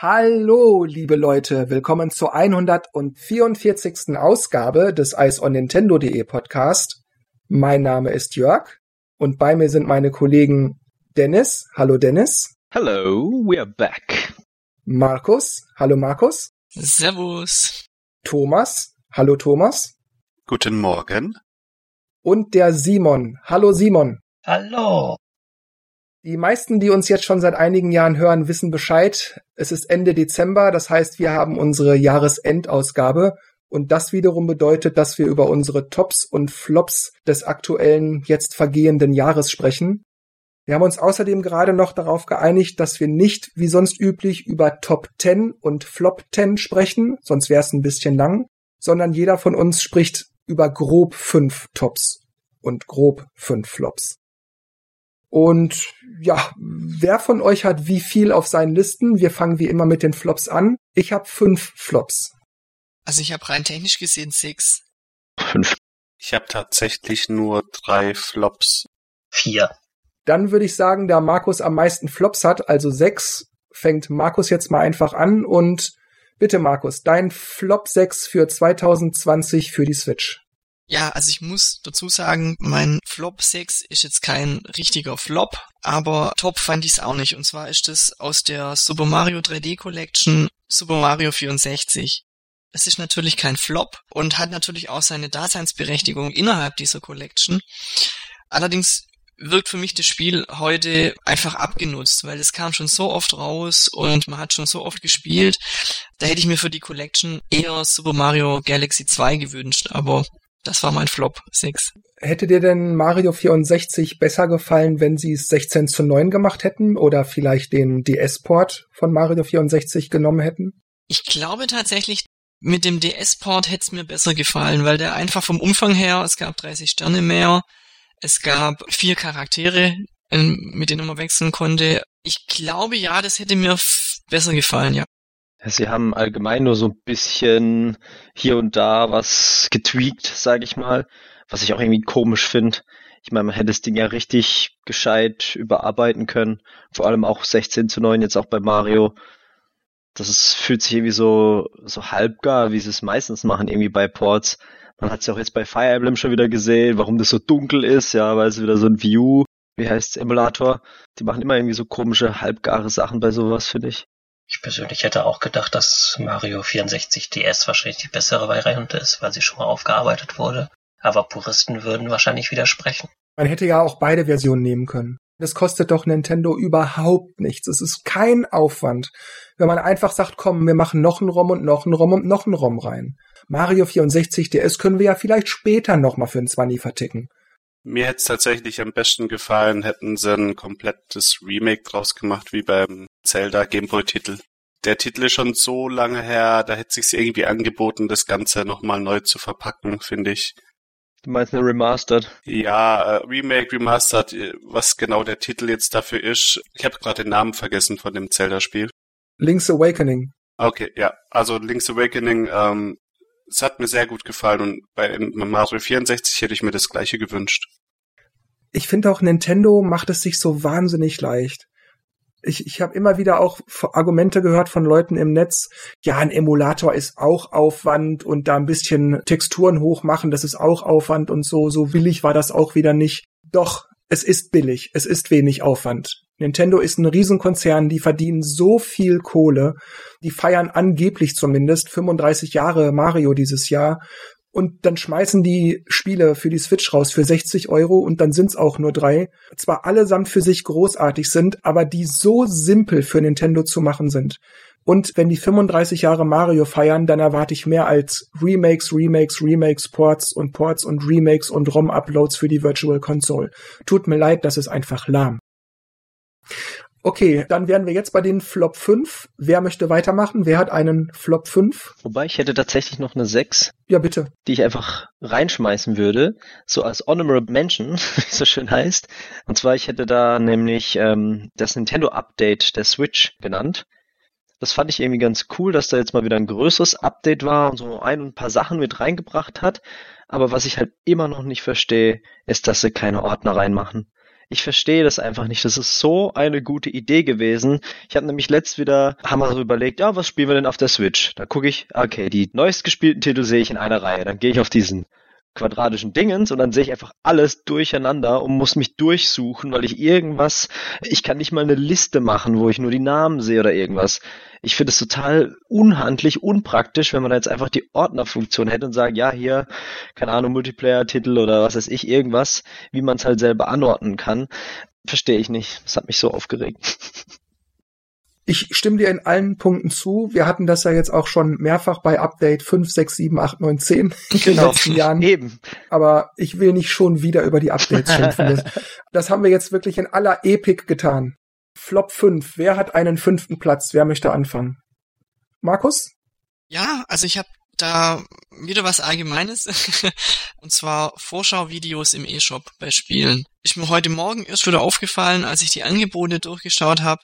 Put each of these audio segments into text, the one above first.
Hallo, liebe Leute, willkommen zur 144. Ausgabe des Ice on Nintendo.de Podcast. Mein Name ist Jörg und bei mir sind meine Kollegen Dennis. Hallo Dennis. Hello, we are back. Markus. Hallo Markus. Servus. Thomas. Hallo Thomas. Guten Morgen. Und der Simon. Hallo Simon. Hallo. Die meisten, die uns jetzt schon seit einigen Jahren hören, wissen Bescheid. Es ist Ende Dezember, das heißt, wir haben unsere Jahresendausgabe und das wiederum bedeutet, dass wir über unsere Tops und Flops des aktuellen, jetzt vergehenden Jahres sprechen. Wir haben uns außerdem gerade noch darauf geeinigt, dass wir nicht wie sonst üblich über Top 10 und Flop 10 sprechen, sonst wäre es ein bisschen lang, sondern jeder von uns spricht über grob fünf Tops und grob fünf Flops. Und ja, wer von euch hat wie viel auf seinen Listen? Wir fangen wie immer mit den Flops an. Ich habe fünf Flops. Also ich habe rein technisch gesehen sechs. Fünf. Ich habe tatsächlich nur drei Flops. Vier. Dann würde ich sagen, da Markus am meisten Flops hat, also sechs, fängt Markus jetzt mal einfach an und bitte Markus, dein Flop 6 für 2020 für die Switch. Ja, also ich muss dazu sagen, mein Flop 6 ist jetzt kein richtiger Flop, aber top fand ich es auch nicht. Und zwar ist es aus der Super Mario 3D Collection Super Mario 64. Es ist natürlich kein Flop und hat natürlich auch seine Daseinsberechtigung innerhalb dieser Collection. Allerdings wirkt für mich das Spiel heute einfach abgenutzt, weil es kam schon so oft raus und man hat schon so oft gespielt. Da hätte ich mir für die Collection eher Super Mario Galaxy 2 gewünscht, aber das war mein Flop 6. Hätte dir denn Mario 64 besser gefallen, wenn sie es 16 zu 9 gemacht hätten oder vielleicht den DS-Port von Mario 64 genommen hätten? Ich glaube tatsächlich, mit dem DS-Port hätte es mir besser gefallen, weil der einfach vom Umfang her, es gab 30 Sterne mehr, es gab vier Charaktere, mit denen man wechseln konnte. Ich glaube, ja, das hätte mir besser gefallen, ja. Sie haben allgemein nur so ein bisschen hier und da was getweakt, sage ich mal, was ich auch irgendwie komisch finde. Ich meine, man hätte das Ding ja richtig gescheit überarbeiten können. Vor allem auch 16 zu 9 jetzt auch bei Mario. Das ist, fühlt sich irgendwie so, so halbgar, wie sie es meistens machen, irgendwie bei Ports. Man hat es ja auch jetzt bei Fire Emblem schon wieder gesehen, warum das so dunkel ist, ja, weil es wieder so ein View, wie heißt Emulator. Die machen immer irgendwie so komische, halbgare Sachen bei sowas, finde ich. Ich persönlich hätte auch gedacht, dass Mario 64 DS wahrscheinlich die bessere Variante ist, weil sie schon mal aufgearbeitet wurde. Aber Puristen würden wahrscheinlich widersprechen. Man hätte ja auch beide Versionen nehmen können. Das kostet doch Nintendo überhaupt nichts. Es ist kein Aufwand, wenn man einfach sagt, komm, wir machen noch einen ROM und noch einen ROM und noch einen ROM rein. Mario 64 DS können wir ja vielleicht später nochmal für einen 20 verticken. Mir hätte es tatsächlich am besten gefallen, hätten sie ein komplettes Remake draus gemacht, wie beim Zelda Gameboy-Titel. Der Titel ist schon so lange her, da hätte sich's irgendwie angeboten, das Ganze nochmal neu zu verpacken, finde ich. Du meinst eine Remastered? Ja, äh, Remake, Remastered, äh, was genau der Titel jetzt dafür ist. Ich habe gerade den Namen vergessen von dem Zelda-Spiel. Link's Awakening. Okay, ja. Also Link's Awakening, ähm, es hat mir sehr gut gefallen und bei Mario 64 hätte ich mir das gleiche gewünscht. Ich finde auch, Nintendo macht es sich so wahnsinnig leicht ich, ich habe immer wieder auch Argumente gehört von Leuten im Netz, ja, ein Emulator ist auch Aufwand und da ein bisschen Texturen hochmachen, das ist auch Aufwand und so, so billig war das auch wieder nicht. Doch, es ist billig, es ist wenig Aufwand. Nintendo ist ein Riesenkonzern, die verdienen so viel Kohle, die feiern angeblich zumindest 35 Jahre Mario dieses Jahr und dann schmeißen die Spiele für die Switch raus für 60 Euro und dann sind's auch nur drei. Zwar allesamt für sich großartig sind, aber die so simpel für Nintendo zu machen sind. Und wenn die 35 Jahre Mario feiern, dann erwarte ich mehr als Remakes, Remakes, Remakes, Ports und Ports und Remakes und ROM-Uploads für die Virtual Console. Tut mir leid, das ist einfach lahm. Okay, dann wären wir jetzt bei den Flop 5. Wer möchte weitermachen? Wer hat einen Flop 5? Wobei ich hätte tatsächlich noch eine 6. Ja, bitte. Die ich einfach reinschmeißen würde, so als Honorable Mention, wie es so schön heißt. Und zwar, ich hätte da nämlich ähm, das Nintendo Update der Switch genannt. Das fand ich irgendwie ganz cool, dass da jetzt mal wieder ein größeres Update war und so ein und ein paar Sachen mit reingebracht hat. Aber was ich halt immer noch nicht verstehe, ist, dass sie keine Ordner reinmachen. Ich verstehe das einfach nicht. Das ist so eine gute Idee gewesen. Ich habe nämlich letzt wieder, wir so überlegt, ja, was spielen wir denn auf der Switch? Da gucke ich, okay, die neuest gespielten Titel sehe ich in einer Reihe. Dann gehe ich auf diesen quadratischen Dingens und dann sehe ich einfach alles durcheinander und muss mich durchsuchen, weil ich irgendwas, ich kann nicht mal eine Liste machen, wo ich nur die Namen sehe oder irgendwas. Ich finde es total unhandlich, unpraktisch, wenn man da jetzt einfach die Ordnerfunktion hätte und sagt, ja, hier, keine Ahnung, Multiplayer-Titel oder was weiß ich, irgendwas, wie man es halt selber anordnen kann. Verstehe ich nicht. Das hat mich so aufgeregt. Ich stimme dir in allen Punkten zu. Wir hatten das ja jetzt auch schon mehrfach bei Update 5, 6, 7, 8, 9, 10 in den genau. letzten Jahren. Eben. Aber ich will nicht schon wieder über die Updates schimpfen. das haben wir jetzt wirklich in aller Epik getan. Flop 5. Wer hat einen fünften Platz? Wer möchte anfangen? Markus? Ja, also ich habe da wieder was Allgemeines. und zwar Vorschauvideos im E-Shop bei Spielen. Ist mir heute Morgen erst wieder aufgefallen, als ich die Angebote durchgeschaut habe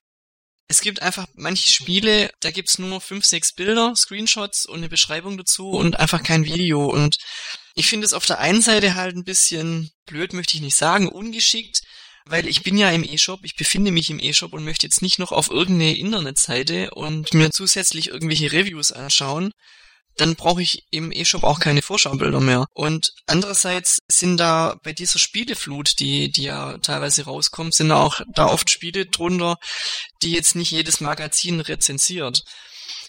es gibt einfach manche Spiele, da gibt's nur fünf, sechs Bilder, Screenshots und eine Beschreibung dazu und einfach kein Video. Und ich finde es auf der einen Seite halt ein bisschen blöd, möchte ich nicht sagen, ungeschickt, weil ich bin ja im E-Shop, ich befinde mich im E-Shop und möchte jetzt nicht noch auf irgendeine Internetseite und mir zusätzlich irgendwelche Reviews anschauen dann brauche ich im E-Shop auch keine Vorschaubilder mehr. Und andererseits sind da bei dieser Spieleflut, die, die ja teilweise rauskommt, sind da auch da oft Spiele drunter, die jetzt nicht jedes Magazin rezensiert.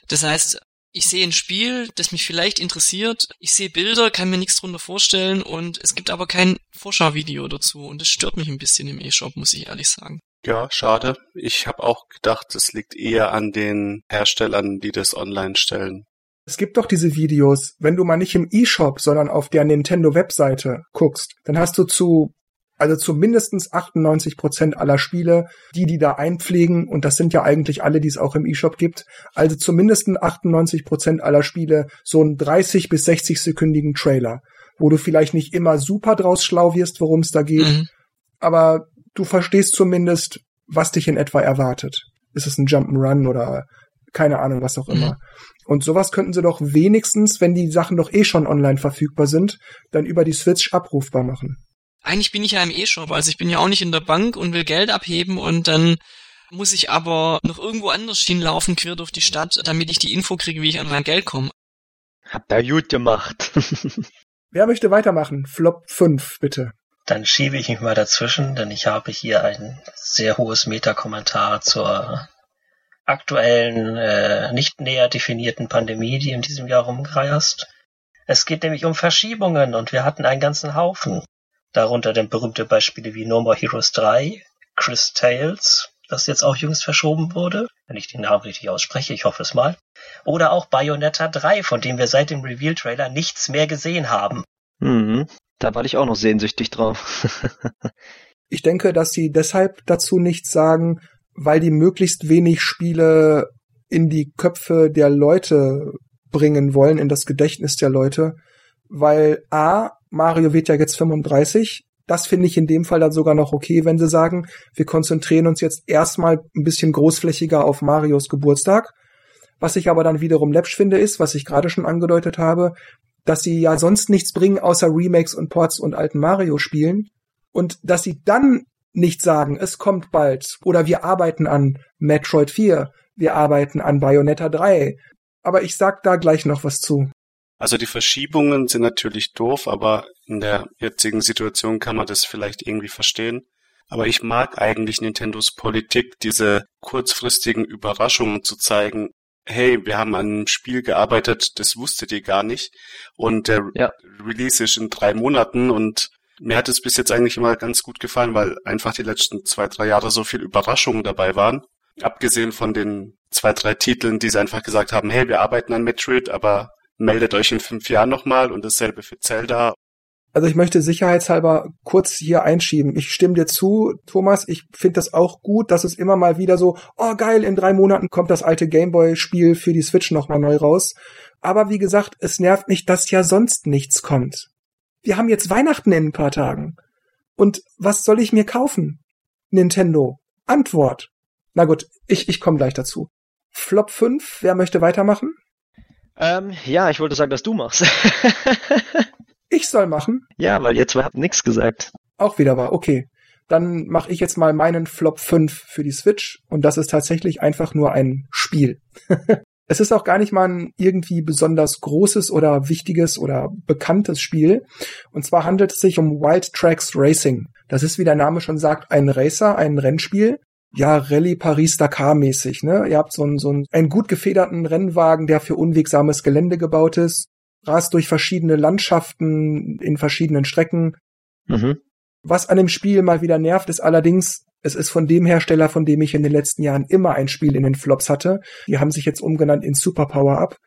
Das heißt, ich sehe ein Spiel, das mich vielleicht interessiert, ich sehe Bilder, kann mir nichts drunter vorstellen und es gibt aber kein Vorschauvideo dazu und das stört mich ein bisschen im E-Shop, muss ich ehrlich sagen. Ja, schade. Ich habe auch gedacht, es liegt eher an den Herstellern, die das online stellen. Es gibt doch diese Videos, wenn du mal nicht im E-Shop, sondern auf der Nintendo-Webseite guckst, dann hast du zu, also zu mindestens 98 Prozent aller Spiele, die die da einpflegen, und das sind ja eigentlich alle, die es auch im E-Shop gibt, also zumindest 98 Prozent aller Spiele so einen 30 bis 60 sekündigen Trailer, wo du vielleicht nicht immer super draus schlau wirst, worum es da geht, mhm. aber du verstehst zumindest, was dich in etwa erwartet. Ist es ein Jump'n'Run oder keine Ahnung, was auch immer. Mhm. Und sowas könnten sie doch wenigstens, wenn die Sachen doch eh schon online verfügbar sind, dann über die Switch abrufbar machen. Eigentlich bin ich ja im E-Shop, also ich bin ja auch nicht in der Bank und will Geld abheben und dann muss ich aber noch irgendwo anders hinlaufen, quer durch die Stadt, damit ich die Info kriege, wie ich an mein Geld komme. Hab da gut gemacht. Wer möchte weitermachen? Flop 5, bitte. Dann schiebe ich mich mal dazwischen, denn ich habe hier ein sehr hohes Meta-Kommentar zur aktuellen, äh, nicht näher definierten Pandemie, die in diesem Jahr rumkreist. Es geht nämlich um Verschiebungen und wir hatten einen ganzen Haufen. Darunter denn berühmte Beispiele wie No More Heroes 3, Chris Tales, das jetzt auch jüngst verschoben wurde, wenn ich den Namen richtig ausspreche, ich hoffe es mal. Oder auch Bayonetta 3, von dem wir seit dem Reveal-Trailer nichts mehr gesehen haben. Mhm, da war ich auch noch sehnsüchtig drauf. ich denke, dass sie deshalb dazu nichts sagen, weil die möglichst wenig Spiele in die Köpfe der Leute bringen wollen, in das Gedächtnis der Leute, weil A, Mario wird ja jetzt 35, das finde ich in dem Fall dann sogar noch okay, wenn sie sagen, wir konzentrieren uns jetzt erstmal ein bisschen großflächiger auf Marios Geburtstag. Was ich aber dann wiederum läppsch finde, ist, was ich gerade schon angedeutet habe, dass sie ja sonst nichts bringen, außer Remakes und Ports und alten Mario-Spielen. Und dass sie dann nicht sagen, es kommt bald oder wir arbeiten an Metroid 4, wir arbeiten an Bayonetta 3. Aber ich sag da gleich noch was zu. Also die Verschiebungen sind natürlich doof, aber in der jetzigen Situation kann man das vielleicht irgendwie verstehen. Aber ich mag eigentlich Nintendos Politik, diese kurzfristigen Überraschungen zu zeigen. Hey, wir haben an einem Spiel gearbeitet, das wusstet ihr gar nicht. Und der ja. Release ist in drei Monaten und mir hat es bis jetzt eigentlich immer ganz gut gefallen, weil einfach die letzten zwei, drei Jahre so viel Überraschungen dabei waren. Abgesehen von den zwei, drei Titeln, die sie einfach gesagt haben, hey, wir arbeiten an Metroid, aber meldet euch in fünf Jahren nochmal und dasselbe für Zelda. Also ich möchte sicherheitshalber kurz hier einschieben. Ich stimme dir zu, Thomas. Ich finde das auch gut, dass es immer mal wieder so, oh geil, in drei Monaten kommt das alte Gameboy-Spiel für die Switch nochmal neu raus. Aber wie gesagt, es nervt mich, dass ja sonst nichts kommt wir haben jetzt Weihnachten in ein paar Tagen. Und was soll ich mir kaufen? Nintendo. Antwort. Na gut, ich, ich komme gleich dazu. Flop 5, wer möchte weitermachen? Ähm, ja, ich wollte sagen, dass du machst. ich soll machen? Ja, weil ihr zwei habt nichts gesagt. Auch wieder wahr, okay. Dann mache ich jetzt mal meinen Flop 5 für die Switch und das ist tatsächlich einfach nur ein Spiel. es ist auch gar nicht mal ein irgendwie besonders großes oder wichtiges oder bekanntes Spiel. Und zwar handelt es sich um Wild Tracks Racing. Das ist, wie der Name schon sagt, ein Racer, ein Rennspiel. Ja, Rallye Paris-Dakar mäßig, ne? Ihr habt so einen, so einen, einen gut gefederten Rennwagen, der für unwegsames Gelände gebaut ist, rast durch verschiedene Landschaften in verschiedenen Strecken. Mhm. Was an dem Spiel mal wieder nervt, ist allerdings, es ist von dem Hersteller, von dem ich in den letzten Jahren immer ein Spiel in den Flops hatte. Die haben sich jetzt umgenannt in Superpower Up.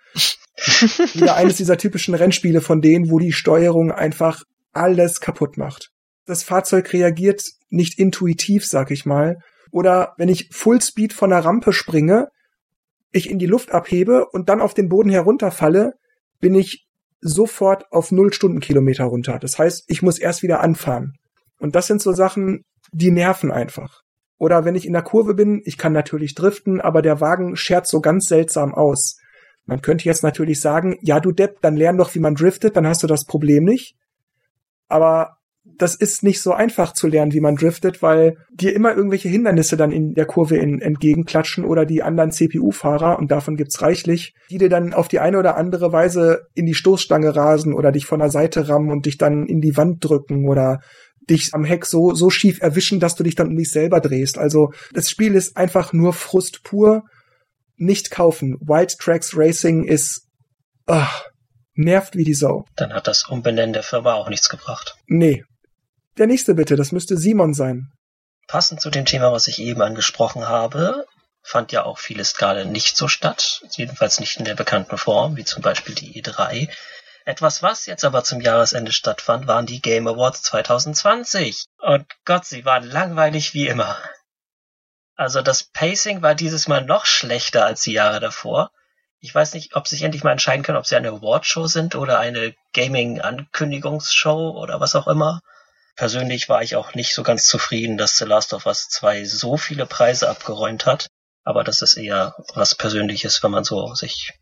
wieder eines dieser typischen Rennspiele von denen, wo die Steuerung einfach alles kaputt macht. Das Fahrzeug reagiert nicht intuitiv, sag ich mal. Oder wenn ich Fullspeed von der Rampe springe, ich in die Luft abhebe und dann auf den Boden herunterfalle, bin ich sofort auf null Stundenkilometer runter. Das heißt, ich muss erst wieder anfahren. Und das sind so Sachen, die nerven einfach. Oder wenn ich in der Kurve bin, ich kann natürlich driften, aber der Wagen schert so ganz seltsam aus. Man könnte jetzt natürlich sagen, ja, du Depp, dann lern doch, wie man driftet, dann hast du das Problem nicht. Aber das ist nicht so einfach zu lernen, wie man driftet, weil dir immer irgendwelche Hindernisse dann in der Kurve in, entgegenklatschen oder die anderen CPU-Fahrer, und davon gibt's reichlich, die dir dann auf die eine oder andere Weise in die Stoßstange rasen oder dich von der Seite rammen und dich dann in die Wand drücken oder dich am Heck so, so schief erwischen, dass du dich dann um dich selber drehst. Also das Spiel ist einfach nur Frust pur. Nicht kaufen. Wild Tracks Racing ist ach, nervt wie die Sau. Dann hat das Umbenennen der Firma auch nichts gebracht. Nee. Der nächste bitte, das müsste Simon sein. Passend zu dem Thema, was ich eben angesprochen habe, fand ja auch vieles gerade nicht so statt, jedenfalls nicht in der bekannten Form, wie zum Beispiel die E3. Etwas, was jetzt aber zum Jahresende stattfand, waren die Game Awards 2020. Und Gott, sie waren langweilig wie immer. Also das Pacing war dieses Mal noch schlechter als die Jahre davor. Ich weiß nicht, ob sie sich endlich mal entscheiden können, ob sie eine Awardshow sind oder eine Gaming-Ankündigungsshow oder was auch immer. Persönlich war ich auch nicht so ganz zufrieden, dass The Last of Us 2 so viele Preise abgeräumt hat. Aber das ist eher was Persönliches, wenn man so sich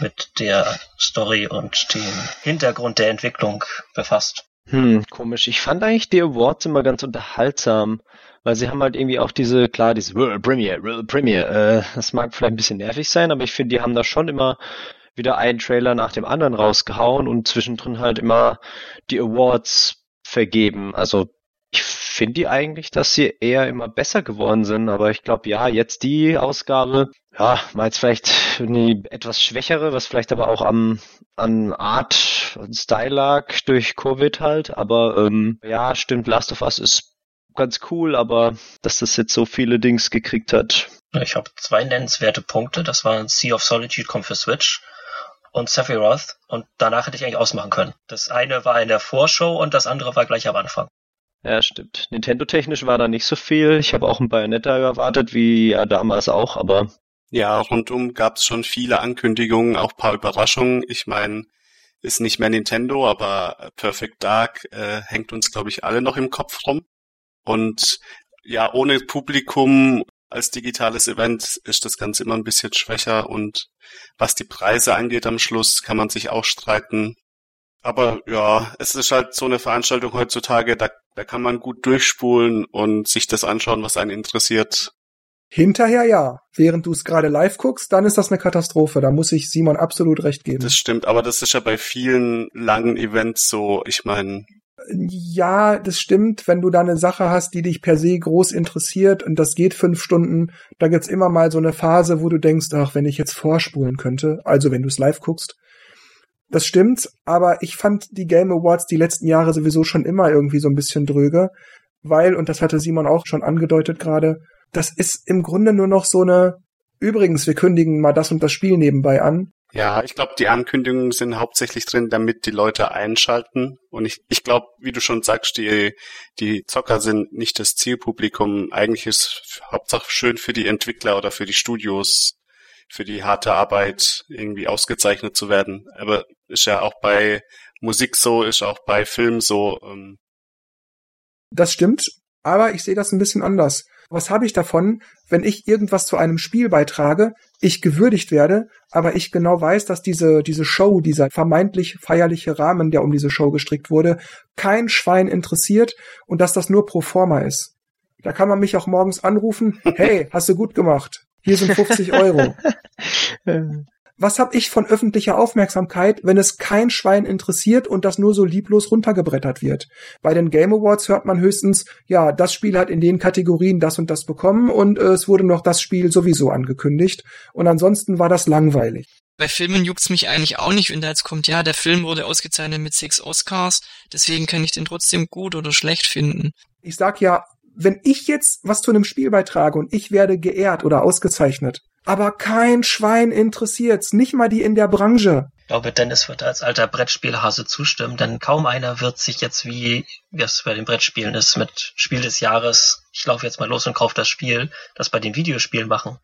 mit der Story und dem Hintergrund der Entwicklung befasst. Hm, komisch. Ich fand eigentlich die Awards immer ganz unterhaltsam, weil sie haben halt irgendwie auch diese, klar, diese World Premiere, World Premiere, äh, das mag vielleicht ein bisschen nervig sein, aber ich finde, die haben da schon immer wieder einen Trailer nach dem anderen rausgehauen und zwischendrin halt immer die Awards vergeben. Also ich finde die eigentlich, dass sie eher immer besser geworden sind, aber ich glaube, ja, jetzt die Ausgabe, ja, war jetzt vielleicht eine etwas schwächere, was vielleicht aber auch am an Art und Style lag durch Covid halt, aber ähm, ja, stimmt, Last of Us ist ganz cool, aber dass das jetzt so viele Dings gekriegt hat. Ich habe zwei nennenswerte Punkte, das waren Sea of Solitude kommt für Switch und Sephiroth und danach hätte ich eigentlich ausmachen können. Das eine war in der Vorschau und das andere war gleich am Anfang. Ja, stimmt. Nintendo-technisch war da nicht so viel. Ich habe auch ein Bayonetta erwartet, wie ja damals auch, aber. Ja, rundum gab es schon viele Ankündigungen, auch paar Überraschungen. Ich meine, ist nicht mehr Nintendo, aber Perfect Dark äh, hängt uns, glaube ich, alle noch im Kopf rum. Und ja, ohne Publikum als digitales Event ist das Ganze immer ein bisschen schwächer und was die Preise angeht am Schluss, kann man sich auch streiten. Aber ja, es ist halt so eine Veranstaltung heutzutage, da, da kann man gut durchspulen und sich das anschauen, was einen interessiert. Hinterher ja. Während du es gerade live guckst, dann ist das eine Katastrophe. Da muss ich Simon absolut recht geben. Das stimmt, aber das ist ja bei vielen langen Events so. Ich meine, ja, das stimmt, wenn du da eine Sache hast, die dich per se groß interessiert und das geht fünf Stunden, da gibt's immer mal so eine Phase, wo du denkst, ach, wenn ich jetzt vorspulen könnte, also wenn du es live guckst. Das stimmt, aber ich fand die Game Awards die letzten Jahre sowieso schon immer irgendwie so ein bisschen dröge, weil, und das hatte Simon auch schon angedeutet gerade, das ist im Grunde nur noch so eine, übrigens, wir kündigen mal das und das Spiel nebenbei an, ja, ich glaube, die Ankündigungen sind hauptsächlich drin, damit die Leute einschalten. Und ich, ich glaube, wie du schon sagst, die, die Zocker sind nicht das Zielpublikum. Eigentlich ist Hauptsache schön für die Entwickler oder für die Studios, für die harte Arbeit irgendwie ausgezeichnet zu werden. Aber ist ja auch bei Musik so, ist auch bei Film so. Ähm. Das stimmt, aber ich sehe das ein bisschen anders. Was habe ich davon, wenn ich irgendwas zu einem Spiel beitrage, ich gewürdigt werde, aber ich genau weiß, dass diese, diese Show, dieser vermeintlich feierliche Rahmen, der um diese Show gestrickt wurde, kein Schwein interessiert und dass das nur pro forma ist. Da kann man mich auch morgens anrufen, hey, hast du gut gemacht. Hier sind 50 Euro. Was hab ich von öffentlicher Aufmerksamkeit, wenn es kein Schwein interessiert und das nur so lieblos runtergebrettert wird? Bei den Game Awards hört man höchstens, ja, das Spiel hat in den Kategorien das und das bekommen und äh, es wurde noch das Spiel sowieso angekündigt. Und ansonsten war das langweilig. Bei Filmen juckt's mich eigentlich auch nicht, wenn da jetzt kommt, ja, der Film wurde ausgezeichnet mit sechs Oscars, deswegen kann ich den trotzdem gut oder schlecht finden. Ich sag ja, wenn ich jetzt was zu einem Spiel beitrage und ich werde geehrt oder ausgezeichnet, aber kein Schwein interessiert's, nicht mal die in der Branche. Ich glaube, Dennis wird als alter Brettspielhase zustimmen, denn kaum einer wird sich jetzt, wie es bei den Brettspielen ist, mit Spiel des Jahres, ich laufe jetzt mal los und kaufe das Spiel, das bei den Videospielen machen.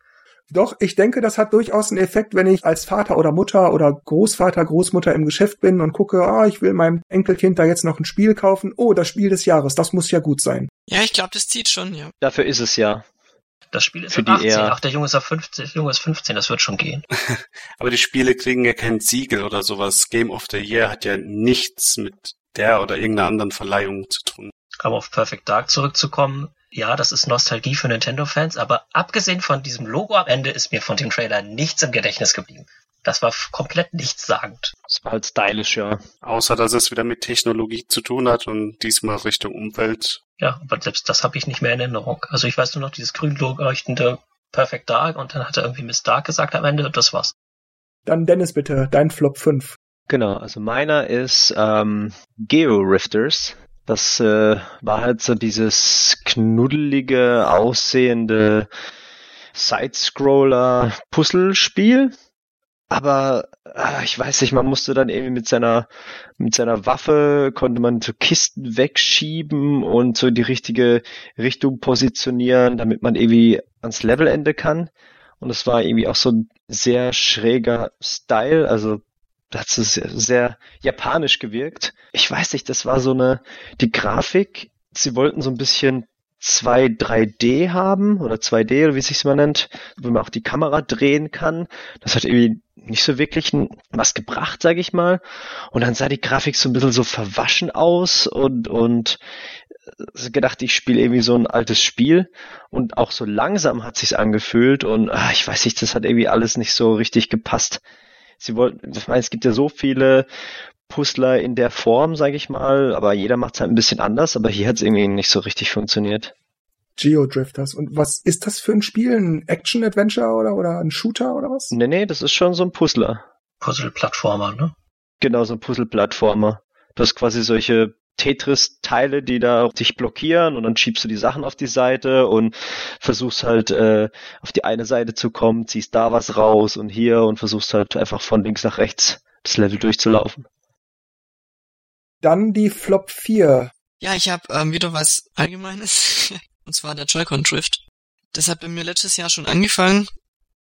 Doch, ich denke, das hat durchaus einen Effekt, wenn ich als Vater oder Mutter oder Großvater, Großmutter im Geschäft bin und gucke, ah, ich will meinem Enkelkind da jetzt noch ein Spiel kaufen. Oh, das Spiel des Jahres, das muss ja gut sein. Ja, ich glaube, das zieht schon, ja. Dafür ist es ja. Das Spiel ist Für ab die 18. eher- Ach, der Junge ist ab 15, der Junge ist 15, das wird schon gehen. Aber die Spiele kriegen ja kein Siegel oder sowas. Game of the Year hat ja nichts mit der oder irgendeiner anderen Verleihung zu tun. Aber auf Perfect Dark zurückzukommen, ja, das ist Nostalgie für Nintendo-Fans, aber abgesehen von diesem Logo am Ende ist mir von dem Trailer nichts im Gedächtnis geblieben. Das war komplett nichtssagend. Es war halt stylisch, ja. Außer, dass es wieder mit Technologie zu tun hat und diesmal Richtung Umwelt. Ja, aber selbst das habe ich nicht mehr in Erinnerung. Also ich weiß nur noch dieses grün leuchtende Perfect Dark und dann hat er irgendwie Miss Dark gesagt am Ende und das war's. Dann Dennis bitte, dein Flop 5. Genau, also meiner ist ähm, Geo Rifters. Das äh, war halt so dieses knuddelige, aussehende Side-Scroller-Puzzlespiel. Aber äh, ich weiß nicht, man musste dann irgendwie mit seiner mit seiner Waffe konnte man so Kisten wegschieben und so die richtige Richtung positionieren, damit man irgendwie ans Levelende kann. Und es war irgendwie auch so ein sehr schräger Style, also da hat es sehr, sehr japanisch gewirkt. Ich weiß nicht, das war so eine, die Grafik, sie wollten so ein bisschen 2 3D haben oder 2D oder wie es sich mal nennt, wo man auch die Kamera drehen kann. Das hat irgendwie nicht so wirklich was gebracht, sage ich mal. Und dann sah die Grafik so ein bisschen so verwaschen aus und und äh, gedacht, ich spiele irgendwie so ein altes Spiel und auch so langsam hat sich's angefühlt und ah, ich weiß nicht, das hat irgendwie alles nicht so richtig gepasst. Sie wollten, ich meine, es gibt ja so viele Puzzler in der Form, sage ich mal, aber jeder macht es halt ein bisschen anders, aber hier hat es irgendwie nicht so richtig funktioniert. Geodrifters. Und was ist das für ein Spiel? Ein Action-Adventure oder, oder ein Shooter oder was? Nee, nee, das ist schon so ein Puzzler. Puzzle-Plattformer, ne? Genau, so ein Puzzle-Plattformer. Du hast quasi solche Tetris-Teile, die da dich blockieren und dann schiebst du die Sachen auf die Seite und versuchst halt äh, auf die eine Seite zu kommen, ziehst da was raus und hier und versuchst halt einfach von links nach rechts das Level durchzulaufen. Dann die Flop 4. Ja, ich habe ähm, wieder was Allgemeines. Und zwar der Joy-Con Drift. Das hat bei mir letztes Jahr schon angefangen.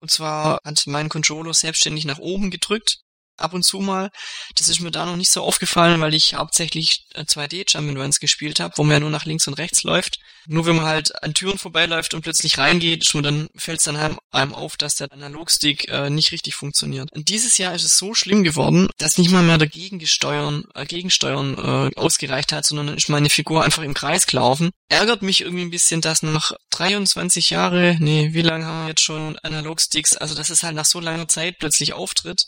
Und zwar hat mein Controller selbstständig nach oben gedrückt. Ab und zu mal. Das ist mir da noch nicht so aufgefallen, weil ich hauptsächlich äh, 2D Jump'n'Runs gespielt habe, wo man ja nur nach links und rechts läuft. Nur wenn man halt an Türen vorbeiläuft und plötzlich reingeht, man dann fällt es dann einem, einem auf, dass der Analogstick äh, nicht richtig funktioniert. Und dieses Jahr ist es so schlimm geworden, dass nicht mal mehr dagegen gesteuern, äh, Gegensteuern äh, ausgereicht hat, sondern ist meine Figur einfach im Kreis gelaufen. Ärgert mich irgendwie ein bisschen, dass nach 23 Jahre, nee, wie lange haben wir jetzt schon Analogsticks, also dass es halt nach so langer Zeit plötzlich auftritt.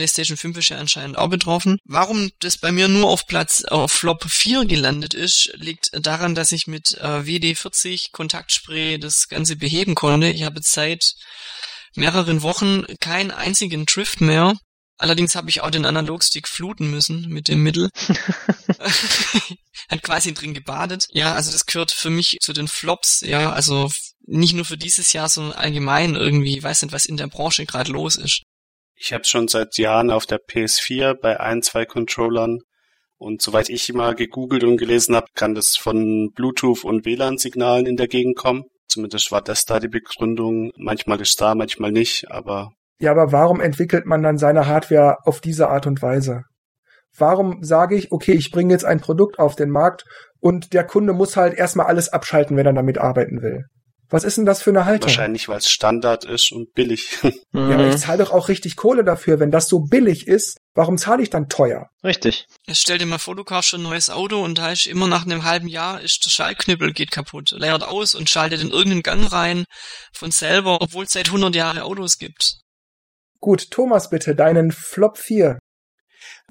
PlayStation 5 ist ja anscheinend auch betroffen. Warum das bei mir nur auf Platz auf Flop 4 gelandet ist, liegt daran, dass ich mit äh, WD40 Kontaktspray das Ganze beheben konnte. Ich habe seit mehreren Wochen keinen einzigen Drift mehr. Allerdings habe ich auch den Analogstick fluten müssen mit dem Mittel. Hat quasi drin gebadet. Ja, also das gehört für mich zu den Flops. Ja, also nicht nur für dieses Jahr, sondern allgemein irgendwie. Ich weiß nicht, was in der Branche gerade los ist. Ich habe schon seit Jahren auf der PS4 bei ein, zwei Controllern und soweit ich immer gegoogelt und gelesen habe, kann das von Bluetooth und WLAN-Signalen in der Gegend kommen. Zumindest war das da die Begründung. Manchmal ist da, manchmal nicht, aber Ja, aber warum entwickelt man dann seine Hardware auf diese Art und Weise? Warum sage ich, okay, ich bringe jetzt ein Produkt auf den Markt und der Kunde muss halt erstmal alles abschalten, wenn er damit arbeiten will? Was ist denn das für eine Haltung? Wahrscheinlich, weil es Standard ist und billig. Ja, aber ich zahle doch auch richtig Kohle dafür. Wenn das so billig ist, warum zahle ich dann teuer? Richtig. Jetzt stell dir mal vor, du kaufst schon ein neues Auto und da ist immer nach einem halben Jahr ist der Schaltknüppel geht kaputt, leert aus und schaltet in irgendeinen Gang rein von selber, obwohl es seit 100 Jahren Autos gibt. Gut, Thomas, bitte, deinen Flop 4.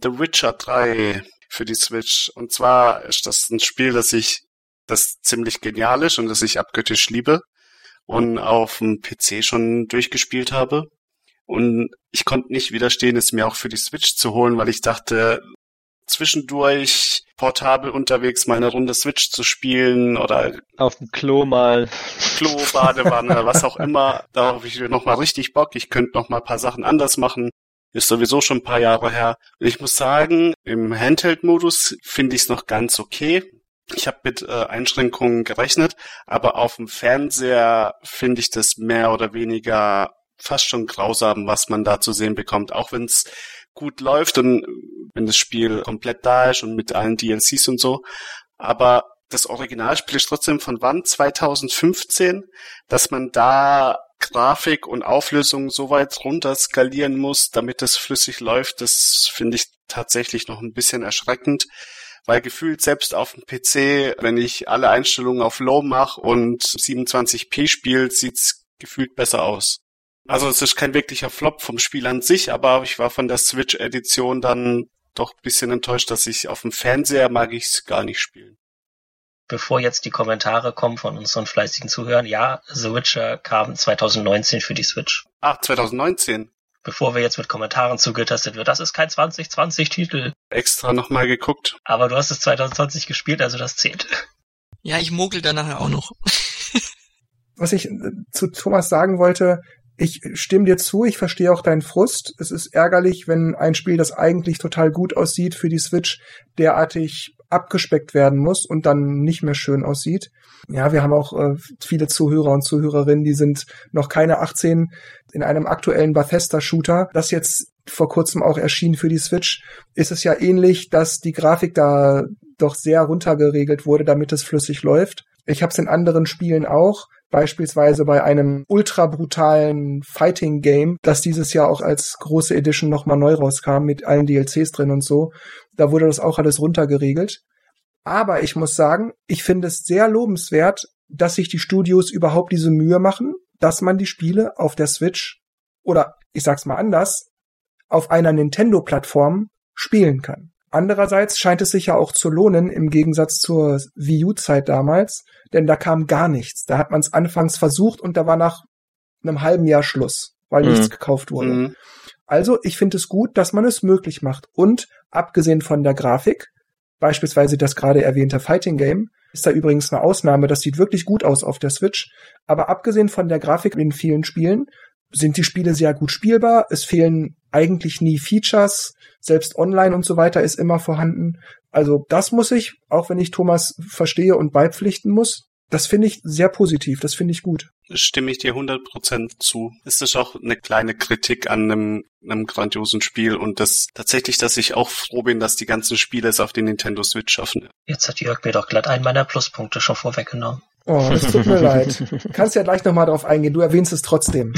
The Witcher 3 für die Switch. Und zwar ist das ein Spiel, das ich, das ziemlich genial ist und das ich abgöttisch liebe und auf dem PC schon durchgespielt habe. Und ich konnte nicht widerstehen, es mir auch für die Switch zu holen, weil ich dachte, zwischendurch portabel unterwegs mal eine Runde Switch zu spielen oder auf dem Klo mal. Klo, Badewanne, was auch immer. Da habe ich noch mal richtig Bock. Ich könnte noch mal ein paar Sachen anders machen. Ist sowieso schon ein paar Jahre her. Und ich muss sagen, im Handheld-Modus finde ich es noch ganz okay. Ich habe mit äh, Einschränkungen gerechnet, aber auf dem Fernseher finde ich das mehr oder weniger fast schon grausam, was man da zu sehen bekommt. Auch wenn es gut läuft und wenn das Spiel komplett da ist und mit allen DLCs und so. Aber das Originalspiel ist trotzdem von wann? 2015, dass man da Grafik und Auflösung so weit runter skalieren muss, damit es flüssig läuft, das finde ich tatsächlich noch ein bisschen erschreckend weil gefühlt selbst auf dem PC, wenn ich alle Einstellungen auf Low mache und 27p spielt, sieht's gefühlt besser aus. Also es ist kein wirklicher Flop vom Spiel an sich, aber ich war von der Switch-Edition dann doch ein bisschen enttäuscht, dass ich auf dem Fernseher mag ich es gar nicht spielen. Bevor jetzt die Kommentare kommen von unseren fleißigen Zuhörern, ja, The Witcher kam 2019 für die Switch. Ach, 2019 bevor wir jetzt mit Kommentaren zugetastet wird. Das ist kein 2020-Titel. Extra nochmal geguckt. Aber du hast es 2020 gespielt, also das zählt. Ja, ich mogel da nachher auch noch. Was ich äh, zu Thomas sagen wollte, ich stimme dir zu, ich verstehe auch deinen Frust. Es ist ärgerlich, wenn ein Spiel, das eigentlich total gut aussieht für die Switch, derartig abgespeckt werden muss und dann nicht mehr schön aussieht. Ja, wir haben auch äh, viele Zuhörer und Zuhörerinnen, die sind noch keine 18 in einem aktuellen Bethesda-Shooter, das jetzt vor kurzem auch erschien für die Switch, ist es ja ähnlich, dass die Grafik da doch sehr runtergeregelt wurde, damit es flüssig läuft. Ich habe es in anderen Spielen auch, beispielsweise bei einem ultra brutalen Fighting Game, das dieses Jahr auch als große Edition nochmal neu rauskam mit allen DLCs drin und so. Da wurde das auch alles runtergeregelt. Aber ich muss sagen, ich finde es sehr lobenswert, dass sich die Studios überhaupt diese Mühe machen, dass man die Spiele auf der Switch oder ich sag's mal anders, auf einer Nintendo-Plattform spielen kann. Andererseits scheint es sich ja auch zu lohnen, im Gegensatz zur Wii U-Zeit damals, denn da kam gar nichts. Da hat man es anfangs versucht und da war nach einem halben Jahr Schluss, weil mhm. nichts gekauft wurde. Mhm. Also, ich finde es gut, dass man es möglich macht. Und abgesehen von der Grafik, beispielsweise das gerade erwähnte Fighting Game, ist da übrigens eine Ausnahme, das sieht wirklich gut aus auf der Switch. Aber abgesehen von der Grafik in vielen Spielen sind die Spiele sehr gut spielbar. Es fehlen eigentlich nie Features. Selbst online und so weiter ist immer vorhanden. Also das muss ich, auch wenn ich Thomas verstehe und beipflichten muss, das finde ich sehr positiv, das finde ich gut. Stimme ich dir 100% zu. Es ist auch eine kleine Kritik an einem, einem grandiosen Spiel und das tatsächlich, dass ich auch froh bin, dass die ganzen Spiele es auf den Nintendo Switch schaffen. Jetzt hat Jörg mir doch glatt einen meiner Pluspunkte schon vorweggenommen. Oh, es tut mir leid. Kannst ja gleich nochmal drauf eingehen, du erwähnst es trotzdem.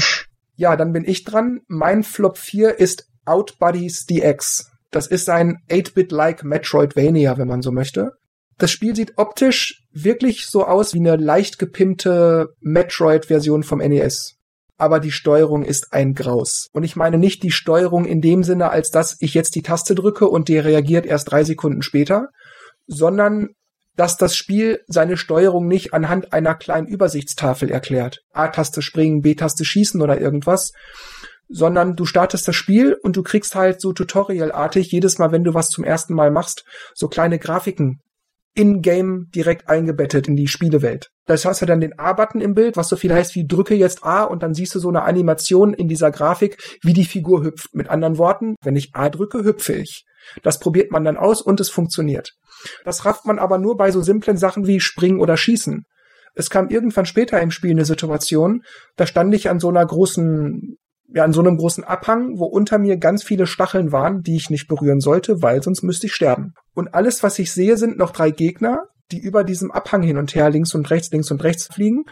Ja, dann bin ich dran. Mein Flop 4 ist Outbuddies DX. Das ist ein 8-Bit-like Metroidvania, wenn man so möchte. Das Spiel sieht optisch wirklich so aus wie eine leicht gepimpte Metroid-Version vom NES. Aber die Steuerung ist ein Graus. Und ich meine nicht die Steuerung in dem Sinne, als dass ich jetzt die Taste drücke und die reagiert erst drei Sekunden später, sondern dass das Spiel seine Steuerung nicht anhand einer kleinen Übersichtstafel erklärt. A-Taste springen, B-Taste schießen oder irgendwas, sondern du startest das Spiel und du kriegst halt so tutorialartig jedes Mal, wenn du was zum ersten Mal machst, so kleine Grafiken in-game direkt eingebettet in die Spielewelt. Das heißt ja dann den A-Button im Bild, was so viel heißt wie drücke jetzt A und dann siehst du so eine Animation in dieser Grafik, wie die Figur hüpft. Mit anderen Worten, wenn ich A drücke, hüpfe ich. Das probiert man dann aus und es funktioniert. Das rafft man aber nur bei so simplen Sachen wie Springen oder Schießen. Es kam irgendwann später im Spiel eine Situation, da stand ich an so einer großen ja, an so einem großen Abhang, wo unter mir ganz viele Stacheln waren, die ich nicht berühren sollte, weil sonst müsste ich sterben. Und alles, was ich sehe, sind noch drei Gegner, die über diesem Abhang hin und her links und rechts, links und rechts fliegen.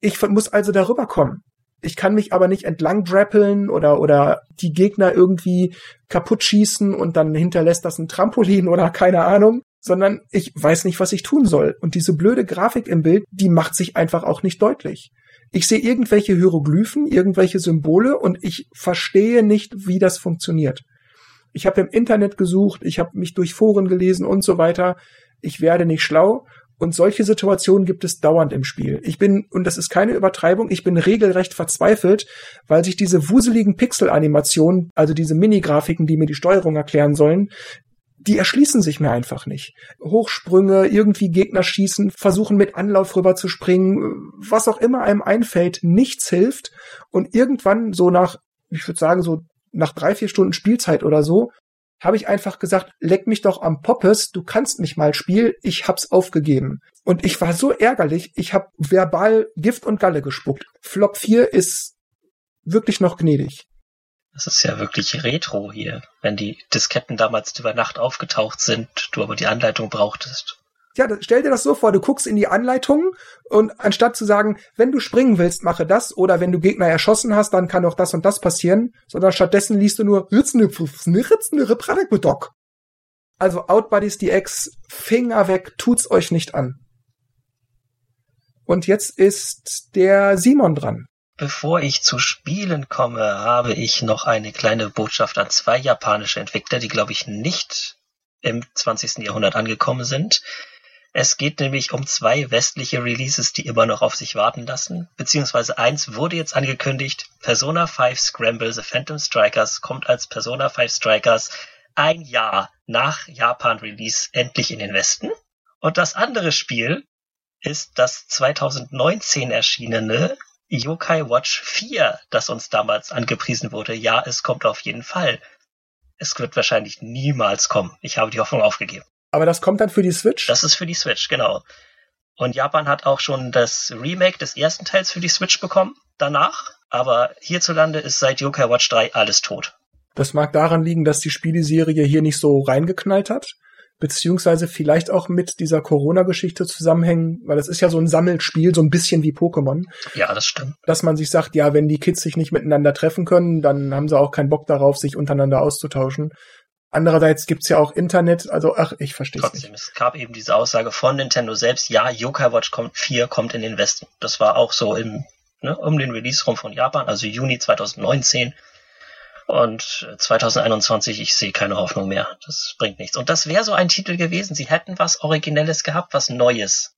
Ich muss also darüber kommen. Ich kann mich aber nicht entlang drappeln oder, oder die Gegner irgendwie kaputt schießen und dann hinterlässt das ein Trampolin oder keine Ahnung, sondern ich weiß nicht, was ich tun soll. Und diese blöde Grafik im Bild, die macht sich einfach auch nicht deutlich. Ich sehe irgendwelche Hieroglyphen, irgendwelche Symbole und ich verstehe nicht, wie das funktioniert. Ich habe im Internet gesucht, ich habe mich durch Foren gelesen und so weiter. Ich werde nicht schlau. Und solche Situationen gibt es dauernd im Spiel. Ich bin, und das ist keine Übertreibung, ich bin regelrecht verzweifelt, weil sich diese wuseligen Pixel-Animationen, also diese Mini-Grafiken, die mir die Steuerung erklären sollen, die erschließen sich mir einfach nicht. Hochsprünge, irgendwie Gegner schießen, versuchen mit Anlauf rüber zu springen, was auch immer einem einfällt, nichts hilft. Und irgendwann so nach, ich würde sagen, so nach drei, vier Stunden Spielzeit oder so, habe ich einfach gesagt, leck mich doch am Poppes, du kannst mich mal spielen, ich hab's aufgegeben. Und ich war so ärgerlich, ich habe verbal Gift und Galle gespuckt. Flop 4 ist wirklich noch gnädig. Das ist ja wirklich Retro hier, wenn die Disketten damals über Nacht aufgetaucht sind, du aber die Anleitung brauchtest. Ja, stell dir das so vor, du guckst in die Anleitung und anstatt zu sagen, wenn du springen willst, mache das oder wenn du Gegner erschossen hast, dann kann auch das und das passieren, sondern stattdessen liest du nur Also Outbodies DX, Finger weg, tut's euch nicht an. Und jetzt ist der Simon dran. Bevor ich zu Spielen komme, habe ich noch eine kleine Botschaft an zwei japanische Entwickler, die, glaube ich, nicht im 20. Jahrhundert angekommen sind. Es geht nämlich um zwei westliche Releases, die immer noch auf sich warten lassen. Beziehungsweise eins wurde jetzt angekündigt. Persona 5 Scramble The Phantom Strikers kommt als Persona 5 Strikers ein Jahr nach Japan-Release endlich in den Westen. Und das andere Spiel ist das 2019 erschienene Yokai Watch 4, das uns damals angepriesen wurde, ja, es kommt auf jeden Fall. Es wird wahrscheinlich niemals kommen. Ich habe die Hoffnung aufgegeben. Aber das kommt dann für die Switch? Das ist für die Switch, genau. Und Japan hat auch schon das Remake des ersten Teils für die Switch bekommen, danach. Aber hierzulande ist seit Yokai Watch 3 alles tot. Das mag daran liegen, dass die Spieleserie hier nicht so reingeknallt hat beziehungsweise vielleicht auch mit dieser Corona-Geschichte zusammenhängen, weil das ist ja so ein Sammelspiel, so ein bisschen wie Pokémon. Ja, das stimmt. Dass man sich sagt, ja, wenn die Kids sich nicht miteinander treffen können, dann haben sie auch keinen Bock darauf, sich untereinander auszutauschen. Andererseits gibt's ja auch Internet, also ach, ich verstehe Trotzdem, nicht. es gab eben diese Aussage von Nintendo selbst, ja, Yokai Watch kommt 4 kommt in den Westen. Das war auch so im, ne, um den Release rum von Japan, also Juni 2019 und 2021, ich sehe keine Hoffnung mehr. Das bringt nichts. Und das wäre so ein Titel gewesen. Sie hätten was Originelles gehabt, was Neues.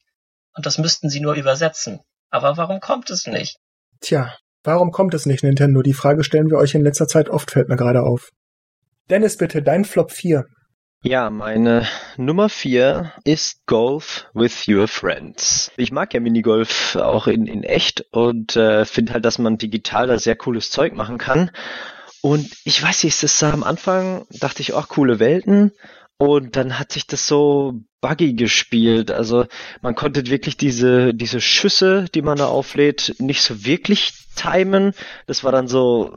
Und das müssten sie nur übersetzen. Aber warum kommt es nicht? Tja, warum kommt es nicht, Nintendo? Die Frage stellen wir euch in letzter Zeit oft, fällt mir gerade auf. Dennis, bitte, dein Flop 4. Ja, meine Nummer 4 ist Golf with your friends. Ich mag ja Minigolf auch in, in echt und äh, finde halt, dass man digital da sehr cooles Zeug machen kann. Und ich weiß nicht, das sah am Anfang, dachte ich, auch coole Welten. Und dann hat sich das so buggy gespielt. Also man konnte wirklich diese, diese Schüsse, die man da auflädt, nicht so wirklich timen. Das war dann so,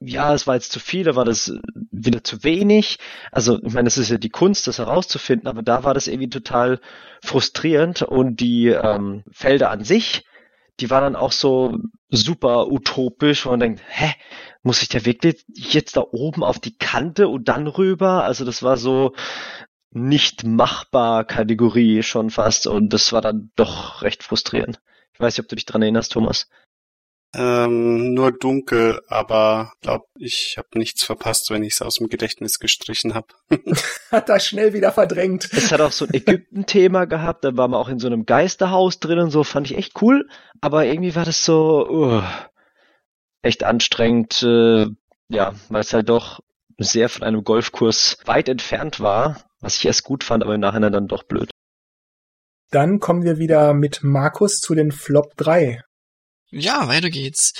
ja, es war jetzt zu viel, da war das wieder zu wenig. Also, ich meine, das ist ja die Kunst, das herauszufinden, aber da war das irgendwie total frustrierend und die ähm, Felder an sich, die waren dann auch so super utopisch, wo man denkt, hä, muss ich der wirklich jetzt da oben auf die Kante und dann rüber? Also das war so nicht machbar Kategorie schon fast und das war dann doch recht frustrierend. Ich weiß nicht, ob du dich dran erinnerst, Thomas. Ähm, nur dunkel, aber glaub, ich habe nichts verpasst, wenn ich es aus dem Gedächtnis gestrichen habe. hat das schnell wieder verdrängt. Es hat auch so ein Ägypten-Thema gehabt, da war man auch in so einem Geisterhaus drin und so, fand ich echt cool, aber irgendwie war das so, uh, echt anstrengend, äh, ja, weil es halt doch sehr von einem Golfkurs weit entfernt war, was ich erst gut fand, aber im Nachhinein dann doch blöd. Dann kommen wir wieder mit Markus zu den Flop 3. Ja, weiter geht's.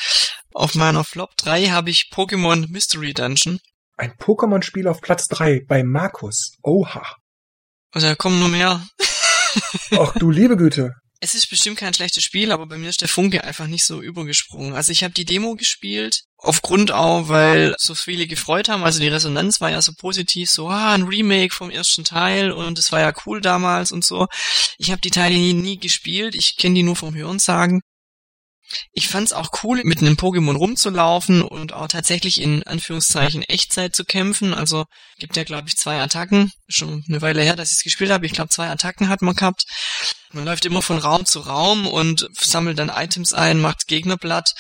Auf meiner Flop 3 habe ich Pokémon Mystery Dungeon. Ein Pokémon-Spiel auf Platz 3 bei Markus. Oha. Also da kommen nur mehr. Ach du liebe Güte. Es ist bestimmt kein schlechtes Spiel, aber bei mir ist der Funke einfach nicht so übergesprungen. Also ich habe die Demo gespielt, aufgrund auch, weil so viele gefreut haben. Also die Resonanz war ja so positiv, so ah, ein Remake vom ersten Teil und es war ja cool damals und so. Ich habe die Teile nie, nie gespielt, ich kenne die nur vom Hörensagen. Ich fand's auch cool, mit einem Pokémon rumzulaufen und auch tatsächlich in Anführungszeichen Echtzeit zu kämpfen. Also gibt ja, glaube ich, zwei Attacken. Schon eine Weile her, dass ich es gespielt habe. Ich glaube, zwei Attacken hat man gehabt. Man läuft immer von Raum zu Raum und sammelt dann Items ein, macht Gegnerblatt.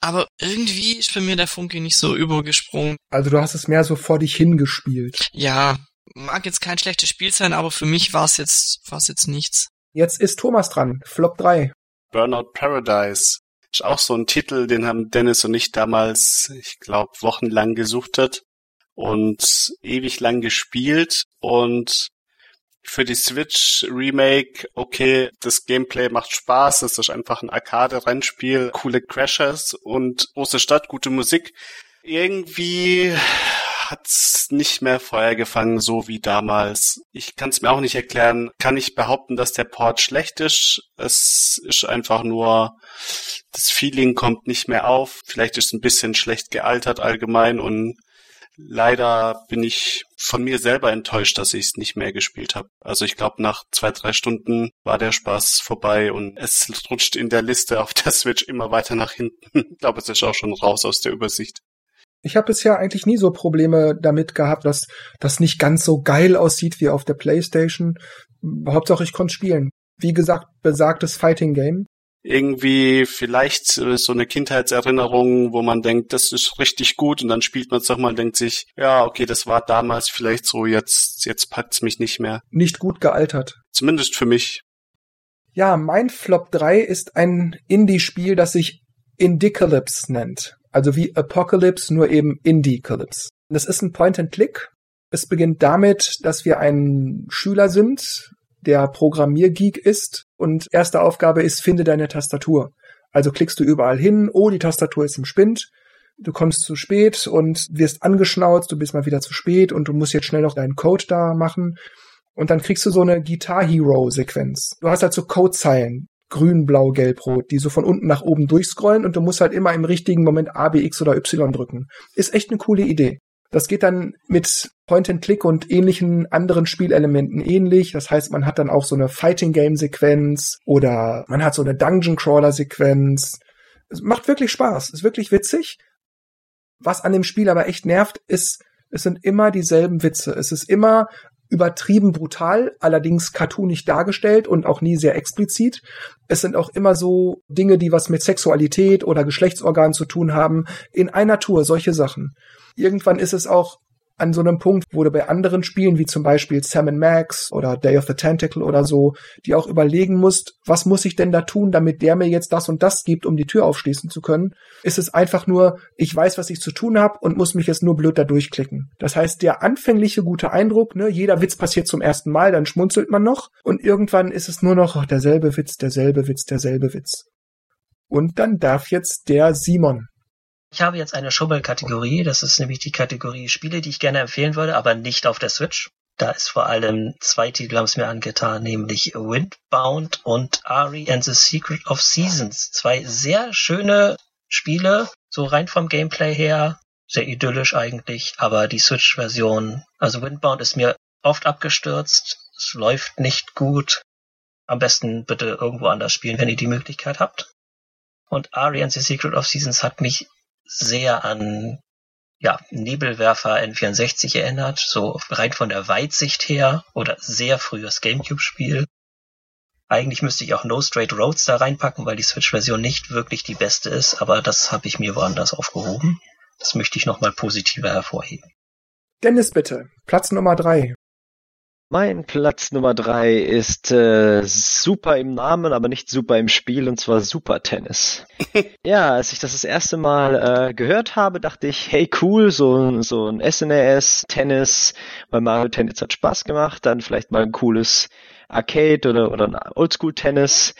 Aber irgendwie ist bei mir der Funke nicht so übergesprungen. Also du hast es mehr so vor dich hingespielt. Ja, mag jetzt kein schlechtes Spiel sein, aber für mich war es jetzt, war's jetzt nichts. Jetzt ist Thomas dran. Flop 3. Burnout Paradise. Ist auch so ein Titel, den haben Dennis und ich damals, ich glaube, wochenlang gesucht hat und ewig lang gespielt und für die Switch Remake, okay, das Gameplay macht Spaß, es ist einfach ein Arcade-Rennspiel, coole Crashers und große Stadt, gute Musik. Irgendwie hat's nicht mehr Feuer gefangen, so wie damals. Ich kann es mir auch nicht erklären. Kann ich behaupten, dass der Port schlecht ist? Es ist einfach nur, das Feeling kommt nicht mehr auf. Vielleicht ist es ein bisschen schlecht gealtert allgemein und leider bin ich von mir selber enttäuscht, dass ich es nicht mehr gespielt habe. Also ich glaube, nach zwei, drei Stunden war der Spaß vorbei und es rutscht in der Liste auf der Switch immer weiter nach hinten. ich glaube, es ist auch schon raus aus der Übersicht. Ich habe bisher eigentlich nie so Probleme damit gehabt, dass das nicht ganz so geil aussieht wie auf der PlayStation. Hauptsache ich konnte spielen. Wie gesagt, besagtes Fighting Game. Irgendwie vielleicht so eine Kindheitserinnerung, wo man denkt, das ist richtig gut und dann spielt man es doch mal und denkt sich, ja, okay, das war damals vielleicht so, jetzt, jetzt packt's mich nicht mehr. Nicht gut gealtert. Zumindest für mich. Ja, mein Flop 3 ist ein Indie-Spiel, das sich Indicalypse nennt. Also wie Apocalypse, nur eben Indie-Calypse. Das ist ein Point-and-Click. Es beginnt damit, dass wir ein Schüler sind, der Programmiergeek ist und erste Aufgabe ist, finde deine Tastatur. Also klickst du überall hin, oh, die Tastatur ist im Spind, du kommst zu spät und wirst angeschnauzt, du bist mal wieder zu spät und du musst jetzt schnell noch deinen Code da machen. Und dann kriegst du so eine Guitar Hero Sequenz. Du hast halt so Codezeilen grün, blau, gelb, rot, die so von unten nach oben durchscrollen und du musst halt immer im richtigen Moment A, B, X oder Y drücken. Ist echt eine coole Idee. Das geht dann mit Point-and-Click und ähnlichen anderen Spielelementen ähnlich. Das heißt, man hat dann auch so eine Fighting-Game-Sequenz oder man hat so eine Dungeon-Crawler-Sequenz. Es macht wirklich Spaß, ist wirklich witzig. Was an dem Spiel aber echt nervt, ist, es sind immer dieselben Witze. Es ist immer übertrieben brutal, allerdings cartoonig dargestellt und auch nie sehr explizit. Es sind auch immer so Dinge, die was mit Sexualität oder Geschlechtsorganen zu tun haben, in einer Tour, solche Sachen. Irgendwann ist es auch an so einem Punkt, wo du bei anderen Spielen, wie zum Beispiel Sam Max oder Day of the Tentacle oder so, die auch überlegen musst, was muss ich denn da tun, damit der mir jetzt das und das gibt, um die Tür aufschließen zu können, ist es einfach nur, ich weiß, was ich zu tun habe und muss mich jetzt nur blöd da durchklicken. Das heißt, der anfängliche gute Eindruck, ne, jeder Witz passiert zum ersten Mal, dann schmunzelt man noch und irgendwann ist es nur noch oh, derselbe Witz, derselbe Witz, derselbe Witz. Und dann darf jetzt der Simon ich habe jetzt eine Schubbel-Kategorie. Das ist nämlich die Kategorie Spiele, die ich gerne empfehlen würde, aber nicht auf der Switch. Da ist vor allem zwei Titel haben es mir angetan, nämlich Windbound und Ari and the Secret of Seasons. Zwei sehr schöne Spiele, so rein vom Gameplay her, sehr idyllisch eigentlich, aber die Switch-Version, also Windbound ist mir oft abgestürzt, es läuft nicht gut. Am besten bitte irgendwo anders spielen, wenn ihr die Möglichkeit habt. Und Ari and the Secret of Seasons hat mich sehr an ja, Nebelwerfer N64 erinnert, so rein von der Weitsicht her oder sehr frühes Gamecube-Spiel. Eigentlich müsste ich auch No Straight Roads da reinpacken, weil die Switch-Version nicht wirklich die beste ist, aber das habe ich mir woanders aufgehoben. Das möchte ich nochmal positiver hervorheben. Dennis bitte, Platz Nummer drei. Mein Platz Nummer drei ist äh, super im Namen, aber nicht super im Spiel, und zwar Super Tennis. ja, als ich das das erste Mal äh, gehört habe, dachte ich, hey cool, so, so ein SNES Tennis, weil Mario Tennis hat Spaß gemacht, dann vielleicht mal ein cooles Arcade oder, oder ein Oldschool Tennis.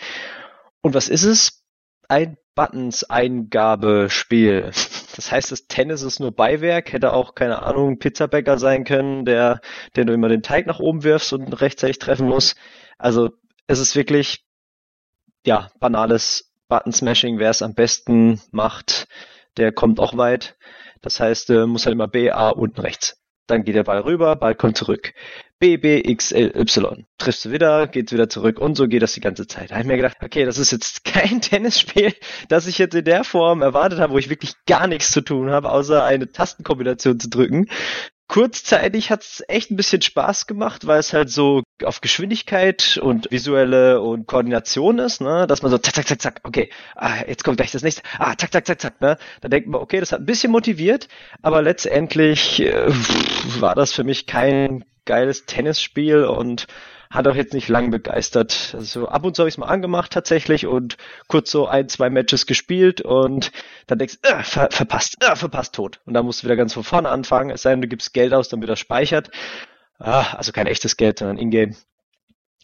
Und was ist es? Ein Buttons-Eingabespiel. Das heißt, das Tennis ist nur Beiwerk, hätte auch, keine Ahnung, Pizzabäcker sein können, der, der du immer den Teig nach oben wirfst und rechtzeitig treffen muss. Also, es ist wirklich ja, banales Button-Smashing, wer es am besten macht, der kommt auch weit. Das heißt, äh, muss halt immer B, A unten rechts. Dann geht der Ball rüber, Ball kommt zurück. B, B, X, L, Y. Triffst du wieder, geht's wieder zurück und so geht das die ganze Zeit. Da habe ich mir gedacht, okay, das ist jetzt kein Tennisspiel, das ich jetzt in der Form erwartet habe, wo ich wirklich gar nichts zu tun habe, außer eine Tastenkombination zu drücken kurzzeitig hat es echt ein bisschen Spaß gemacht, weil es halt so auf Geschwindigkeit und visuelle und Koordination ist, ne, dass man so zack, zack, zack, zack, okay, ah, jetzt kommt gleich das nächste, ah, zack, zack, zack, zack, ne, da denkt man, okay, das hat ein bisschen motiviert, aber letztendlich äh, war das für mich kein geiles Tennisspiel und hat auch jetzt nicht lang begeistert. Also ab und zu habe ich es mal angemacht tatsächlich und kurz so ein, zwei Matches gespielt und dann denkst du, äh, ver verpasst, äh, verpasst, tot. Und dann musst du wieder ganz von vorne anfangen, es sei denn, du gibst Geld aus, damit er speichert. Ah, also kein echtes Geld, sondern Ingame.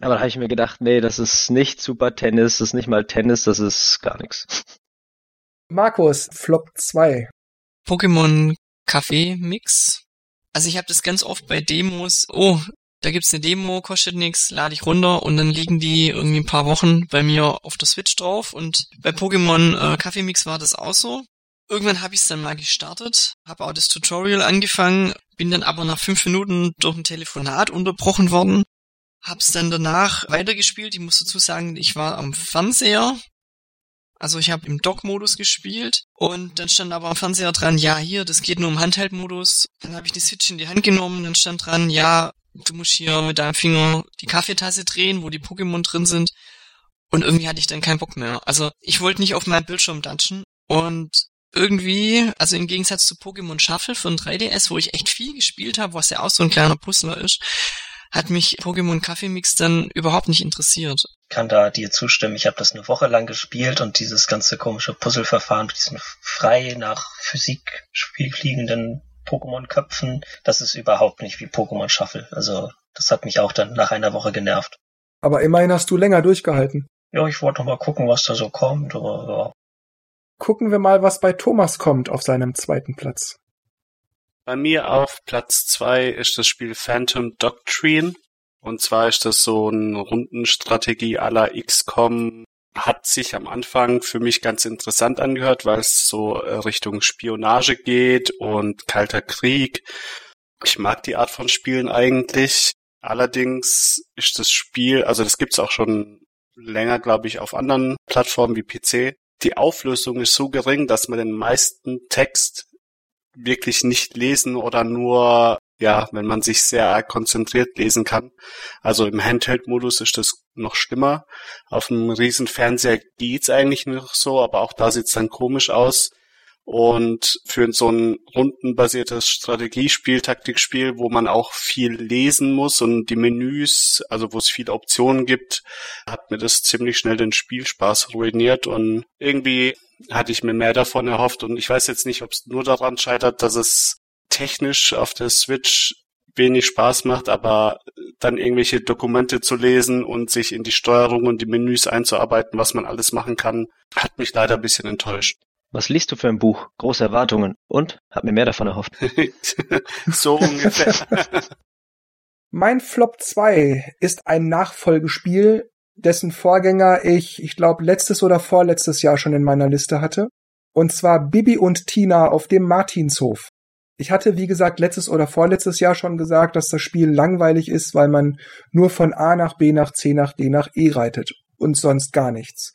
Aber da habe ich mir gedacht, nee, das ist nicht Super Tennis, das ist nicht mal Tennis, das ist gar nichts. Markus, Flop 2. Pokémon Kaffee Mix. Also ich habe das ganz oft bei Demos, oh, da gibt's eine Demo, kostet nix, lade ich runter und dann liegen die irgendwie ein paar Wochen bei mir auf der Switch drauf und bei Pokémon äh, Kaffeemix war das auch so. Irgendwann habe ich es dann mal gestartet, habe auch das Tutorial angefangen, bin dann aber nach fünf Minuten durch ein Telefonat unterbrochen worden, hab's dann danach weitergespielt. Ich muss dazu sagen, ich war am Fernseher, also ich habe im Dock-Modus gespielt und dann stand aber am Fernseher dran, ja hier, das geht nur im Handheld-Modus. Dann habe ich die Switch in die Hand genommen, dann stand dran, ja, du musst hier mit deinem Finger die Kaffeetasse drehen, wo die Pokémon drin sind. Und irgendwie hatte ich dann keinen Bock mehr. Also ich wollte nicht auf meinem Bildschirm dungeon. Und irgendwie, also im Gegensatz zu Pokémon Shuffle von 3DS, wo ich echt viel gespielt habe, was ja auch so ein kleiner Puzzler ist, hat mich Pokémon Kaffeemix dann überhaupt nicht interessiert. Ich kann da dir zustimmen. Ich habe das eine Woche lang gespielt und dieses ganze komische Puzzleverfahren mit diesen frei nach Physik liegenden Pokémon-Köpfen, das ist überhaupt nicht wie Pokémon Shuffle. Also das hat mich auch dann nach einer Woche genervt. Aber immerhin hast du länger durchgehalten. Ja, ich wollte noch mal gucken, was da so kommt, aber ja. Gucken wir mal, was bei Thomas kommt auf seinem zweiten Platz. Bei mir auf Platz zwei ist das Spiel Phantom Doctrine. Und zwar ist das so eine Rundenstrategie aller XCOM hat sich am Anfang für mich ganz interessant angehört, weil es so äh, Richtung Spionage geht und Kalter Krieg. Ich mag die Art von Spielen eigentlich. Allerdings ist das Spiel, also das gibt's auch schon länger, glaube ich, auf anderen Plattformen wie PC. Die Auflösung ist so gering, dass man den meisten Text wirklich nicht lesen oder nur ja, wenn man sich sehr konzentriert lesen kann. Also im Handheld-Modus ist das noch schlimmer. Auf einem riesen Fernseher geht's eigentlich noch so, aber auch da sieht's dann komisch aus. Und für so ein rundenbasiertes Strategiespiel, Taktikspiel, wo man auch viel lesen muss und die Menüs, also wo es viele Optionen gibt, hat mir das ziemlich schnell den Spielspaß ruiniert und irgendwie hatte ich mir mehr davon erhofft und ich weiß jetzt nicht, ob es nur daran scheitert, dass es technisch auf der Switch wenig Spaß macht, aber dann irgendwelche Dokumente zu lesen und sich in die Steuerung und die Menüs einzuarbeiten, was man alles machen kann, hat mich leider ein bisschen enttäuscht. Was liest du für ein Buch? Große Erwartungen. Und? Hab mir mehr davon erhofft. so ungefähr. mein Flop 2 ist ein Nachfolgespiel, dessen Vorgänger ich, ich glaube, letztes oder vorletztes Jahr schon in meiner Liste hatte. Und zwar Bibi und Tina auf dem Martinshof. Ich hatte, wie gesagt, letztes oder vorletztes Jahr schon gesagt, dass das Spiel langweilig ist, weil man nur von A nach B nach C nach D nach E reitet und sonst gar nichts.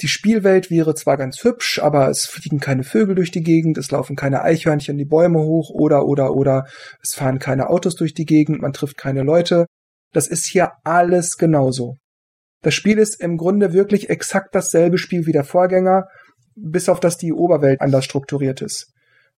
Die Spielwelt wäre zwar ganz hübsch, aber es fliegen keine Vögel durch die Gegend, es laufen keine Eichhörnchen die Bäume hoch oder oder oder es fahren keine Autos durch die Gegend, man trifft keine Leute. Das ist hier alles genauso. Das Spiel ist im Grunde wirklich exakt dasselbe Spiel wie der Vorgänger, bis auf dass die Oberwelt anders strukturiert ist.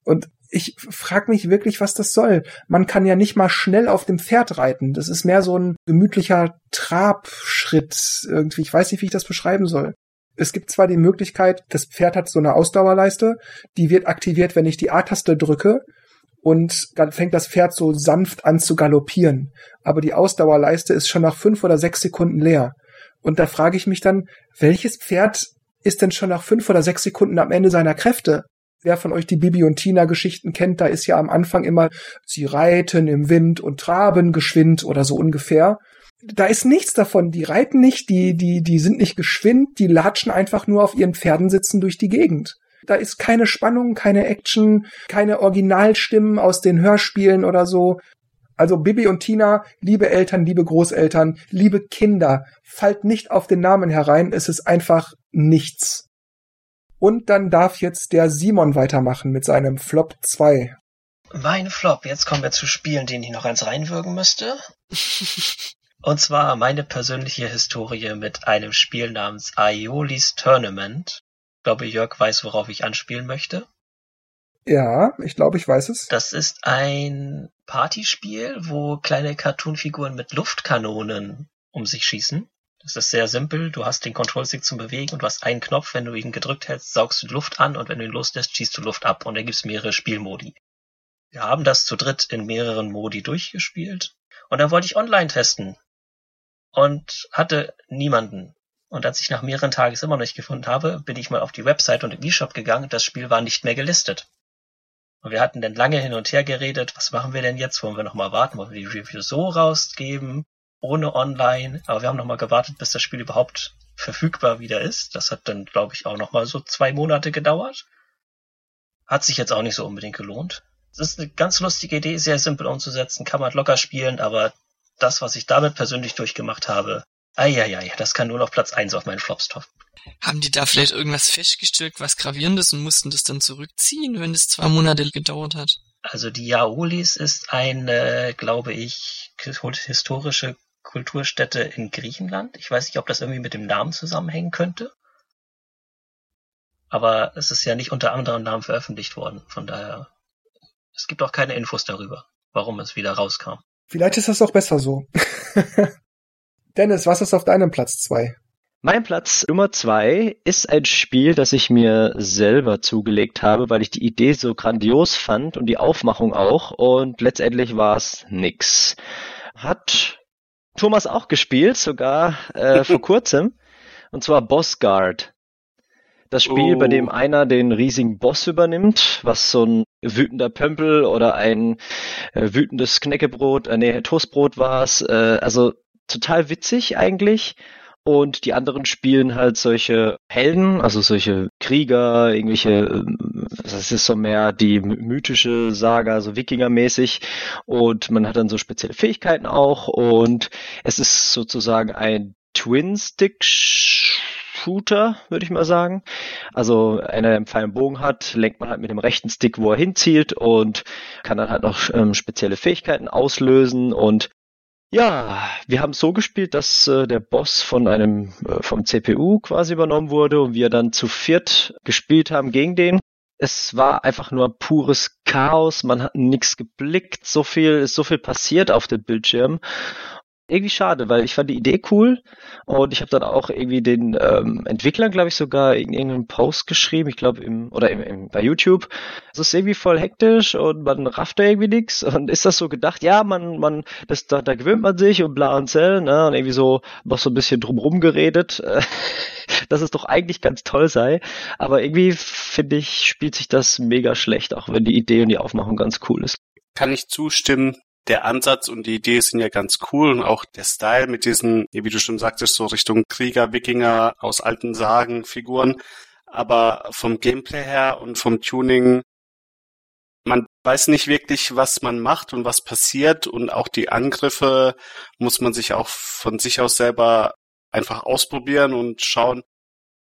Und ich frage mich wirklich, was das soll. Man kann ja nicht mal schnell auf dem Pferd reiten. Das ist mehr so ein gemütlicher Trabschritt irgendwie. Ich weiß nicht, wie ich das beschreiben soll. Es gibt zwar die Möglichkeit, das Pferd hat so eine Ausdauerleiste, die wird aktiviert, wenn ich die A-Taste drücke und dann fängt das Pferd so sanft an zu galoppieren. Aber die Ausdauerleiste ist schon nach fünf oder sechs Sekunden leer. Und da frage ich mich dann, welches Pferd ist denn schon nach fünf oder sechs Sekunden am Ende seiner Kräfte? Wer von euch die Bibi und Tina Geschichten kennt, da ist ja am Anfang immer, sie reiten im Wind und traben geschwind oder so ungefähr. da ist nichts davon. Die reiten nicht, die, die, die sind nicht geschwind, die latschen einfach nur auf ihren Pferden sitzen durch die Gegend. Da ist keine Spannung, keine Action, keine Originalstimmen aus den Hörspielen oder so. Also Bibi und Tina, liebe Eltern, liebe Großeltern, liebe Kinder, fallt nicht auf den Namen herein, es ist einfach nichts. Und dann darf jetzt der Simon weitermachen mit seinem Flop 2. Mein Flop, jetzt kommen wir zu Spielen, denen ich noch eins reinwürgen müsste. Und zwar meine persönliche Historie mit einem Spiel namens Aiolis Tournament. Ich glaube, Jörg weiß, worauf ich anspielen möchte. Ja, ich glaube, ich weiß es. Das ist ein Partyspiel, wo kleine Cartoonfiguren mit Luftkanonen um sich schießen. Das ist sehr simpel. Du hast den Control-Stick zum Bewegen und du hast einen Knopf. Wenn du ihn gedrückt hältst, saugst du Luft an und wenn du ihn loslässt, schießt du Luft ab. Und da gibt es mehrere Spielmodi. Wir haben das zu dritt in mehreren Modi durchgespielt. Und dann wollte ich online testen. Und hatte niemanden. Und als ich nach mehreren Tagen es immer noch nicht gefunden habe, bin ich mal auf die Website und den E-Shop gegangen. Das Spiel war nicht mehr gelistet. Und wir hatten dann lange hin und her geredet, was machen wir denn jetzt? Wollen wir nochmal warten? Wollen wir die Review so rausgeben? Ohne online? Aber wir haben nochmal gewartet, bis das Spiel überhaupt verfügbar wieder ist. Das hat dann, glaube ich, auch nochmal so zwei Monate gedauert. Hat sich jetzt auch nicht so unbedingt gelohnt. Es ist eine ganz lustige Idee, sehr simpel umzusetzen, kann man locker spielen, aber das, was ich damit persönlich durchgemacht habe, eieiei, das kann nur noch Platz eins auf meinen Flops toppen. Haben die da vielleicht irgendwas festgestellt, was gravierendes und mussten das dann zurückziehen, wenn es zwei Monate gedauert hat? Also die Jaolis ist eine, glaube ich, historische Kulturstätte in Griechenland. Ich weiß nicht, ob das irgendwie mit dem Namen zusammenhängen könnte. Aber es ist ja nicht unter anderem Namen veröffentlicht worden. Von daher, es gibt auch keine Infos darüber, warum es wieder rauskam. Vielleicht ist das auch besser so. Dennis, was ist auf deinem Platz zwei? Mein Platz Nummer zwei ist ein Spiel, das ich mir selber zugelegt habe, weil ich die Idee so grandios fand und die Aufmachung auch. Und letztendlich war es nix. Hat Thomas auch gespielt, sogar äh, vor kurzem. Und zwar Boss Guard. Das Spiel, oh. bei dem oh. einer den riesigen Boss übernimmt, was so ein wütender Pömpel oder ein äh, wütendes Knäckebrot, äh, nee, Toastbrot war es. Äh, also total witzig eigentlich und die anderen spielen halt solche Helden, also solche Krieger, irgendwelche, ähm, das ist so mehr die mythische Saga, so Wikinger-mäßig. Und man hat dann so spezielle Fähigkeiten auch. Und es ist sozusagen ein Twin-Stick-Shooter, würde ich mal sagen. Also einer, der einen feinen Bogen hat, lenkt man halt mit dem rechten Stick, wo er hinzielt und kann dann halt noch ähm, spezielle Fähigkeiten auslösen und ja, wir haben so gespielt, dass äh, der Boss von einem äh, vom CPU quasi übernommen wurde und wir dann zu viert gespielt haben gegen den. Es war einfach nur pures Chaos, man hat nichts geblickt, so viel ist so viel passiert auf dem Bildschirm irgendwie schade, weil ich fand die Idee cool und ich habe dann auch irgendwie den ähm, Entwicklern, glaube ich, sogar in irgendeinen Post geschrieben, ich glaube im oder im, im, bei YouTube. Es ist irgendwie voll hektisch und man rafft da irgendwie nichts und ist das so gedacht, ja, man man das da, da gewöhnt man sich und bla und zell, ne, und irgendwie so noch so ein bisschen drumrum geredet, dass es doch eigentlich ganz toll sei, aber irgendwie finde ich spielt sich das mega schlecht, auch wenn die Idee und die Aufmachung ganz cool ist. Kann ich zustimmen der Ansatz und die Idee sind ja ganz cool und auch der Style mit diesen, wie du schon sagtest, so Richtung Krieger, Wikinger aus alten Sagen, Figuren. Aber vom Gameplay her und vom Tuning, man weiß nicht wirklich, was man macht und was passiert und auch die Angriffe muss man sich auch von sich aus selber einfach ausprobieren und schauen,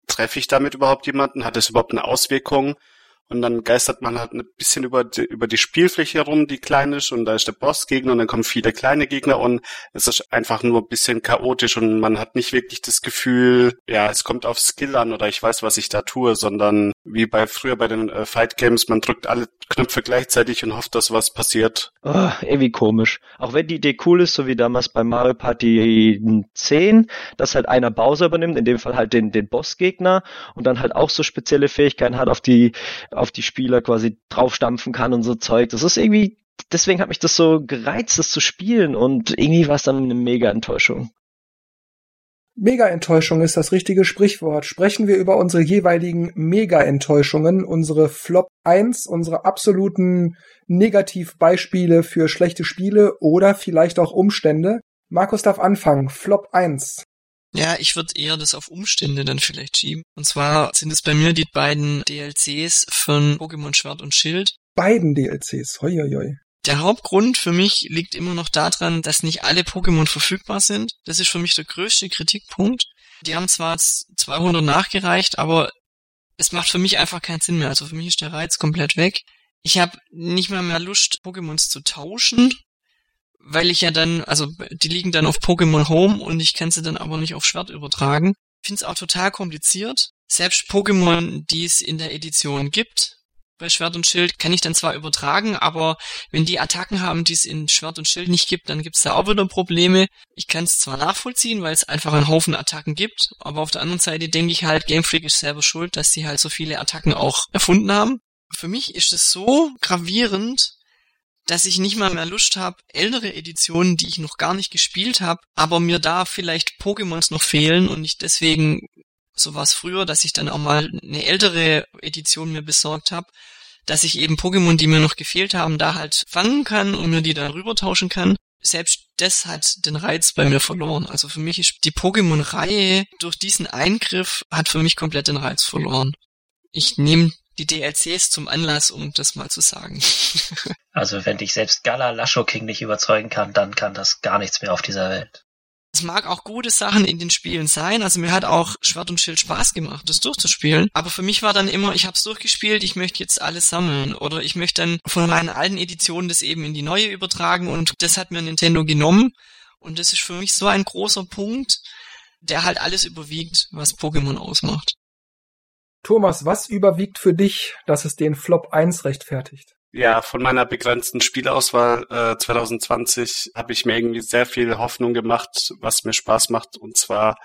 treffe ich damit überhaupt jemanden? Hat es überhaupt eine Auswirkung? Und dann geistert man halt ein bisschen über die, über die Spielfläche herum, die klein ist, und da ist der Bossgegner und dann kommen viele kleine Gegner und es ist einfach nur ein bisschen chaotisch und man hat nicht wirklich das Gefühl, ja, es kommt auf Skill an oder ich weiß, was ich da tue, sondern wie bei früher bei den äh, Fight Games, man drückt alle Knöpfe gleichzeitig und hofft, dass was passiert. Oh, irgendwie komisch. Auch wenn die Idee cool ist, so wie damals bei Mario Party 10, dass halt einer Bowser übernimmt, in dem Fall halt den, den Bossgegner und dann halt auch so spezielle Fähigkeiten hat, auf die, auf die Spieler quasi draufstampfen kann und so Zeug. Das ist irgendwie, deswegen hat mich das so gereizt, das zu spielen und irgendwie war es dann eine mega Enttäuschung. Mega-Enttäuschung ist das richtige Sprichwort. Sprechen wir über unsere jeweiligen Mega-Enttäuschungen, unsere Flop 1, unsere absoluten Negativbeispiele für schlechte Spiele oder vielleicht auch Umstände. Markus darf anfangen. Flop 1. Ja, ich würde eher das auf Umstände dann vielleicht schieben. Und zwar sind es bei mir die beiden DLCs von Pokémon Schwert und Schild. Beiden DLCs. Hoi, hoi, hoi. Der Hauptgrund für mich liegt immer noch daran, dass nicht alle Pokémon verfügbar sind. Das ist für mich der größte Kritikpunkt. Die haben zwar 200 nachgereicht, aber es macht für mich einfach keinen Sinn mehr. Also für mich ist der Reiz komplett weg. Ich habe nicht mal mehr Lust, Pokémons zu tauschen, weil ich ja dann, also die liegen dann auf Pokémon Home und ich kann sie dann aber nicht auf Schwert übertragen. Ich finde es auch total kompliziert. Selbst Pokémon, die es in der Edition gibt, bei Schwert und Schild, kann ich dann zwar übertragen, aber wenn die Attacken haben, die es in Schwert und Schild nicht gibt, dann gibt es da auch wieder Probleme. Ich kann es zwar nachvollziehen, weil es einfach einen Haufen Attacken gibt, aber auf der anderen Seite denke ich halt, Game Freak ist selber schuld, dass sie halt so viele Attacken auch erfunden haben. Für mich ist es so gravierend, dass ich nicht mal mehr Lust habe, ältere Editionen, die ich noch gar nicht gespielt habe, aber mir da vielleicht Pokémons noch fehlen und ich deswegen so war es früher, dass ich dann auch mal eine ältere Edition mir besorgt habe, dass ich eben Pokémon, die mir noch gefehlt haben, da halt fangen kann und mir die dann rüber tauschen kann. Selbst das hat den Reiz bei mir verloren. Also für mich ist die Pokémon-Reihe durch diesen Eingriff hat für mich komplett den Reiz verloren. Ich nehme die DLCs zum Anlass, um das mal zu sagen. also wenn dich selbst Gala Lasho King nicht überzeugen kann, dann kann das gar nichts mehr auf dieser Welt. Es mag auch gute Sachen in den Spielen sein. Also mir hat auch Schwert und Schild Spaß gemacht, das durchzuspielen. Aber für mich war dann immer, ich habe es durchgespielt, ich möchte jetzt alles sammeln. Oder ich möchte dann von meinen alten Editionen das eben in die neue übertragen. Und das hat mir Nintendo genommen. Und das ist für mich so ein großer Punkt, der halt alles überwiegt, was Pokémon ausmacht. Thomas, was überwiegt für dich, dass es den Flop 1 rechtfertigt? Ja, von meiner begrenzten Spielauswahl äh, 2020 habe ich mir irgendwie sehr viel Hoffnung gemacht, was mir Spaß macht, und zwar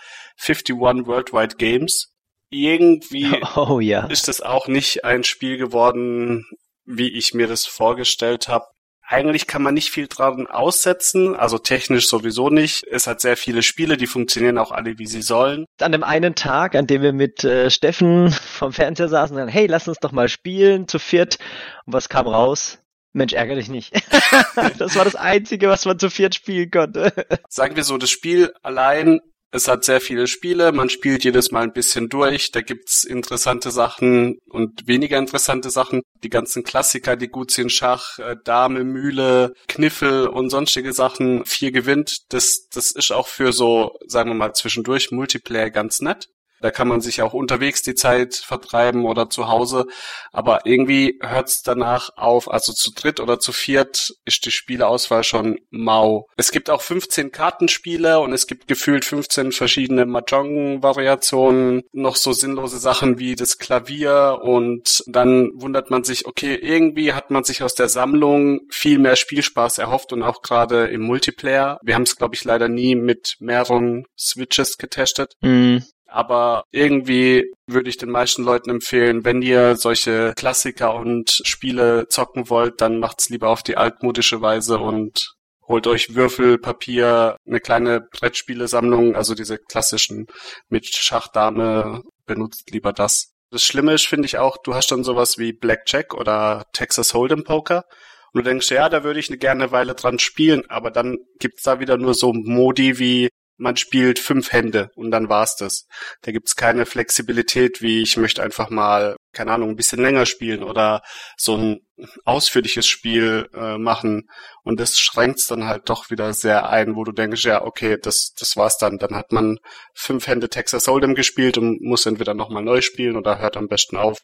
51 Worldwide Games. Irgendwie oh, ja. ist das auch nicht ein Spiel geworden, wie ich mir das vorgestellt habe. Eigentlich kann man nicht viel dran aussetzen, also technisch sowieso nicht. Es hat sehr viele Spiele, die funktionieren auch alle, wie sie sollen. An dem einen Tag, an dem wir mit äh, Steffen vom Fernseher saßen, dann, hey, lass uns doch mal spielen, zu viert. Und was kam raus? Mensch, ärgere dich nicht. das war das Einzige, was man zu viert spielen konnte. Sagen wir so, das Spiel allein es hat sehr viele Spiele, man spielt jedes Mal ein bisschen durch, da gibt's interessante Sachen und weniger interessante Sachen. Die ganzen Klassiker, die gut sind, Schach, äh, Dame, Mühle, Kniffel und sonstige Sachen, vier gewinnt, das, das ist auch für so, sagen wir mal, zwischendurch Multiplayer ganz nett. Da kann man sich auch unterwegs die Zeit vertreiben oder zu Hause. Aber irgendwie hört es danach auf. Also zu dritt oder zu viert ist die Spieleauswahl schon mau. Es gibt auch 15 Kartenspiele und es gibt gefühlt 15 verschiedene Mahjong-Variationen. Noch so sinnlose Sachen wie das Klavier und dann wundert man sich, okay, irgendwie hat man sich aus der Sammlung viel mehr Spielspaß erhofft und auch gerade im Multiplayer. Wir haben es, glaube ich, leider nie mit mehreren Switches getestet. Mm. Aber irgendwie würde ich den meisten Leuten empfehlen, wenn ihr solche Klassiker und Spiele zocken wollt, dann macht's lieber auf die altmodische Weise und holt euch Würfel, Papier, eine kleine Brettspielesammlung, also diese klassischen mit Schachdame, benutzt lieber das. Das Schlimme ist, finde ich auch, du hast dann sowas wie Blackjack oder Texas Hold'em Poker und du denkst, ja, da würde ich gerne eine Weile dran spielen, aber dann gibt's da wieder nur so Modi wie man spielt fünf Hände und dann war's das. Da gibt's keine Flexibilität, wie ich möchte einfach mal, keine Ahnung, ein bisschen länger spielen oder so ein ausführliches Spiel äh, machen. Und das schränkt's dann halt doch wieder sehr ein, wo du denkst, ja, okay, das, das war's dann. Dann hat man fünf Hände Texas Hold'em gespielt und muss entweder nochmal neu spielen oder hört am besten auf.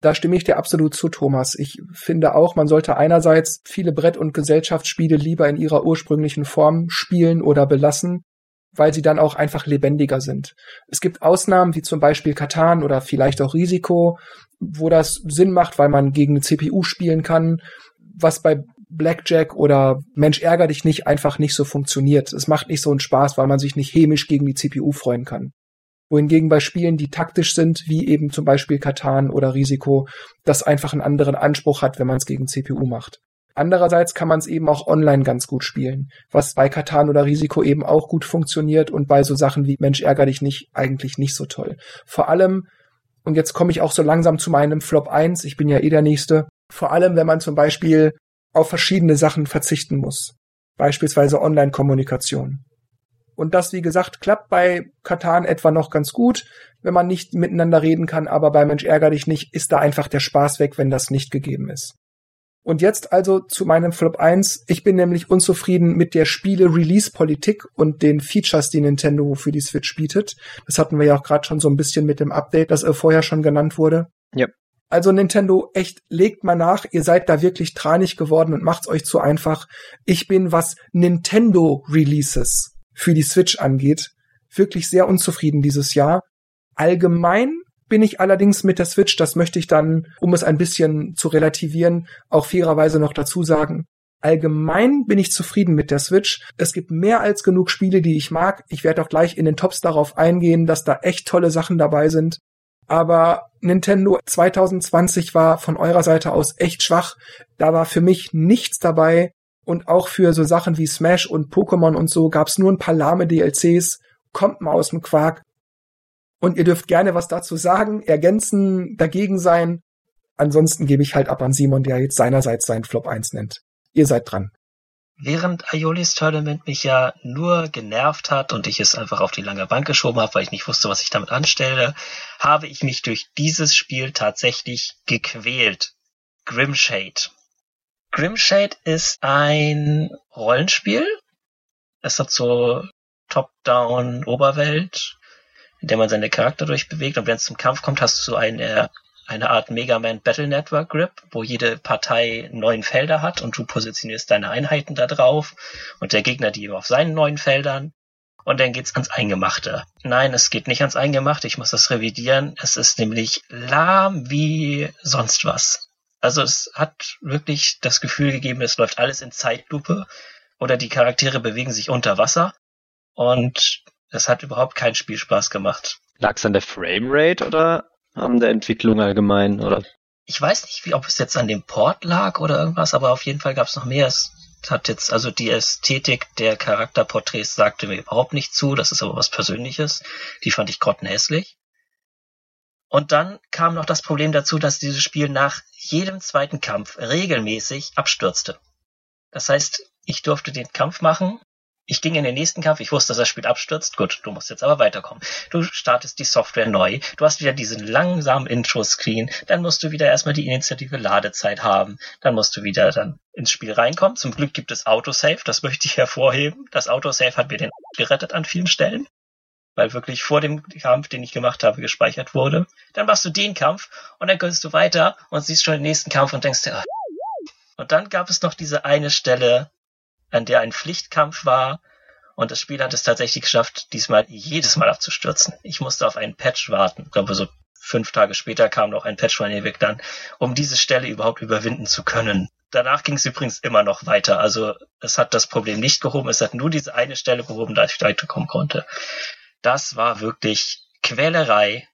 Da stimme ich dir absolut zu, Thomas. Ich finde auch, man sollte einerseits viele Brett- und Gesellschaftsspiele lieber in ihrer ursprünglichen Form spielen oder belassen, weil sie dann auch einfach lebendiger sind. Es gibt Ausnahmen, wie zum Beispiel Katan oder vielleicht auch Risiko, wo das Sinn macht, weil man gegen eine CPU spielen kann, was bei Blackjack oder Mensch ärger dich nicht einfach nicht so funktioniert. Es macht nicht so einen Spaß, weil man sich nicht hämisch gegen die CPU freuen kann. Wohingegen bei Spielen, die taktisch sind, wie eben zum Beispiel Katan oder Risiko, das einfach einen anderen Anspruch hat, wenn man es gegen CPU macht. Andererseits kann man es eben auch online ganz gut spielen, was bei Katan oder Risiko eben auch gut funktioniert und bei so Sachen wie Mensch ärger dich nicht eigentlich nicht so toll. Vor allem, und jetzt komme ich auch so langsam zu meinem Flop 1, ich bin ja eh der Nächste, vor allem wenn man zum Beispiel auf verschiedene Sachen verzichten muss. Beispielsweise Online-Kommunikation. Und das, wie gesagt, klappt bei Katan etwa noch ganz gut, wenn man nicht miteinander reden kann, aber bei Mensch ärger dich nicht, ist da einfach der Spaß weg, wenn das nicht gegeben ist. Und jetzt also zu meinem Flop 1. Ich bin nämlich unzufrieden mit der Spiele-Release-Politik und den Features, die Nintendo für die Switch bietet. Das hatten wir ja auch gerade schon so ein bisschen mit dem Update, das äh, vorher schon genannt wurde. Ja. Also Nintendo, echt, legt mal nach, ihr seid da wirklich tranig geworden und macht's euch zu einfach. Ich bin, was Nintendo Releases für die Switch angeht, wirklich sehr unzufrieden dieses Jahr. Allgemein bin ich allerdings mit der Switch, das möchte ich dann, um es ein bisschen zu relativieren, auch fairerweise noch dazu sagen. Allgemein bin ich zufrieden mit der Switch. Es gibt mehr als genug Spiele, die ich mag. Ich werde auch gleich in den Tops darauf eingehen, dass da echt tolle Sachen dabei sind aber Nintendo 2020 war von eurer Seite aus echt schwach. Da war für mich nichts dabei und auch für so Sachen wie Smash und Pokémon und so gab's nur ein paar lahme DLCs. Kommt mal aus dem Quark. Und ihr dürft gerne was dazu sagen, ergänzen, dagegen sein. Ansonsten gebe ich halt ab an Simon, der jetzt seinerseits seinen Flop 1 nennt. Ihr seid dran. Während Aiolis Tournament mich ja nur genervt hat und ich es einfach auf die lange Bank geschoben habe, weil ich nicht wusste, was ich damit anstelle, habe ich mich durch dieses Spiel tatsächlich gequält. Grimshade. Grimshade ist ein Rollenspiel. Es hat so Top-Down Oberwelt, in der man seine Charakter durchbewegt und wenn es zum Kampf kommt, hast du so eine eine Art Mega Man Battle Network Grip, wo jede Partei neun Felder hat und du positionierst deine Einheiten da drauf und der Gegner die auf seinen neuen Feldern. Und dann geht's ans Eingemachte. Nein, es geht nicht ans Eingemachte, ich muss das revidieren. Es ist nämlich lahm wie sonst was. Also es hat wirklich das Gefühl gegeben, es läuft alles in Zeitlupe oder die Charaktere bewegen sich unter Wasser und es hat überhaupt keinen Spielspaß gemacht. Lag's an der Framerate oder an der Entwicklung allgemein, oder? Ich weiß nicht, wie, ob es jetzt an dem Port lag oder irgendwas, aber auf jeden Fall gab es noch mehr. Es hat jetzt, also die Ästhetik der Charakterporträts sagte mir überhaupt nicht zu, das ist aber was Persönliches. Die fand ich grottenhässlich. Und dann kam noch das Problem dazu, dass dieses Spiel nach jedem zweiten Kampf regelmäßig abstürzte. Das heißt, ich durfte den Kampf machen ich ging in den nächsten Kampf, ich wusste, dass das Spiel abstürzt. Gut, du musst jetzt aber weiterkommen. Du startest die Software neu, du hast wieder diesen langsamen Intro-Screen, dann musst du wieder erstmal die Initiative Ladezeit haben, dann musst du wieder dann ins Spiel reinkommen. Zum Glück gibt es Autosave, das möchte ich hervorheben. Das Autosave hat mir den gerettet an vielen Stellen, weil wirklich vor dem Kampf, den ich gemacht habe, gespeichert wurde. Dann machst du den Kampf und dann gönnst du weiter und siehst schon den nächsten Kampf und denkst dir, und dann gab es noch diese eine Stelle, an der ein Pflichtkampf war. Und das Spiel hat es tatsächlich geschafft, diesmal jedes Mal abzustürzen. Ich musste auf einen Patch warten. Ich glaube, so fünf Tage später kam noch ein Patch von den dann, um diese Stelle überhaupt überwinden zu können. Danach ging es übrigens immer noch weiter. Also es hat das Problem nicht gehoben. Es hat nur diese eine Stelle gehoben, da ich weiterkommen konnte. Das war wirklich Quälerei.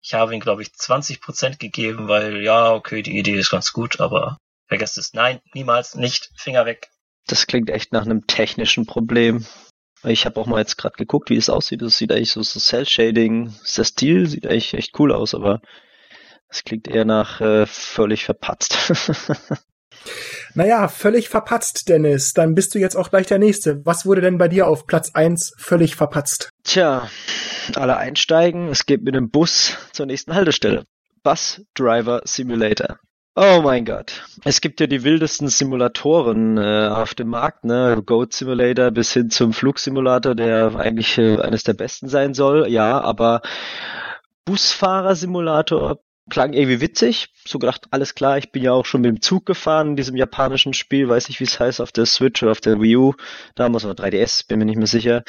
Ich habe ihm, glaube ich, 20 Prozent gegeben, weil ja, okay, die Idee ist ganz gut, aber vergesst es. Nein, niemals nicht. Finger weg. Das klingt echt nach einem technischen Problem. Ich habe auch mal jetzt gerade geguckt, wie es aussieht. Das sieht eigentlich so, so Cell-Shading, der Stil sieht eigentlich echt cool aus, aber es klingt eher nach äh, völlig verpatzt. naja, völlig verpatzt, Dennis. Dann bist du jetzt auch gleich der Nächste. Was wurde denn bei dir auf Platz eins völlig verpatzt? Tja, alle einsteigen. Es geht mit dem Bus zur nächsten Haltestelle. Bus Driver Simulator. Oh mein Gott. Es gibt ja die wildesten Simulatoren äh, auf dem Markt, ne? Goat Simulator bis hin zum Flugsimulator, der eigentlich äh, eines der besten sein soll, ja, aber Busfahrer-Simulator klang irgendwie witzig. So gedacht, alles klar, ich bin ja auch schon mit dem Zug gefahren in diesem japanischen Spiel, weiß nicht, wie es heißt, auf der Switch oder auf der Wii U, damals oder 3DS, bin mir nicht mehr sicher,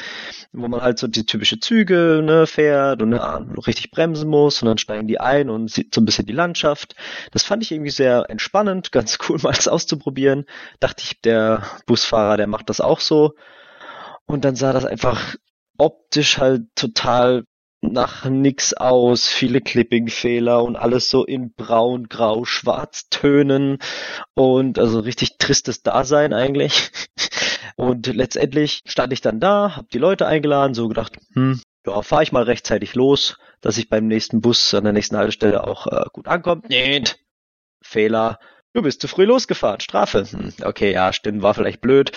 wo man halt so die typische Züge ne, fährt und ne, richtig bremsen muss und dann steigen die ein und sieht so ein bisschen die Landschaft. Das fand ich irgendwie sehr entspannend, ganz cool mal auszuprobieren. Dachte ich, der Busfahrer, der macht das auch so. Und dann sah das einfach optisch halt total nach nix aus, viele Clipping-Fehler und alles so in braun, grau, schwarz Tönen und also richtig tristes Dasein eigentlich. Und letztendlich stand ich dann da, hab die Leute eingeladen, so gedacht, hm, ja, fahr ich mal rechtzeitig los, dass ich beim nächsten Bus an der nächsten Haltestelle auch äh, gut ankomme. Nee, Fehler. du bist zu früh losgefahren, Strafe. Hm, okay, ja, stimmt, war vielleicht blöd.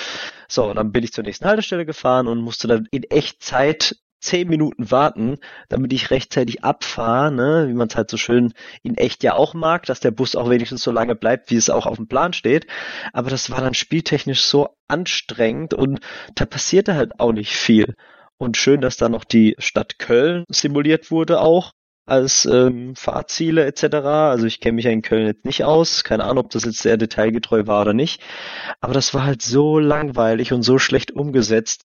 So, dann bin ich zur nächsten Haltestelle gefahren und musste dann in Echtzeit zehn Minuten warten, damit ich rechtzeitig abfahre, ne, wie man es halt so schön in echt ja auch mag, dass der Bus auch wenigstens so lange bleibt, wie es auch auf dem Plan steht. Aber das war dann spieltechnisch so anstrengend und da passierte halt auch nicht viel. Und schön, dass da noch die Stadt Köln simuliert wurde auch als ähm, Fahrziele etc. Also ich kenne mich ja in Köln jetzt nicht aus, keine Ahnung, ob das jetzt sehr detailgetreu war oder nicht. Aber das war halt so langweilig und so schlecht umgesetzt.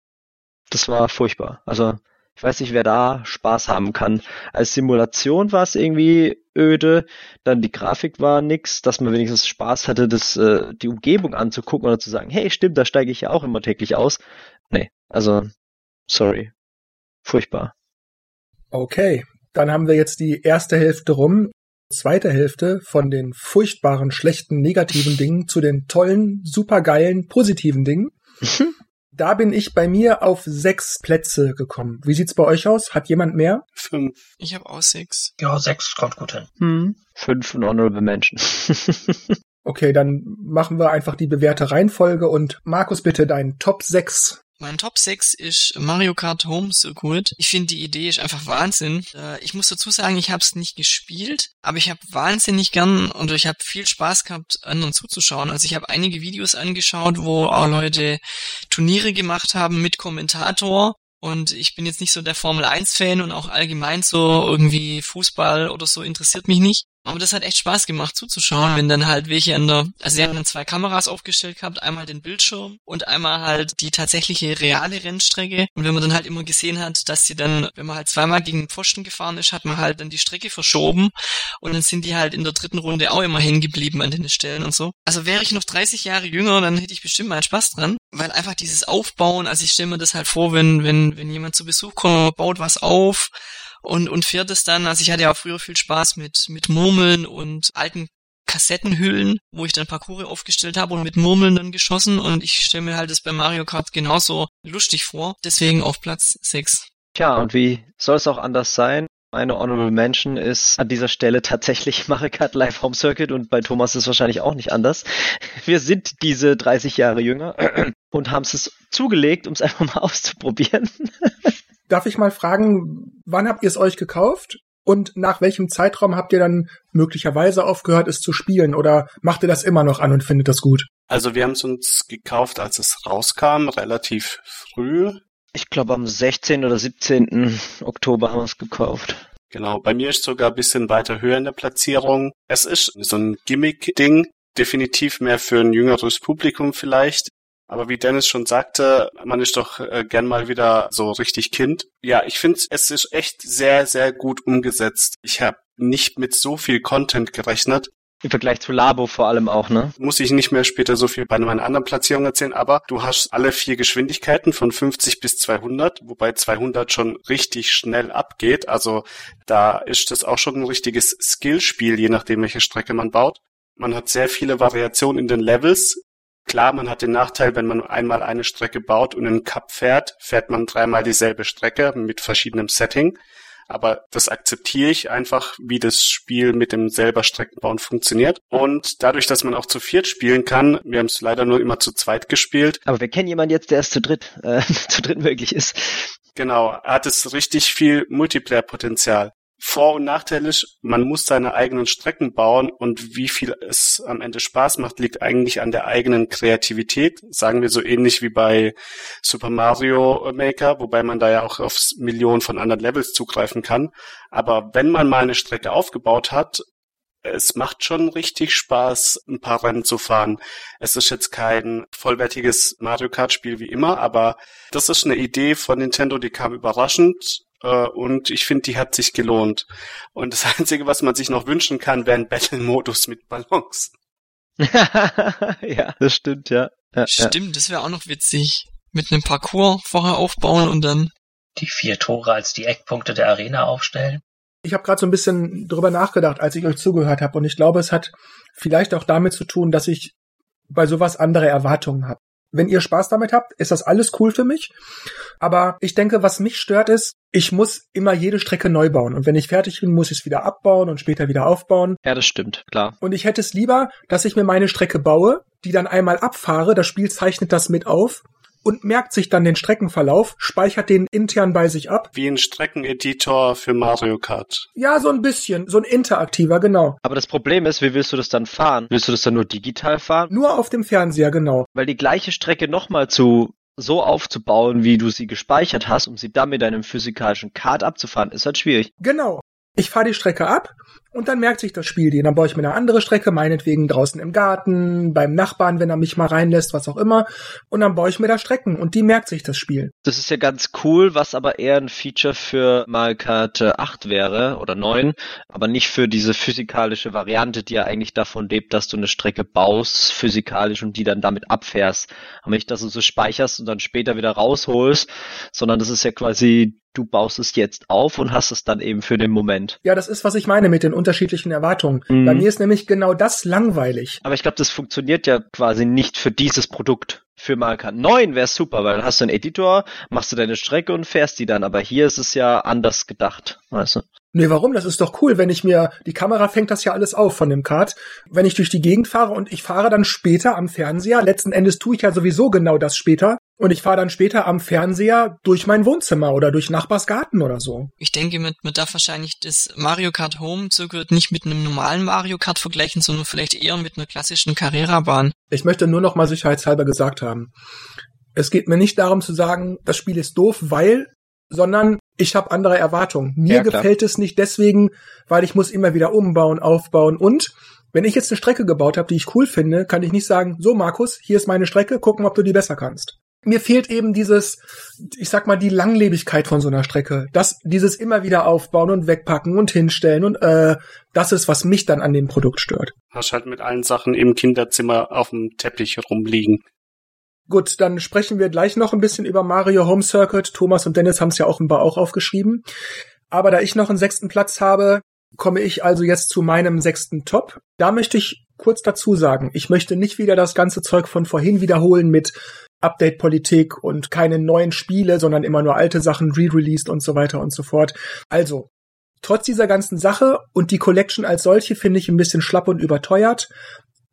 Das war furchtbar. Also ich weiß nicht, wer da Spaß haben kann. Als Simulation war es irgendwie öde, dann die Grafik war nix, dass man wenigstens Spaß hatte, das, äh, die Umgebung anzugucken oder zu sagen, hey, stimmt, da steige ich ja auch immer täglich aus. Nee, also, sorry. Furchtbar. Okay, dann haben wir jetzt die erste Hälfte rum. Zweite Hälfte von den furchtbaren, schlechten, negativen Dingen zu den tollen, supergeilen, positiven Dingen. da bin ich bei mir auf sechs Plätze gekommen. Wie sieht's bei euch aus? Hat jemand mehr? Fünf. Ich habe auch sechs. Ja, sechs kommt gut hin. Hm. Fünf Honorable Menschen. okay, dann machen wir einfach die bewährte Reihenfolge und Markus, bitte dein Top 6. Mein Top 6 ist Mario Kart Home Circuit. Ich finde die Idee ist einfach Wahnsinn. Äh, ich muss dazu sagen, ich habe es nicht gespielt, aber ich habe wahnsinnig gern und ich habe viel Spaß gehabt, anderen zuzuschauen. Also ich habe einige Videos angeschaut, wo auch Leute Turniere gemacht haben mit Kommentator und ich bin jetzt nicht so der Formel 1 Fan und auch allgemein so irgendwie Fußball oder so interessiert mich nicht. Aber das hat echt Spaß gemacht zuzuschauen, wenn dann halt welche an der, also sie haben dann zwei Kameras aufgestellt gehabt, einmal den Bildschirm und einmal halt die tatsächliche reale Rennstrecke. Und wenn man dann halt immer gesehen hat, dass sie dann, wenn man halt zweimal gegen den Pfosten gefahren ist, hat man halt dann die Strecke verschoben und dann sind die halt in der dritten Runde auch immer hängen geblieben an den Stellen und so. Also wäre ich noch 30 Jahre jünger, dann hätte ich bestimmt mal Spaß dran, weil einfach dieses Aufbauen, also ich stelle mir das halt vor, wenn, wenn, wenn jemand zu Besuch kommt, baut was auf und, und viertes dann, also ich hatte ja auch früher viel Spaß mit, mit Murmeln und alten Kassettenhüllen, wo ich dann Parcours aufgestellt habe und mit Murmeln dann geschossen und ich stelle mir halt das bei Mario Kart genauso lustig vor. Deswegen auf Platz 6. Tja, und wie soll es auch anders sein? Meine Honorable Mention ist an dieser Stelle tatsächlich Mario Kart Live Home Circuit und bei Thomas ist es wahrscheinlich auch nicht anders. Wir sind diese 30 Jahre jünger und haben es zugelegt, um es einfach mal auszuprobieren. Darf ich mal fragen, wann habt ihr es euch gekauft? Und nach welchem Zeitraum habt ihr dann möglicherweise aufgehört, es zu spielen? Oder macht ihr das immer noch an und findet das gut? Also wir haben es uns gekauft, als es rauskam, relativ früh. Ich glaube am 16. oder 17. Oktober haben wir es gekauft. Genau, bei mir ist sogar ein bisschen weiter höher in der Platzierung. Es ist so ein Gimmick-Ding, definitiv mehr für ein jüngeres Publikum vielleicht. Aber wie Dennis schon sagte, man ist doch äh, gern mal wieder so richtig Kind. Ja, ich finde, es ist echt sehr, sehr gut umgesetzt. Ich habe nicht mit so viel Content gerechnet. Im Vergleich zu Labo vor allem auch, ne? Muss ich nicht mehr später so viel bei meinen anderen Platzierungen erzählen, aber du hast alle vier Geschwindigkeiten von 50 bis 200, wobei 200 schon richtig schnell abgeht. Also da ist das auch schon ein richtiges Skillspiel, je nachdem, welche Strecke man baut. Man hat sehr viele Variationen in den Levels. Klar, man hat den Nachteil, wenn man einmal eine Strecke baut und einen Cup fährt, fährt man dreimal dieselbe Strecke mit verschiedenem Setting. Aber das akzeptiere ich einfach, wie das Spiel mit dem selber Streckenbauen funktioniert. Und dadurch, dass man auch zu viert spielen kann, wir haben es leider nur immer zu zweit gespielt. Aber wir kennen jemanden jetzt, der es zu dritt, äh, zu dritt möglich ist. Genau, hat es richtig viel Multiplayer-Potenzial. Vor- und Nachteil ist, man muss seine eigenen Strecken bauen und wie viel es am Ende Spaß macht, liegt eigentlich an der eigenen Kreativität. Sagen wir so ähnlich wie bei Super Mario Maker, wobei man da ja auch auf Millionen von anderen Levels zugreifen kann. Aber wenn man mal eine Strecke aufgebaut hat, es macht schon richtig Spaß, ein paar Rennen zu fahren. Es ist jetzt kein vollwertiges Mario Kart Spiel wie immer, aber das ist eine Idee von Nintendo, die kam überraschend und ich finde, die hat sich gelohnt. Und das Einzige, was man sich noch wünschen kann, wäre ein Battle-Modus mit Ballons. ja, das stimmt, ja. ja stimmt, ja. das wäre auch noch witzig. Mit einem Parcours vorher aufbauen und dann die vier Tore als die Eckpunkte der Arena aufstellen. Ich habe gerade so ein bisschen drüber nachgedacht, als ich euch zugehört habe. Und ich glaube, es hat vielleicht auch damit zu tun, dass ich bei sowas andere Erwartungen habe. Wenn ihr Spaß damit habt, ist das alles cool für mich. Aber ich denke, was mich stört ist, ich muss immer jede Strecke neu bauen. Und wenn ich fertig bin, muss ich es wieder abbauen und später wieder aufbauen. Ja, das stimmt, klar. Und ich hätte es lieber, dass ich mir meine Strecke baue, die dann einmal abfahre, das Spiel zeichnet das mit auf und merkt sich dann den Streckenverlauf, speichert den intern bei sich ab. Wie ein Streckeneditor für Mario Kart. Ja, so ein bisschen, so ein interaktiver, genau. Aber das Problem ist, wie willst du das dann fahren? Willst du das dann nur digital fahren? Nur auf dem Fernseher, genau. Weil die gleiche Strecke nochmal zu so aufzubauen, wie du sie gespeichert hast, um sie dann mit deinem physikalischen Kart abzufahren, ist halt schwierig. Genau. Ich fahre die Strecke ab und dann merkt sich das Spiel die. Dann baue ich mir eine andere Strecke, meinetwegen draußen im Garten, beim Nachbarn, wenn er mich mal reinlässt, was auch immer. Und dann baue ich mir da Strecken und die merkt sich das Spiel. Das ist ja ganz cool, was aber eher ein Feature für Mario Kart 8 wäre oder 9, aber nicht für diese physikalische Variante, die ja eigentlich davon lebt, dass du eine Strecke baust, physikalisch und die dann damit abfährst. Aber nicht, dass du so speicherst und dann später wieder rausholst, sondern das ist ja quasi du baust es jetzt auf und hast es dann eben für den Moment. Ja, das ist, was ich meine mit den unterschiedlichen Erwartungen. Mhm. Bei mir ist nämlich genau das langweilig. Aber ich glaube, das funktioniert ja quasi nicht für dieses Produkt. Für Marker 9 wäre super, weil dann hast du einen Editor, machst du deine Strecke und fährst die dann. Aber hier ist es ja anders gedacht, weißt du? Nee, warum? Das ist doch cool, wenn ich mir, die Kamera fängt das ja alles auf von dem Kart. Wenn ich durch die Gegend fahre und ich fahre dann später am Fernseher, letzten Endes tue ich ja sowieso genau das später, und ich fahre dann später am Fernseher durch mein Wohnzimmer oder durch Nachbarsgarten oder so. Ich denke, man, man darf wahrscheinlich das Mario Kart Home Circuit nicht mit einem normalen Mario Kart vergleichen, sondern vielleicht eher mit einer klassischen Carrera-Bahn. Ich möchte nur noch mal sicherheitshalber gesagt haben. Es geht mir nicht darum zu sagen, das Spiel ist doof, weil, sondern ich habe andere Erwartungen. Mir ja, gefällt es nicht deswegen, weil ich muss immer wieder umbauen, aufbauen und wenn ich jetzt eine Strecke gebaut habe, die ich cool finde, kann ich nicht sagen, so Markus, hier ist meine Strecke, gucken, ob du die besser kannst mir fehlt eben dieses, ich sag mal, die Langlebigkeit von so einer Strecke. Das, dieses immer wieder aufbauen und wegpacken und hinstellen und äh, das ist, was mich dann an dem Produkt stört. Hast halt mit allen Sachen im Kinderzimmer auf dem Teppich rumliegen. Gut, dann sprechen wir gleich noch ein bisschen über Mario Home Circuit. Thomas und Dennis haben es ja auch im Bar auch aufgeschrieben. Aber da ich noch einen sechsten Platz habe, komme ich also jetzt zu meinem sechsten Top. Da möchte ich kurz dazu sagen, ich möchte nicht wieder das ganze Zeug von vorhin wiederholen mit Update-Politik und keine neuen Spiele, sondern immer nur alte Sachen re-released und so weiter und so fort. Also, trotz dieser ganzen Sache und die Collection als solche finde ich ein bisschen schlapp und überteuert,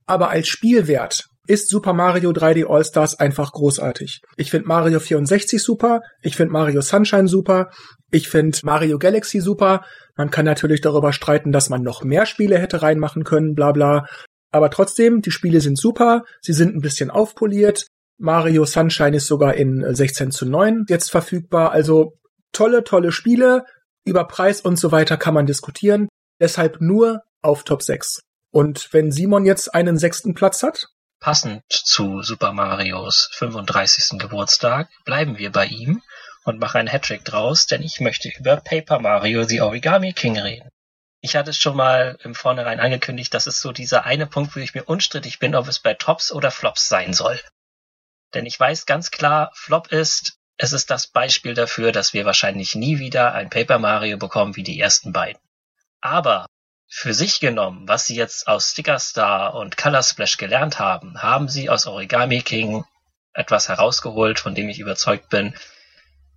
aber als Spielwert ist Super Mario 3D All-Stars einfach großartig. Ich finde Mario 64 super, ich finde Mario Sunshine super, ich finde Mario Galaxy super. Man kann natürlich darüber streiten, dass man noch mehr Spiele hätte reinmachen können, bla bla. Aber trotzdem, die Spiele sind super, sie sind ein bisschen aufpoliert, Mario Sunshine ist sogar in 16 zu 9 jetzt verfügbar. Also tolle, tolle Spiele. Über Preis und so weiter kann man diskutieren. Deshalb nur auf Top 6. Und wenn Simon jetzt einen sechsten Platz hat? Passend zu Super Marios 35. Geburtstag bleiben wir bei ihm und machen einen Hattrick draus, denn ich möchte über Paper Mario The Origami King reden. Ich hatte es schon mal im Vornherein angekündigt, das ist so dieser eine Punkt, wo ich mir unstrittig bin, ob es bei Tops oder Flops sein soll. Denn ich weiß ganz klar, Flop ist, es ist das Beispiel dafür, dass wir wahrscheinlich nie wieder ein Paper Mario bekommen wie die ersten beiden. Aber für sich genommen, was sie jetzt aus Sticker Star und Color Splash gelernt haben, haben sie aus Origami King etwas herausgeholt, von dem ich überzeugt bin,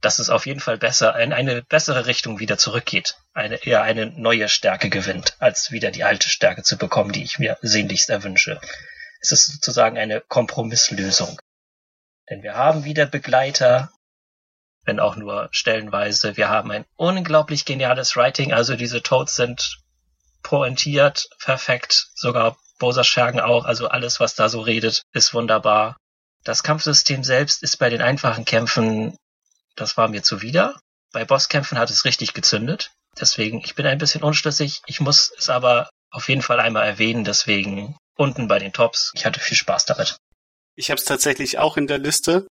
dass es auf jeden Fall besser in eine bessere Richtung wieder zurückgeht, eine eher eine neue Stärke gewinnt, als wieder die alte Stärke zu bekommen, die ich mir sehnlichst erwünsche. Es ist sozusagen eine Kompromisslösung. Denn wir haben wieder Begleiter, wenn auch nur stellenweise. Wir haben ein unglaublich geniales Writing, also diese Toads sind pointiert, perfekt, sogar Bowser Schergen auch, also alles, was da so redet, ist wunderbar. Das Kampfsystem selbst ist bei den einfachen Kämpfen, das war mir zuwider. Bei Bosskämpfen hat es richtig gezündet. Deswegen, ich bin ein bisschen unschlüssig. Ich muss es aber auf jeden Fall einmal erwähnen. Deswegen unten bei den Tops. Ich hatte viel Spaß damit. Ich habe es tatsächlich auch in der Liste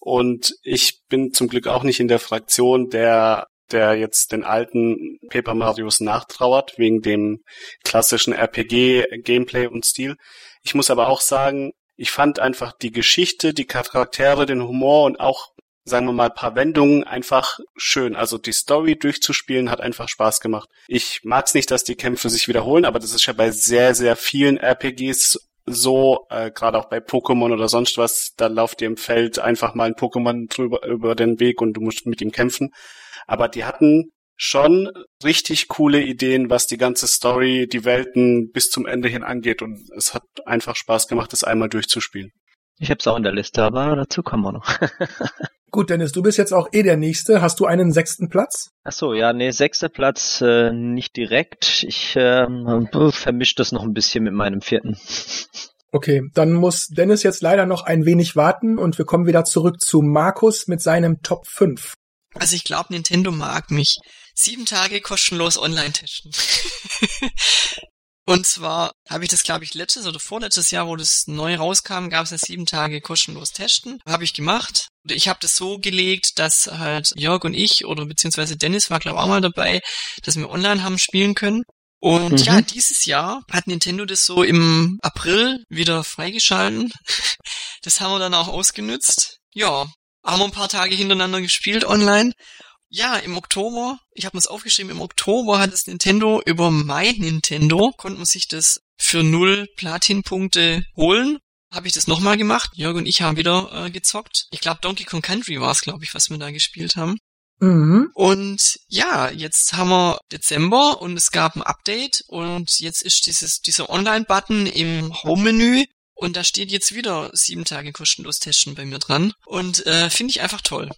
und ich bin zum Glück auch nicht in der Fraktion, der der jetzt den alten Paper Marios nachtrauert wegen dem klassischen RPG Gameplay und Stil. Ich muss aber auch sagen, ich fand einfach die Geschichte, die Charaktere, den Humor und auch sagen wir mal, paar Wendungen einfach schön. Also die Story durchzuspielen hat einfach Spaß gemacht. Ich mag es nicht, dass die Kämpfe sich wiederholen, aber das ist ja bei sehr, sehr vielen RPGs so, äh, gerade auch bei Pokémon oder sonst was, da lauft dir im Feld einfach mal ein Pokémon drüber über den Weg und du musst mit ihm kämpfen. Aber die hatten schon richtig coole Ideen, was die ganze Story, die Welten bis zum Ende hin angeht und es hat einfach Spaß gemacht, das einmal durchzuspielen. Ich hab's auch in der Liste, aber dazu kommen wir noch. Gut, Dennis, du bist jetzt auch eh der Nächste. Hast du einen sechsten Platz? Ach so, ja, nee, sechster Platz äh, nicht direkt. Ich äh, vermische das noch ein bisschen mit meinem vierten. Okay, dann muss Dennis jetzt leider noch ein wenig warten und wir kommen wieder zurück zu Markus mit seinem Top 5. Also ich glaube, Nintendo mag mich. Sieben Tage kostenlos online testen. Und zwar habe ich das, glaube ich, letztes oder vorletztes Jahr, wo das neu rauskam, gab es ja sieben Tage kostenlos testen. Habe ich gemacht. Ich habe das so gelegt, dass halt Jörg und ich oder beziehungsweise Dennis war, glaube ich, auch mal dabei, dass wir online haben spielen können. Und mhm. ja, dieses Jahr hat Nintendo das so im April wieder freigeschalten. Das haben wir dann auch ausgenützt. Ja, haben wir ein paar Tage hintereinander gespielt online ja, im Oktober, ich habe es aufgeschrieben, im Oktober hat es Nintendo über mein Nintendo, konnte man sich das für null Platin-Punkte holen. Habe ich das nochmal gemacht. Jörg und ich haben wieder äh, gezockt. Ich glaube, Donkey Kong Country war es, glaube ich, was wir da gespielt haben. Mhm. Und ja, jetzt haben wir Dezember und es gab ein Update und jetzt ist dieses, dieser Online-Button im Home-Menü und da steht jetzt wieder sieben Tage kostenlos testen bei mir dran. Und äh, finde ich einfach toll.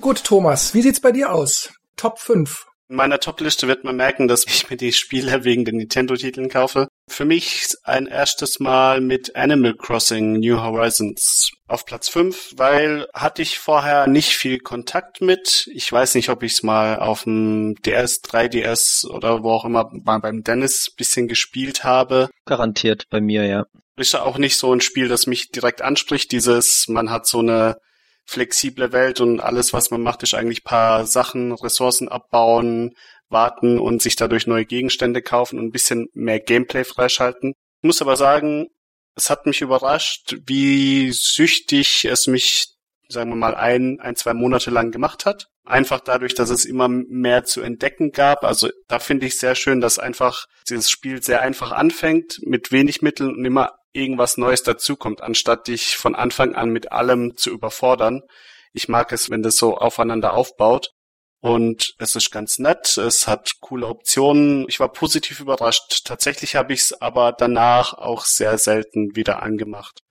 Gut, Thomas, wie sieht's bei dir aus? Top 5. In meiner Top-Liste wird man merken, dass ich mir die Spiele wegen den Nintendo-Titeln kaufe. Für mich ein erstes Mal mit Animal Crossing New Horizons auf Platz 5, weil hatte ich vorher nicht viel Kontakt mit. Ich weiß nicht, ob ich es mal auf dem DS, 3DS oder wo auch immer mal beim Dennis bisschen gespielt habe. Garantiert bei mir, ja. Ist ja auch nicht so ein Spiel, das mich direkt anspricht. Dieses, man hat so eine flexible Welt und alles, was man macht, ist eigentlich paar Sachen, Ressourcen abbauen, warten und sich dadurch neue Gegenstände kaufen und ein bisschen mehr Gameplay freischalten. Ich muss aber sagen, es hat mich überrascht, wie süchtig es mich, sagen wir mal, ein, ein, zwei Monate lang gemacht hat. Einfach dadurch, dass es immer mehr zu entdecken gab. Also da finde ich sehr schön, dass einfach dieses Spiel sehr einfach anfängt, mit wenig Mitteln und immer irgendwas Neues dazukommt, anstatt dich von Anfang an mit allem zu überfordern. Ich mag es, wenn das so aufeinander aufbaut. Und es ist ganz nett, es hat coole Optionen. Ich war positiv überrascht. Tatsächlich habe ich es aber danach auch sehr selten wieder angemacht.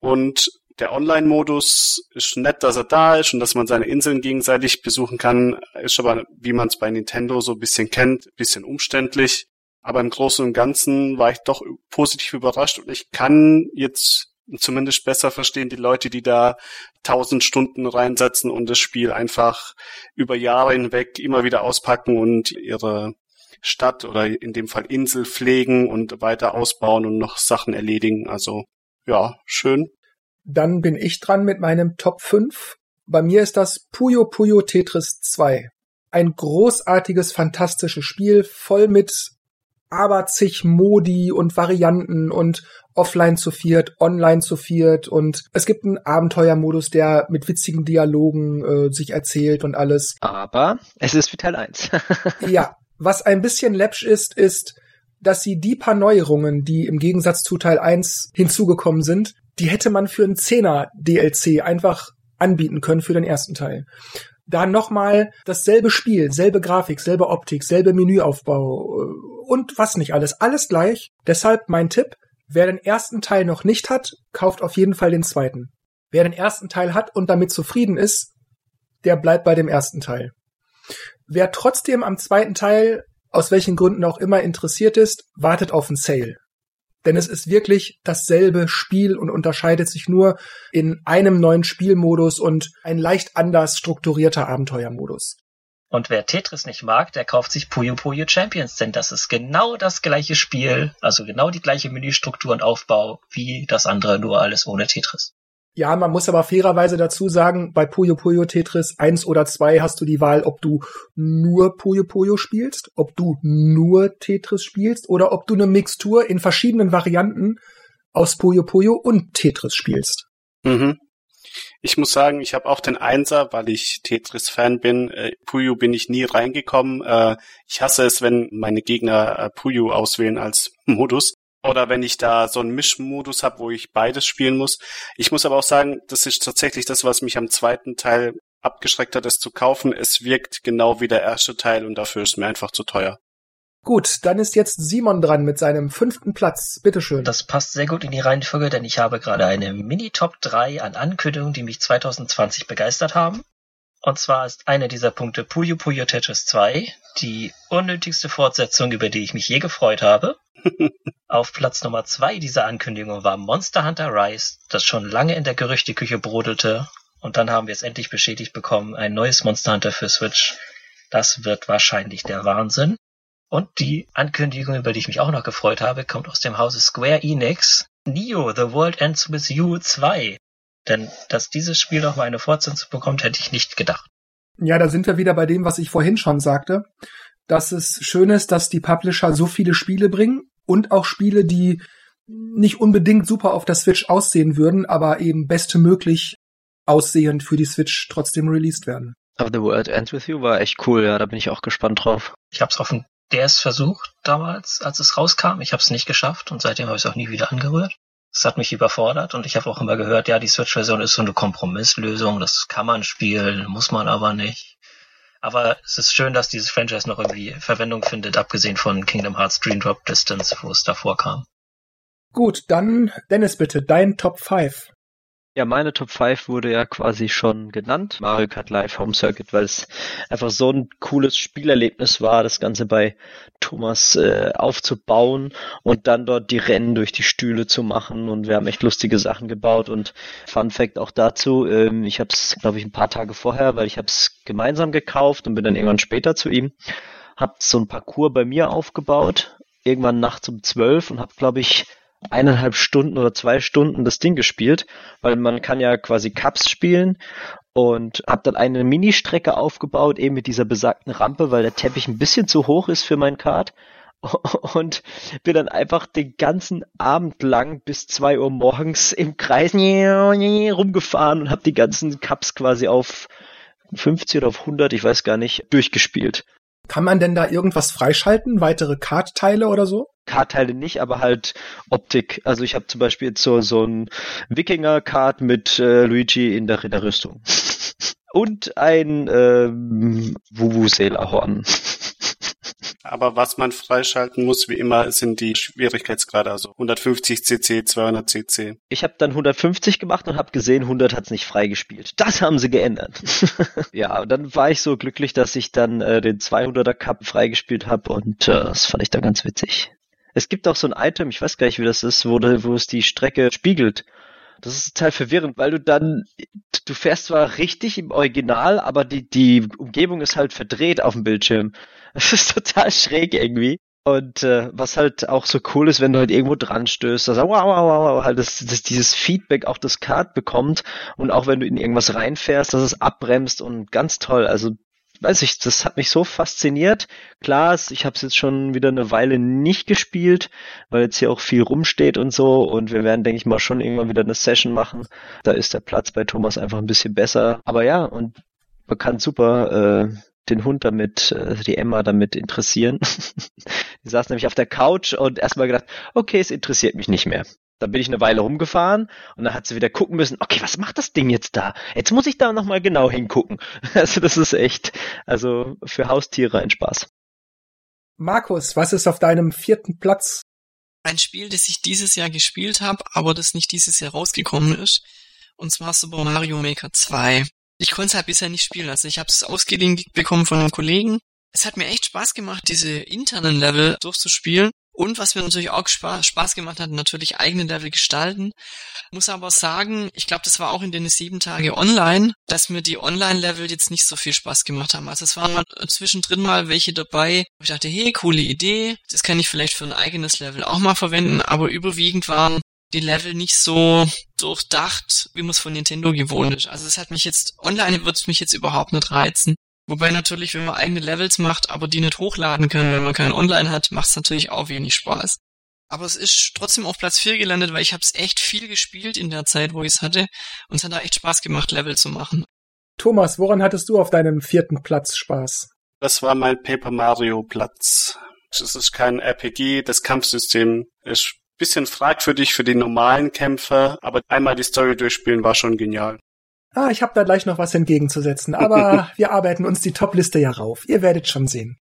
Und der Online-Modus ist nett, dass er da ist und dass man seine Inseln gegenseitig besuchen kann, ist aber, wie man es bei Nintendo so ein bisschen kennt, ein bisschen umständlich. Aber im Großen und Ganzen war ich doch positiv überrascht und ich kann jetzt zumindest besser verstehen die Leute, die da tausend Stunden reinsetzen und das Spiel einfach über Jahre hinweg immer wieder auspacken und ihre Stadt oder in dem Fall Insel pflegen und weiter ausbauen und noch Sachen erledigen. Also ja, schön. Dann bin ich dran mit meinem Top 5. Bei mir ist das Puyo Puyo Tetris 2. Ein großartiges, fantastisches Spiel, voll mit aber zig Modi und Varianten und offline zu viert, online zu viert und es gibt einen Abenteuermodus, der mit witzigen Dialogen äh, sich erzählt und alles. Aber es ist wie Teil 1. ja, was ein bisschen läppsch ist, ist, dass sie die paar Neuerungen, die im Gegensatz zu Teil 1 hinzugekommen sind, die hätte man für einen Zehner DLC einfach anbieten können für den ersten Teil. Da nochmal dasselbe Spiel, selbe Grafik, selbe Optik, selbe Menüaufbau äh, und was nicht alles. Alles gleich. Deshalb mein Tipp, wer den ersten Teil noch nicht hat, kauft auf jeden Fall den zweiten. Wer den ersten Teil hat und damit zufrieden ist, der bleibt bei dem ersten Teil. Wer trotzdem am zweiten Teil, aus welchen Gründen auch immer interessiert ist, wartet auf einen Sale. Denn es ist wirklich dasselbe Spiel und unterscheidet sich nur in einem neuen Spielmodus und ein leicht anders strukturierter Abenteuermodus. Und wer Tetris nicht mag, der kauft sich Puyo Puyo Champions, denn das ist genau das gleiche Spiel, also genau die gleiche Menüstruktur und Aufbau wie das andere, nur alles ohne Tetris. Ja, man muss aber fairerweise dazu sagen, bei Puyo Puyo Tetris 1 oder 2 hast du die Wahl, ob du nur Puyo Puyo spielst, ob du nur Tetris spielst oder ob du eine Mixtur in verschiedenen Varianten aus Puyo Puyo und Tetris spielst. Mhm. Ich muss sagen, ich habe auch den Einser, weil ich Tetris-Fan bin. Äh, Puyo bin ich nie reingekommen. Äh, ich hasse es, wenn meine Gegner äh, Puyo auswählen als Modus. Oder wenn ich da so einen Mischmodus habe, wo ich beides spielen muss. Ich muss aber auch sagen, das ist tatsächlich das, was mich am zweiten Teil abgeschreckt hat, es zu kaufen. Es wirkt genau wie der erste Teil und dafür ist mir einfach zu teuer. Gut, dann ist jetzt Simon dran mit seinem fünften Platz. Bitteschön. Das passt sehr gut in die Reihenfolge, denn ich habe gerade eine Mini-Top 3 an Ankündigungen, die mich 2020 begeistert haben. Und zwar ist einer dieser Punkte Puyo Puyo Tetris 2, die unnötigste Fortsetzung, über die ich mich je gefreut habe. Auf Platz Nummer 2 dieser Ankündigung war Monster Hunter Rise, das schon lange in der Gerüchteküche brodelte. Und dann haben wir es endlich bestätigt bekommen, ein neues Monster Hunter für Switch. Das wird wahrscheinlich der Wahnsinn. Und die Ankündigung, über die ich mich auch noch gefreut habe, kommt aus dem Hause Square Enix. Neo, The World Ends With You 2. Denn dass dieses Spiel noch mal eine Fortsetzung bekommt, hätte ich nicht gedacht. Ja, da sind wir wieder bei dem, was ich vorhin schon sagte. Dass es schön ist, dass die Publisher so viele Spiele bringen und auch Spiele, die nicht unbedingt super auf der Switch aussehen würden, aber eben bestemöglich aussehend für die Switch trotzdem released werden. Aber The World Ends With You war echt cool, ja, da bin ich auch gespannt drauf. Ich habe es auf dem DS versucht damals, als es rauskam. Ich habe es nicht geschafft und seitdem habe ich es auch nie wieder angerührt. Es hat mich überfordert und ich habe auch immer gehört, ja, die Switch-Version ist so eine Kompromisslösung, das kann man spielen, muss man aber nicht. Aber es ist schön, dass dieses Franchise noch irgendwie Verwendung findet, abgesehen von Kingdom Hearts Dream Drop Distance, wo es davor kam. Gut, dann Dennis bitte, dein Top 5. Ja, meine Top 5 wurde ja quasi schon genannt. Mario Kart Live Home Circuit, weil es einfach so ein cooles Spielerlebnis war, das Ganze bei Thomas äh, aufzubauen und dann dort die Rennen durch die Stühle zu machen. Und wir haben echt lustige Sachen gebaut. Und Fun Fact auch dazu, ähm, ich habe es, glaube ich, ein paar Tage vorher, weil ich habe es gemeinsam gekauft und bin dann irgendwann später zu ihm, habe so ein Parcours bei mir aufgebaut, irgendwann nachts um zwölf und habe, glaube ich, eineinhalb Stunden oder zwei Stunden das Ding gespielt, weil man kann ja quasi Cups spielen und habe dann eine Mini-Strecke aufgebaut, eben mit dieser besagten Rampe, weil der Teppich ein bisschen zu hoch ist für mein Kart und bin dann einfach den ganzen Abend lang bis zwei Uhr morgens im Kreis rumgefahren und habe die ganzen Cups quasi auf 50 oder auf 100, ich weiß gar nicht, durchgespielt. Kann man denn da irgendwas freischalten? Weitere Kartteile oder so? Kartteile nicht, aber halt Optik. Also ich habe zum Beispiel jetzt so, so ein Wikinger-Kart mit äh, Luigi in der Ritterrüstung. Und ein ähm, Wuvu-Seelerhorn. Aber was man freischalten muss, wie immer, sind die Schwierigkeitsgrade, also 150 cc, 200 cc. Ich habe dann 150 gemacht und habe gesehen, 100 hat's nicht freigespielt. Das haben sie geändert. ja, und dann war ich so glücklich, dass ich dann äh, den 200er Cup freigespielt habe und äh, das fand ich dann ganz witzig. Es gibt auch so ein Item, ich weiß gar nicht, wie das ist, wo, wo es die Strecke spiegelt. Das ist total verwirrend, weil du dann, du fährst zwar richtig im Original, aber die, die Umgebung ist halt verdreht auf dem Bildschirm. Das ist total schräg irgendwie. Und äh, was halt auch so cool ist, wenn du halt irgendwo dran stößt, dass wow, wow, wow, halt das, das, dieses Feedback auch das Kart bekommt und auch wenn du in irgendwas reinfährst, dass es abbremst und ganz toll. Also weiß ich, das hat mich so fasziniert. Klar, ich habe es jetzt schon wieder eine Weile nicht gespielt, weil jetzt hier auch viel rumsteht und so. Und wir werden, denke ich mal, schon irgendwann wieder eine Session machen. Da ist der Platz bei Thomas einfach ein bisschen besser. Aber ja, und man kann super äh, den Hund damit, äh, die Emma damit interessieren. die saß nämlich auf der Couch und erstmal gedacht, okay, es interessiert mich nicht mehr. Dann bin ich eine Weile rumgefahren und dann hat sie wieder gucken müssen, okay, was macht das Ding jetzt da? Jetzt muss ich da nochmal genau hingucken. Also das ist echt, also für Haustiere ein Spaß. Markus, was ist auf deinem vierten Platz? Ein Spiel, das ich dieses Jahr gespielt habe, aber das nicht dieses Jahr rausgekommen ist. Und zwar Super Mario Maker 2. Ich konnte es halt bisher nicht spielen. Also ich habe es ausgeliehen bekommen von einem Kollegen. Es hat mir echt Spaß gemacht, diese internen Level durchzuspielen. Und was mir natürlich auch Spaß gemacht hat, natürlich eigene Level gestalten. Muss aber sagen, ich glaube, das war auch in den sieben Tage online, dass mir die Online-Level jetzt nicht so viel Spaß gemacht haben. Also es waren zwischendrin mal welche dabei, wo ich dachte, hey, coole Idee, das kann ich vielleicht für ein eigenes Level auch mal verwenden, aber überwiegend waren die Level nicht so durchdacht, wie man es von Nintendo gewohnt ist. Also es hat mich jetzt, online wird es mich jetzt überhaupt nicht reizen. Wobei natürlich, wenn man eigene Levels macht, aber die nicht hochladen kann, wenn man keinen Online hat, macht es natürlich auch wenig Spaß. Aber es ist trotzdem auf Platz 4 gelandet, weil ich habe es echt viel gespielt in der Zeit, wo ich es hatte. Und es hat da echt Spaß gemacht, Level zu machen. Thomas, woran hattest du auf deinem vierten Platz Spaß? Das war mein Paper Mario Platz. Es ist kein RPG, das Kampfsystem ist Bisschen fragwürdig für den normalen Kämpfer, aber einmal die Story durchspielen war schon genial. Ah, ich habe da gleich noch was entgegenzusetzen, aber wir arbeiten uns die Top-Liste ja rauf. Ihr werdet schon sehen.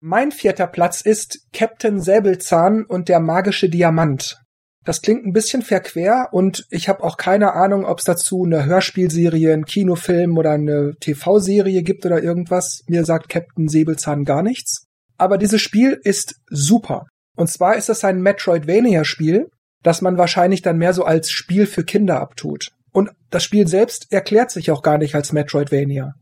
Mein vierter Platz ist Captain Säbelzahn und der magische Diamant. Das klingt ein bisschen verquer und ich habe auch keine Ahnung, ob es dazu eine Hörspielserie, einen Kinofilm oder eine TV-Serie gibt oder irgendwas. Mir sagt Captain Säbelzahn gar nichts. Aber dieses Spiel ist super. Und zwar ist es ein Metroidvania-Spiel, das man wahrscheinlich dann mehr so als Spiel für Kinder abtut. Und das Spiel selbst erklärt sich auch gar nicht als Metroidvania.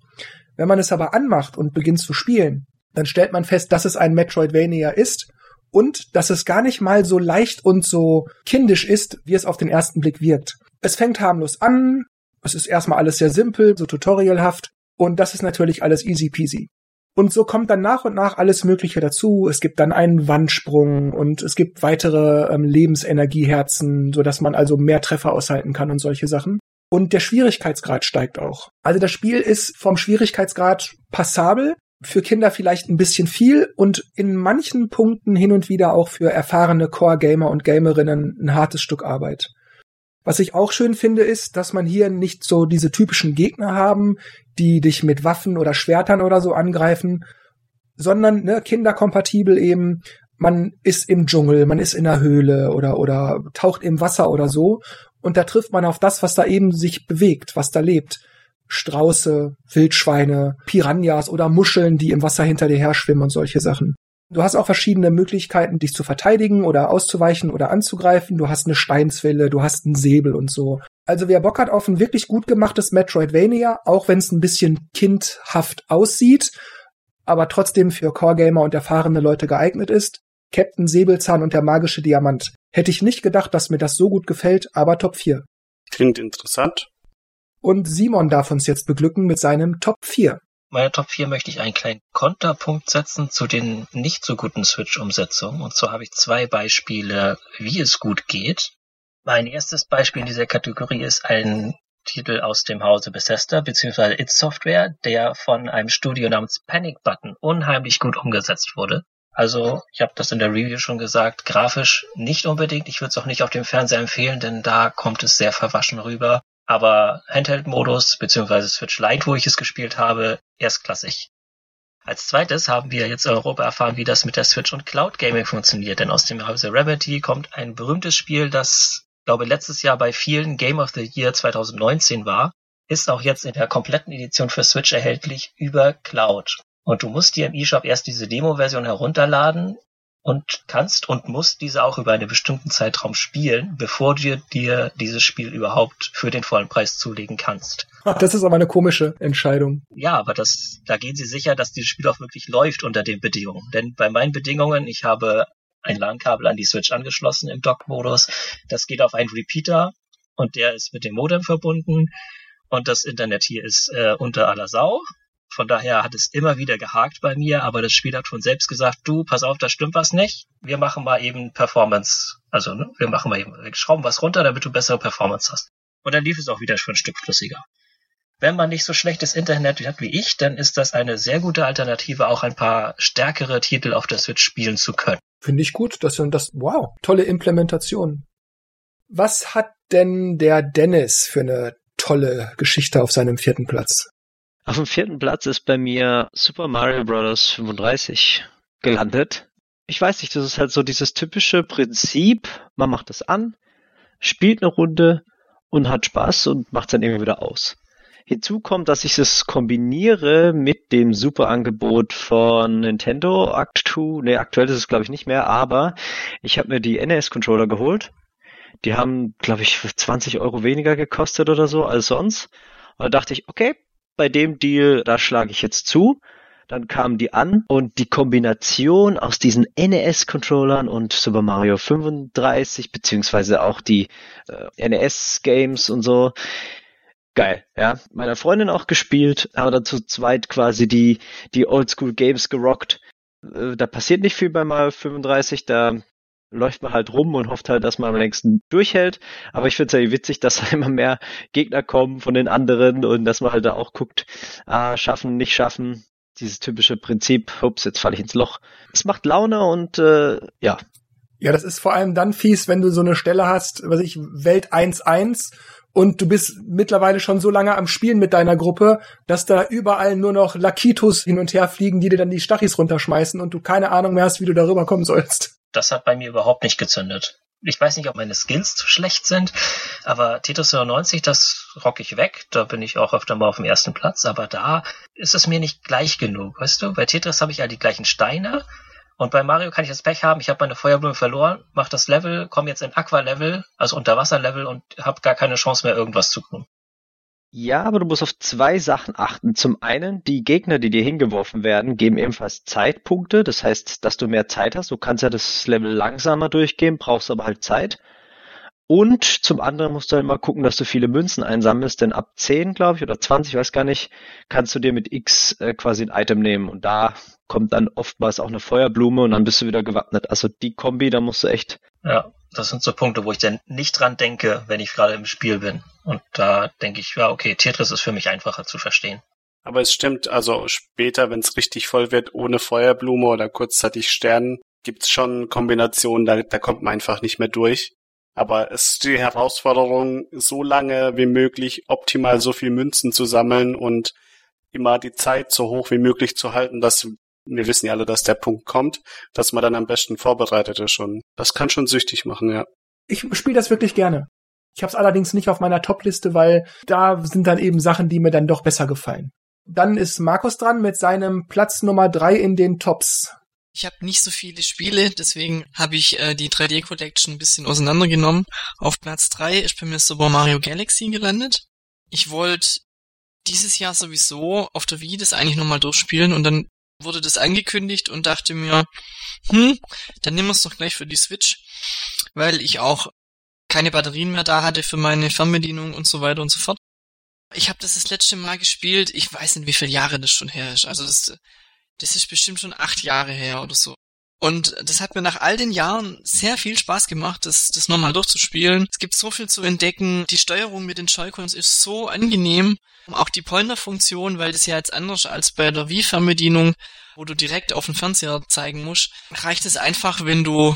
Wenn man es aber anmacht und beginnt zu spielen, dann stellt man fest, dass es ein Metroidvania ist und dass es gar nicht mal so leicht und so kindisch ist, wie es auf den ersten Blick wirkt. Es fängt harmlos an, es ist erstmal alles sehr simpel, so tutorialhaft und das ist natürlich alles easy peasy. Und so kommt dann nach und nach alles Mögliche dazu. Es gibt dann einen Wandsprung und es gibt weitere ähm, Lebensenergieherzen, so dass man also mehr Treffer aushalten kann und solche Sachen. Und der Schwierigkeitsgrad steigt auch. Also das Spiel ist vom Schwierigkeitsgrad passabel, für Kinder vielleicht ein bisschen viel und in manchen Punkten hin und wieder auch für erfahrene Core-Gamer und Gamerinnen ein hartes Stück Arbeit. Was ich auch schön finde, ist, dass man hier nicht so diese typischen Gegner haben, die dich mit Waffen oder Schwertern oder so angreifen, sondern ne, kinderkompatibel eben. Man ist im Dschungel, man ist in der Höhle oder, oder taucht im Wasser oder so. Und da trifft man auf das, was da eben sich bewegt, was da lebt. Strauße, Wildschweine, Piranhas oder Muscheln, die im Wasser hinter dir her schwimmen und solche Sachen. Du hast auch verschiedene Möglichkeiten, dich zu verteidigen oder auszuweichen oder anzugreifen. Du hast eine Steinswelle, du hast einen Säbel und so. Also wer Bock hat auf ein wirklich gut gemachtes Metroidvania, auch wenn es ein bisschen kindhaft aussieht, aber trotzdem für Core-Gamer und erfahrene Leute geeignet ist, Captain Säbelzahn und der magische Diamant. Hätte ich nicht gedacht, dass mir das so gut gefällt, aber Top 4. Klingt interessant. Und Simon darf uns jetzt beglücken mit seinem Top 4 meiner Top 4 möchte ich einen kleinen Konterpunkt setzen zu den nicht so guten Switch-Umsetzungen. Und zwar habe ich zwei Beispiele, wie es gut geht. Mein erstes Beispiel in dieser Kategorie ist ein Titel aus dem Hause Bethesda bzw. It Software, der von einem Studio namens Panic Button unheimlich gut umgesetzt wurde. Also, ich habe das in der Review schon gesagt, grafisch nicht unbedingt. Ich würde es auch nicht auf dem Fernseher empfehlen, denn da kommt es sehr verwaschen rüber. Aber Handheld-Modus bzw. Switch Lite, wo ich es gespielt habe, erstklassig. Als zweites haben wir jetzt in Europa erfahren, wie das mit der Switch und Cloud Gaming funktioniert, denn aus dem Hause Remedy kommt ein berühmtes Spiel, das, glaube letztes Jahr bei vielen Game of the Year 2019 war, ist auch jetzt in der kompletten Edition für Switch erhältlich über Cloud. Und du musst dir im eShop erst diese Demo-Version herunterladen, und kannst und musst diese auch über einen bestimmten Zeitraum spielen, bevor du dir dieses Spiel überhaupt für den vollen Preis zulegen kannst. Das ist aber eine komische Entscheidung. Ja, aber das, da gehen sie sicher, dass dieses Spiel auch wirklich läuft unter den Bedingungen. Denn bei meinen Bedingungen, ich habe ein LAN-Kabel an die Switch angeschlossen im Dock-Modus. Das geht auf einen Repeater und der ist mit dem Modem verbunden. Und das Internet hier ist äh, unter aller Sau. Von daher hat es immer wieder gehakt bei mir, aber das Spiel hat von selbst gesagt, du, pass auf, da stimmt was nicht. Wir machen mal eben Performance, also ne, wir machen mal eben, wir schrauben was runter, damit du bessere Performance hast. Und dann lief es auch wieder für ein Stück flüssiger. Wenn man nicht so schlechtes Internet hat wie ich, dann ist das eine sehr gute Alternative, auch ein paar stärkere Titel auf der Switch spielen zu können. Finde ich gut, dass das, wow, tolle Implementation. Was hat denn der Dennis für eine tolle Geschichte auf seinem vierten Platz? Auf dem vierten Platz ist bei mir Super Mario Bros. 35 gelandet. Ich weiß nicht, das ist halt so dieses typische Prinzip, man macht das an, spielt eine Runde und hat Spaß und macht es dann irgendwie wieder aus. Hinzu kommt, dass ich es kombiniere mit dem Super-Angebot von Nintendo Act 2. Ne, aktuell ist es glaube ich nicht mehr, aber ich habe mir die NES-Controller geholt. Die haben, glaube ich, 20 Euro weniger gekostet oder so als sonst. Und da dachte ich, okay, bei dem Deal, da schlage ich jetzt zu. Dann kamen die an und die Kombination aus diesen NES-Controllern und Super Mario 35, beziehungsweise auch die äh, NES-Games und so. Geil, ja. Meiner Freundin auch gespielt, aber dann zu zweit quasi die, die Oldschool-Games gerockt. Äh, da passiert nicht viel bei Mario 35, da läuft man halt rum und hofft halt, dass man am längsten durchhält. Aber ich finde es ja witzig, dass da immer mehr Gegner kommen von den anderen und dass man halt da auch guckt, ah, schaffen, nicht schaffen. Dieses typische Prinzip, ups, jetzt falle ich ins Loch. Es macht Laune und äh, ja, Ja, das ist vor allem dann fies, wenn du so eine Stelle hast, was ich, Welt 1-1 und du bist mittlerweile schon so lange am Spielen mit deiner Gruppe, dass da überall nur noch Lakitos hin und her fliegen, die dir dann die Stachis runterschmeißen und du keine Ahnung mehr hast, wie du darüber kommen sollst. Das hat bei mir überhaupt nicht gezündet. Ich weiß nicht, ob meine Skills zu schlecht sind, aber Tetris 99, das rock ich weg. Da bin ich auch öfter mal auf dem ersten Platz, aber da ist es mir nicht gleich genug, weißt du? Bei Tetris habe ich all die gleichen Steine, und bei Mario kann ich das Pech haben, ich habe meine Feuerblume verloren, mache das Level, komme jetzt in Aqua-Level, also Unterwasser-Level und habe gar keine Chance mehr, irgendwas zu tun. Ja, aber du musst auf zwei Sachen achten. Zum einen, die Gegner, die dir hingeworfen werden, geben ebenfalls Zeitpunkte. Das heißt, dass du mehr Zeit hast. Du kannst ja das Level langsamer durchgehen, brauchst aber halt Zeit. Und zum anderen musst du halt mal gucken, dass du viele Münzen einsammelst, denn ab 10, glaube ich, oder 20, weiß gar nicht, kannst du dir mit X äh, quasi ein Item nehmen. Und da kommt dann oftmals auch eine Feuerblume und dann bist du wieder gewappnet. Also die Kombi, da musst du echt. Ja, das sind so Punkte, wo ich dann nicht dran denke, wenn ich gerade im Spiel bin. Und da denke ich, ja, okay, Tetris ist für mich einfacher zu verstehen. Aber es stimmt, also später, wenn es richtig voll wird, ohne Feuerblume oder kurzzeitig Sternen, gibt's schon Kombinationen, da, da kommt man einfach nicht mehr durch. Aber es ist die Herausforderung, so lange wie möglich optimal so viel Münzen zu sammeln und immer die Zeit so hoch wie möglich zu halten, dass wir wissen ja alle, dass der Punkt kommt, dass man dann am besten vorbereitet ist schon. Das kann schon süchtig machen, ja. Ich spiele das wirklich gerne. Ich habe es allerdings nicht auf meiner Top-Liste, weil da sind dann eben Sachen, die mir dann doch besser gefallen. Dann ist Markus dran mit seinem Platz Nummer drei in den Tops. Ich habe nicht so viele Spiele, deswegen habe ich äh, die 3D Collection ein bisschen auseinandergenommen. Auf Platz drei ist bei mir Super Mario Galaxy gelandet. Ich wollte dieses Jahr sowieso auf der Wii das eigentlich nochmal durchspielen und dann wurde das angekündigt und dachte mir, hm, dann nehmen wir es doch gleich für die Switch, weil ich auch keine Batterien mehr da hatte für meine Fernbedienung und so weiter und so fort. Ich habe das das letzte Mal gespielt, ich weiß nicht, wie viele Jahre das schon her ist. Also das, das ist bestimmt schon acht Jahre her oder so. Und das hat mir nach all den Jahren sehr viel Spaß gemacht, das, das nochmal durchzuspielen. Es gibt so viel zu entdecken. Die Steuerung mit den Joy-Cons ist so angenehm. Auch die Pointer-Funktion, weil das ja jetzt anders als bei der Wii-Fernbedienung, wo du direkt auf den Fernseher zeigen musst, reicht es einfach, wenn du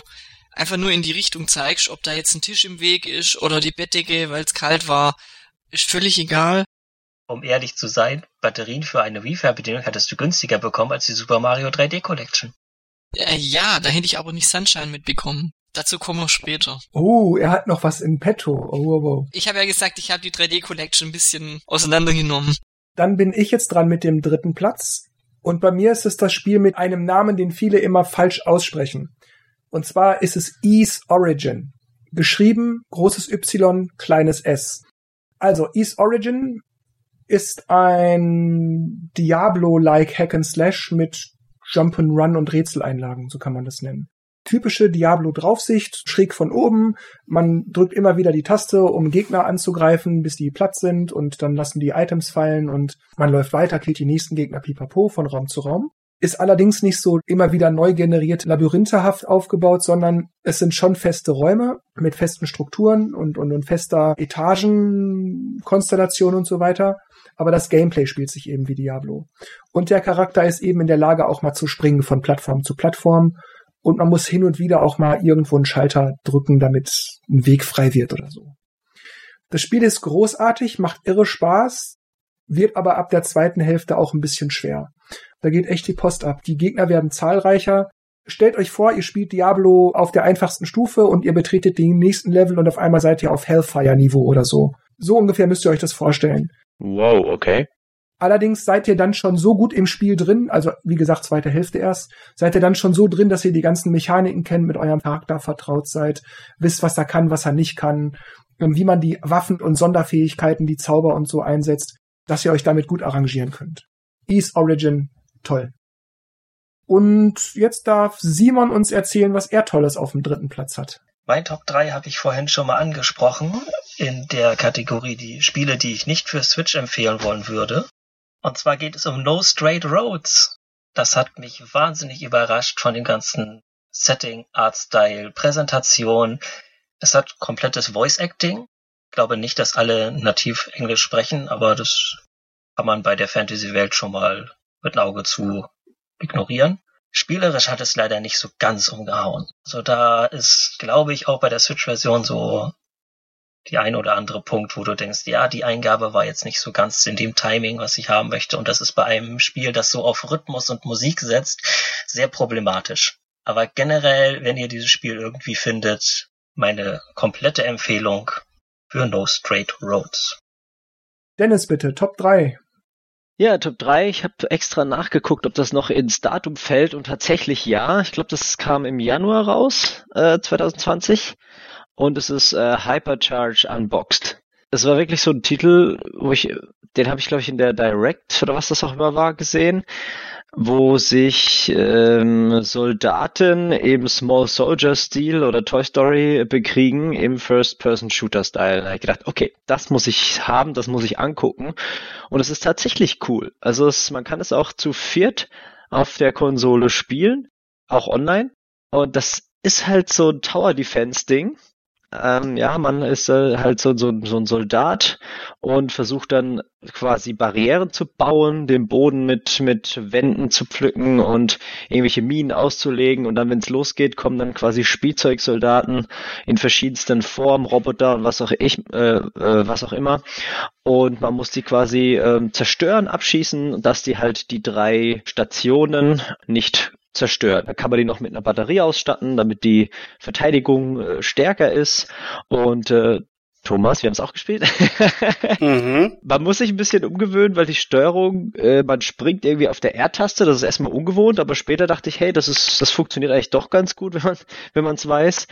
einfach nur in die Richtung zeigst, ob da jetzt ein Tisch im Weg ist oder die Bettdecke, weil es kalt war, ist völlig egal. Um ehrlich zu sein, Batterien für eine Wii-Fernbedienung hattest du günstiger bekommen als die Super Mario 3D Collection. Äh, ja, da hätte ich aber nicht Sunshine mitbekommen. Dazu kommen wir später. Oh, er hat noch was in petto. Oh, oh, oh. Ich habe ja gesagt, ich habe die 3D Collection ein bisschen auseinandergenommen. Dann bin ich jetzt dran mit dem dritten Platz. Und bei mir ist es das Spiel mit einem Namen, den viele immer falsch aussprechen. Und zwar ist es Ease Origin. Geschrieben großes Y, kleines S. Also Ease Origin ist ein Diablo-like Hack and Slash mit Jump'n'Run und Rätseleinlagen, so kann man das nennen. Typische Diablo-Draufsicht, schräg von oben. Man drückt immer wieder die Taste, um Gegner anzugreifen, bis die platt sind und dann lassen die Items fallen und man läuft weiter, killt die nächsten Gegner pipapo von Raum zu Raum. Ist allerdings nicht so immer wieder neu generiert labyrinthaft aufgebaut, sondern es sind schon feste Räume mit festen Strukturen und, und, und fester Etagenkonstellation und so weiter aber das Gameplay spielt sich eben wie Diablo. Und der Charakter ist eben in der Lage, auch mal zu springen von Plattform zu Plattform. Und man muss hin und wieder auch mal irgendwo einen Schalter drücken, damit ein Weg frei wird oder so. Das Spiel ist großartig, macht irre Spaß, wird aber ab der zweiten Hälfte auch ein bisschen schwer. Da geht echt die Post ab. Die Gegner werden zahlreicher. Stellt euch vor, ihr spielt Diablo auf der einfachsten Stufe und ihr betretet den nächsten Level und auf einmal seid ihr auf Hellfire-Niveau oder so. So ungefähr müsst ihr euch das vorstellen. Wow, okay. Allerdings seid ihr dann schon so gut im Spiel drin, also wie gesagt, zweite Hälfte erst, seid ihr dann schon so drin, dass ihr die ganzen Mechaniken kennt, mit eurem Charakter vertraut seid, wisst, was er kann, was er nicht kann, ähm, wie man die Waffen und Sonderfähigkeiten, die Zauber und so einsetzt, dass ihr euch damit gut arrangieren könnt. Ease Origin, toll. Und jetzt darf Simon uns erzählen, was er Tolles auf dem dritten Platz hat. Mein Top 3 habe ich vorhin schon mal angesprochen in der Kategorie die Spiele, die ich nicht für Switch empfehlen wollen würde. Und zwar geht es um No Straight Roads. Das hat mich wahnsinnig überrascht von dem ganzen Setting, Artstyle, Präsentation. Es hat komplettes Voice Acting. Ich glaube nicht, dass alle nativ Englisch sprechen, aber das kann man bei der Fantasy-Welt schon mal mit einem Auge zu ignorieren. Spielerisch hat es leider nicht so ganz umgehauen. So also da ist, glaube ich, auch bei der Switch-Version so die ein oder andere Punkt, wo du denkst, ja, die Eingabe war jetzt nicht so ganz in dem Timing, was ich haben möchte. Und das ist bei einem Spiel, das so auf Rhythmus und Musik setzt, sehr problematisch. Aber generell, wenn ihr dieses Spiel irgendwie findet, meine komplette Empfehlung für No Straight Roads. Dennis, bitte, Top 3. Ja, Top 3. Ich habe extra nachgeguckt, ob das noch ins Datum fällt und tatsächlich ja. Ich glaube, das kam im Januar raus, äh, 2020 und es ist äh, Hypercharge Unboxed. Es war wirklich so ein Titel, wo ich, den habe ich glaube ich in der Direct oder was das auch immer war gesehen, wo sich ähm, Soldaten im Small Soldier Stil oder Toy Story bekriegen im First-Person-Shooter-Style. Da habe ich gedacht, okay, das muss ich haben, das muss ich angucken. Und es ist tatsächlich cool. Also es, man kann es auch zu viert auf der Konsole spielen, auch online. Und das ist halt so ein Tower Defense Ding. Ähm, ja, man ist äh, halt so, so, so ein Soldat und versucht dann quasi Barrieren zu bauen, den Boden mit, mit Wänden zu pflücken und irgendwelche Minen auszulegen. Und dann, wenn es losgeht, kommen dann quasi Spielzeugsoldaten in verschiedensten Formen, Roboter und was auch ich, äh, äh, was auch immer. Und man muss die quasi äh, zerstören, abschießen, dass die halt die drei Stationen nicht zerstört. Da kann man die noch mit einer Batterie ausstatten, damit die Verteidigung äh, stärker ist. Und äh, Thomas, wir haben es auch gespielt. mhm. Man muss sich ein bisschen umgewöhnen, weil die Steuerung, äh, man springt irgendwie auf der R-Taste, das ist erstmal ungewohnt, aber später dachte ich, hey, das ist, das funktioniert eigentlich doch ganz gut, wenn man, wenn man es weiß.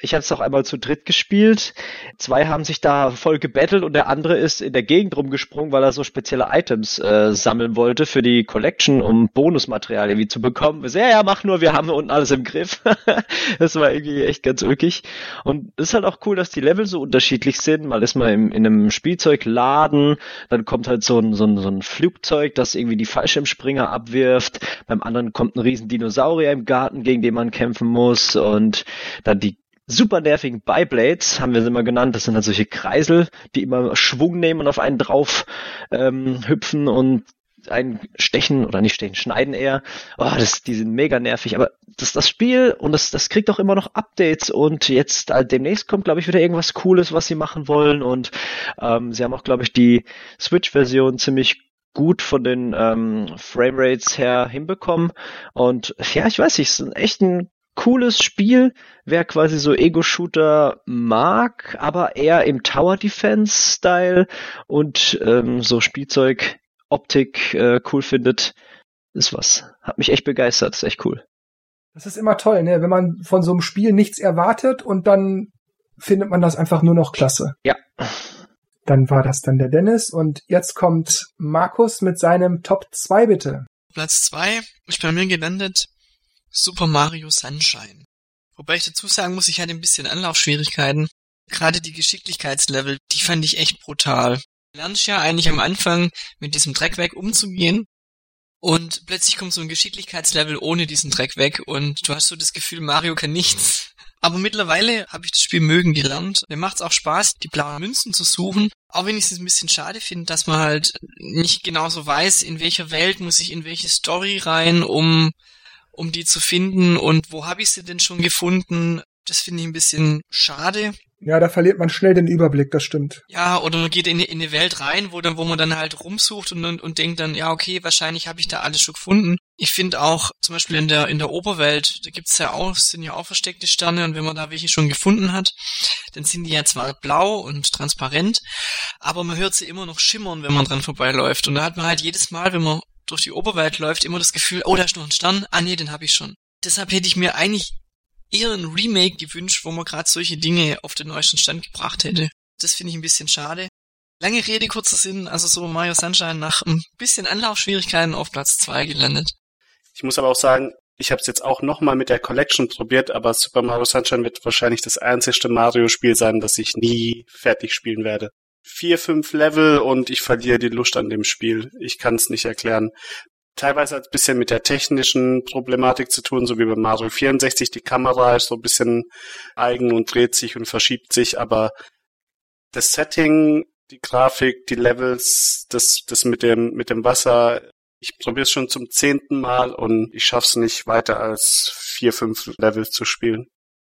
Ich habe es auch einmal zu dritt gespielt. Zwei haben sich da voll gebettelt und der andere ist in der Gegend rumgesprungen, weil er so spezielle Items äh, sammeln wollte für die Collection, um Bonusmaterial irgendwie zu bekommen. Ja, ja, mach nur, wir haben unten alles im Griff. das war irgendwie echt ganz ulkig. Und es ist halt auch cool, dass die Level so unterschiedlich unterschiedlich sind. Mal ist man im, in einem Spielzeugladen, dann kommt halt so ein, so, ein, so ein Flugzeug, das irgendwie die Fallschirmspringer abwirft. Beim anderen kommt ein riesen Dinosaurier im Garten, gegen den man kämpfen muss. Und dann die super nervigen Beyblades, haben wir sie immer genannt. Das sind halt solche Kreisel, die immer Schwung nehmen und auf einen drauf ähm, hüpfen und ein Stechen oder nicht Stechen, Schneiden eher. Oh, das, die sind mega nervig. Aber das das Spiel und das, das kriegt auch immer noch Updates und jetzt äh, demnächst kommt, glaube ich, wieder irgendwas Cooles, was sie machen wollen. Und ähm, sie haben auch, glaube ich, die Switch-Version ziemlich gut von den ähm, Framerates her hinbekommen. Und ja, ich weiß nicht, es ist echt ein cooles Spiel, wer quasi so Ego-Shooter mag, aber eher im Tower Defense-Style und ähm, so Spielzeug Optik äh, cool findet, ist was. Hat mich echt begeistert, ist echt cool. Das ist immer toll, ne? wenn man von so einem Spiel nichts erwartet und dann findet man das einfach nur noch klasse. Ja. Dann war das dann der Dennis und jetzt kommt Markus mit seinem Top 2 bitte. Platz 2 ist bei mir gelandet Super Mario Sunshine. Wobei ich dazu sagen muss, ich hatte ein bisschen Anlaufschwierigkeiten. Gerade die Geschicklichkeitslevel, die fand ich echt brutal lernst ja eigentlich am Anfang mit diesem Dreck weg umzugehen und plötzlich kommt so ein Geschicklichkeitslevel ohne diesen Dreck weg und du hast so das Gefühl, Mario kann nichts. Aber mittlerweile habe ich das Spiel mögen gelernt. Mir macht es auch Spaß, die blauen Münzen zu suchen. Auch wenn ich es ein bisschen schade finde, dass man halt nicht genauso weiß, in welcher Welt muss ich in welche Story rein, um, um die zu finden und wo habe ich sie denn schon gefunden. Das finde ich ein bisschen schade. Ja, da verliert man schnell den Überblick, das stimmt. Ja, oder man geht in, in eine Welt rein, wo dann, wo man dann halt rumsucht und, und, und denkt dann, ja, okay, wahrscheinlich habe ich da alles schon gefunden. Ich finde auch, zum Beispiel in der, in der Oberwelt, da gibt's ja auch, sind ja auch versteckte Sterne und wenn man da welche schon gefunden hat, dann sind die ja zwar blau und transparent, aber man hört sie immer noch schimmern, wenn man dran vorbeiläuft. Und da hat man halt jedes Mal, wenn man durch die Oberwelt läuft, immer das Gefühl, oh, da ist noch ein Stern, ah nee, den habe ich schon. Deshalb hätte ich mir eigentlich eher ein Remake gewünscht, wo man gerade solche Dinge auf den neuesten Stand gebracht hätte. Das finde ich ein bisschen schade. Lange Rede, kurzer Sinn, also so Mario Sunshine nach ein bisschen Anlaufschwierigkeiten auf Platz 2 gelandet. Ich muss aber auch sagen, ich habe es jetzt auch nochmal mit der Collection probiert, aber Super Mario Sunshine wird wahrscheinlich das einzigste Mario-Spiel sein, das ich nie fertig spielen werde. Vier, fünf Level und ich verliere die Lust an dem Spiel. Ich kann es nicht erklären teilweise hat es ein bisschen mit der technischen Problematik zu tun, so wie bei Mario 64. Die Kamera ist so ein bisschen eigen und dreht sich und verschiebt sich, aber das Setting, die Grafik, die Levels, das, das mit dem, mit dem Wasser, Ich probiere es schon zum zehnten Mal und ich schaff's nicht weiter als vier, fünf Levels zu spielen.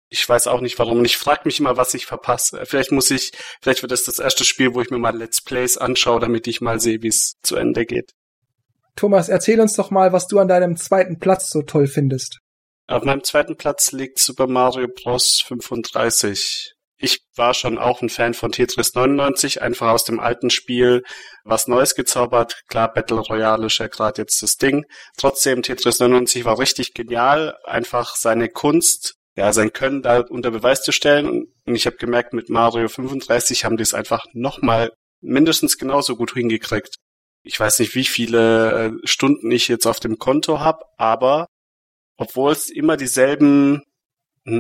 Ich weiß auch nicht warum. Und ich frage mich immer, was ich verpasse. Vielleicht muss ich, vielleicht wird das das erste Spiel, wo ich mir mal Let's Plays anschaue, damit ich mal sehe, wie es zu Ende geht. Thomas, erzähl uns doch mal, was du an deinem zweiten Platz so toll findest. Auf meinem zweiten Platz liegt Super Mario Bros. 35. Ich war schon auch ein Fan von Tetris 99, einfach aus dem alten Spiel was Neues gezaubert. Klar, Battle Royale ist ja gerade jetzt das Ding. Trotzdem, Tetris 99 war richtig genial, einfach seine Kunst, ja, sein Können da unter Beweis zu stellen. Und ich habe gemerkt, mit Mario 35 haben die es einfach nochmal mindestens genauso gut hingekriegt. Ich weiß nicht, wie viele äh, Stunden ich jetzt auf dem Konto habe, aber obwohl es immer dieselben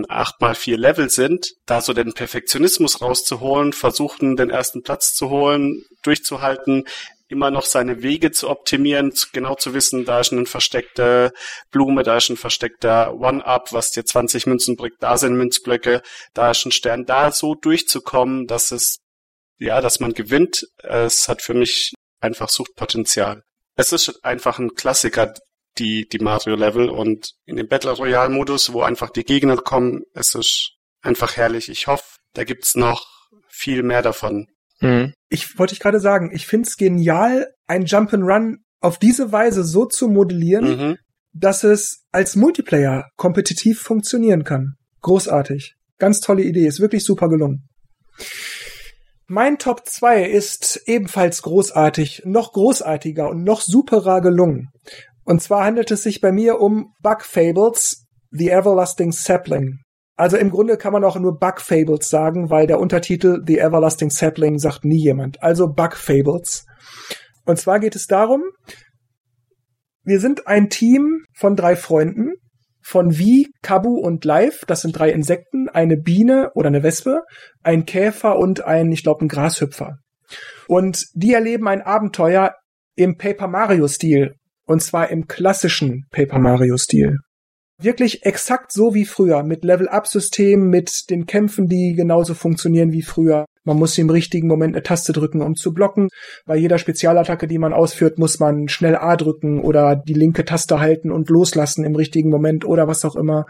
acht mal vier Level sind, da so den Perfektionismus rauszuholen, versuchen den ersten Platz zu holen, durchzuhalten, immer noch seine Wege zu optimieren, genau zu wissen, da ist eine versteckte Blume, da ist ein versteckter One-Up, was dir 20 Münzen bringt, da sind Münzblöcke, da ist ein Stern, da so durchzukommen, dass es, ja, dass man gewinnt, es hat für mich einfach Suchtpotenzial. Es ist einfach ein Klassiker, die, die Mario-Level und in dem Battle Royale-Modus, wo einfach die Gegner kommen, es ist einfach herrlich. Ich hoffe, da gibt's noch viel mehr davon. Mhm. Ich wollte ich gerade sagen, ich find's genial, ein Jump'n'Run auf diese Weise so zu modellieren, mhm. dass es als Multiplayer kompetitiv funktionieren kann. Großartig. Ganz tolle Idee, ist wirklich super gelungen. Mein Top 2 ist ebenfalls großartig, noch großartiger und noch superer gelungen. Und zwar handelt es sich bei mir um Bug Fables, The Everlasting Sapling. Also im Grunde kann man auch nur Bug Fables sagen, weil der Untertitel The Everlasting Sapling sagt nie jemand. Also Bug Fables. Und zwar geht es darum, wir sind ein Team von drei Freunden, von Vi, Kabu und Live. Das sind drei Insekten, eine Biene oder eine Wespe, ein Käfer und ein, ich glaube, ein Grashüpfer. Und die erleben ein Abenteuer im Paper Mario Stil. Und zwar im klassischen Paper Mario Stil. Wirklich exakt so wie früher, mit Level-Up-System, mit den Kämpfen, die genauso funktionieren wie früher. Man muss im richtigen Moment eine Taste drücken, um zu blocken. Bei jeder Spezialattacke, die man ausführt, muss man schnell A drücken oder die linke Taste halten und loslassen im richtigen Moment oder was auch immer.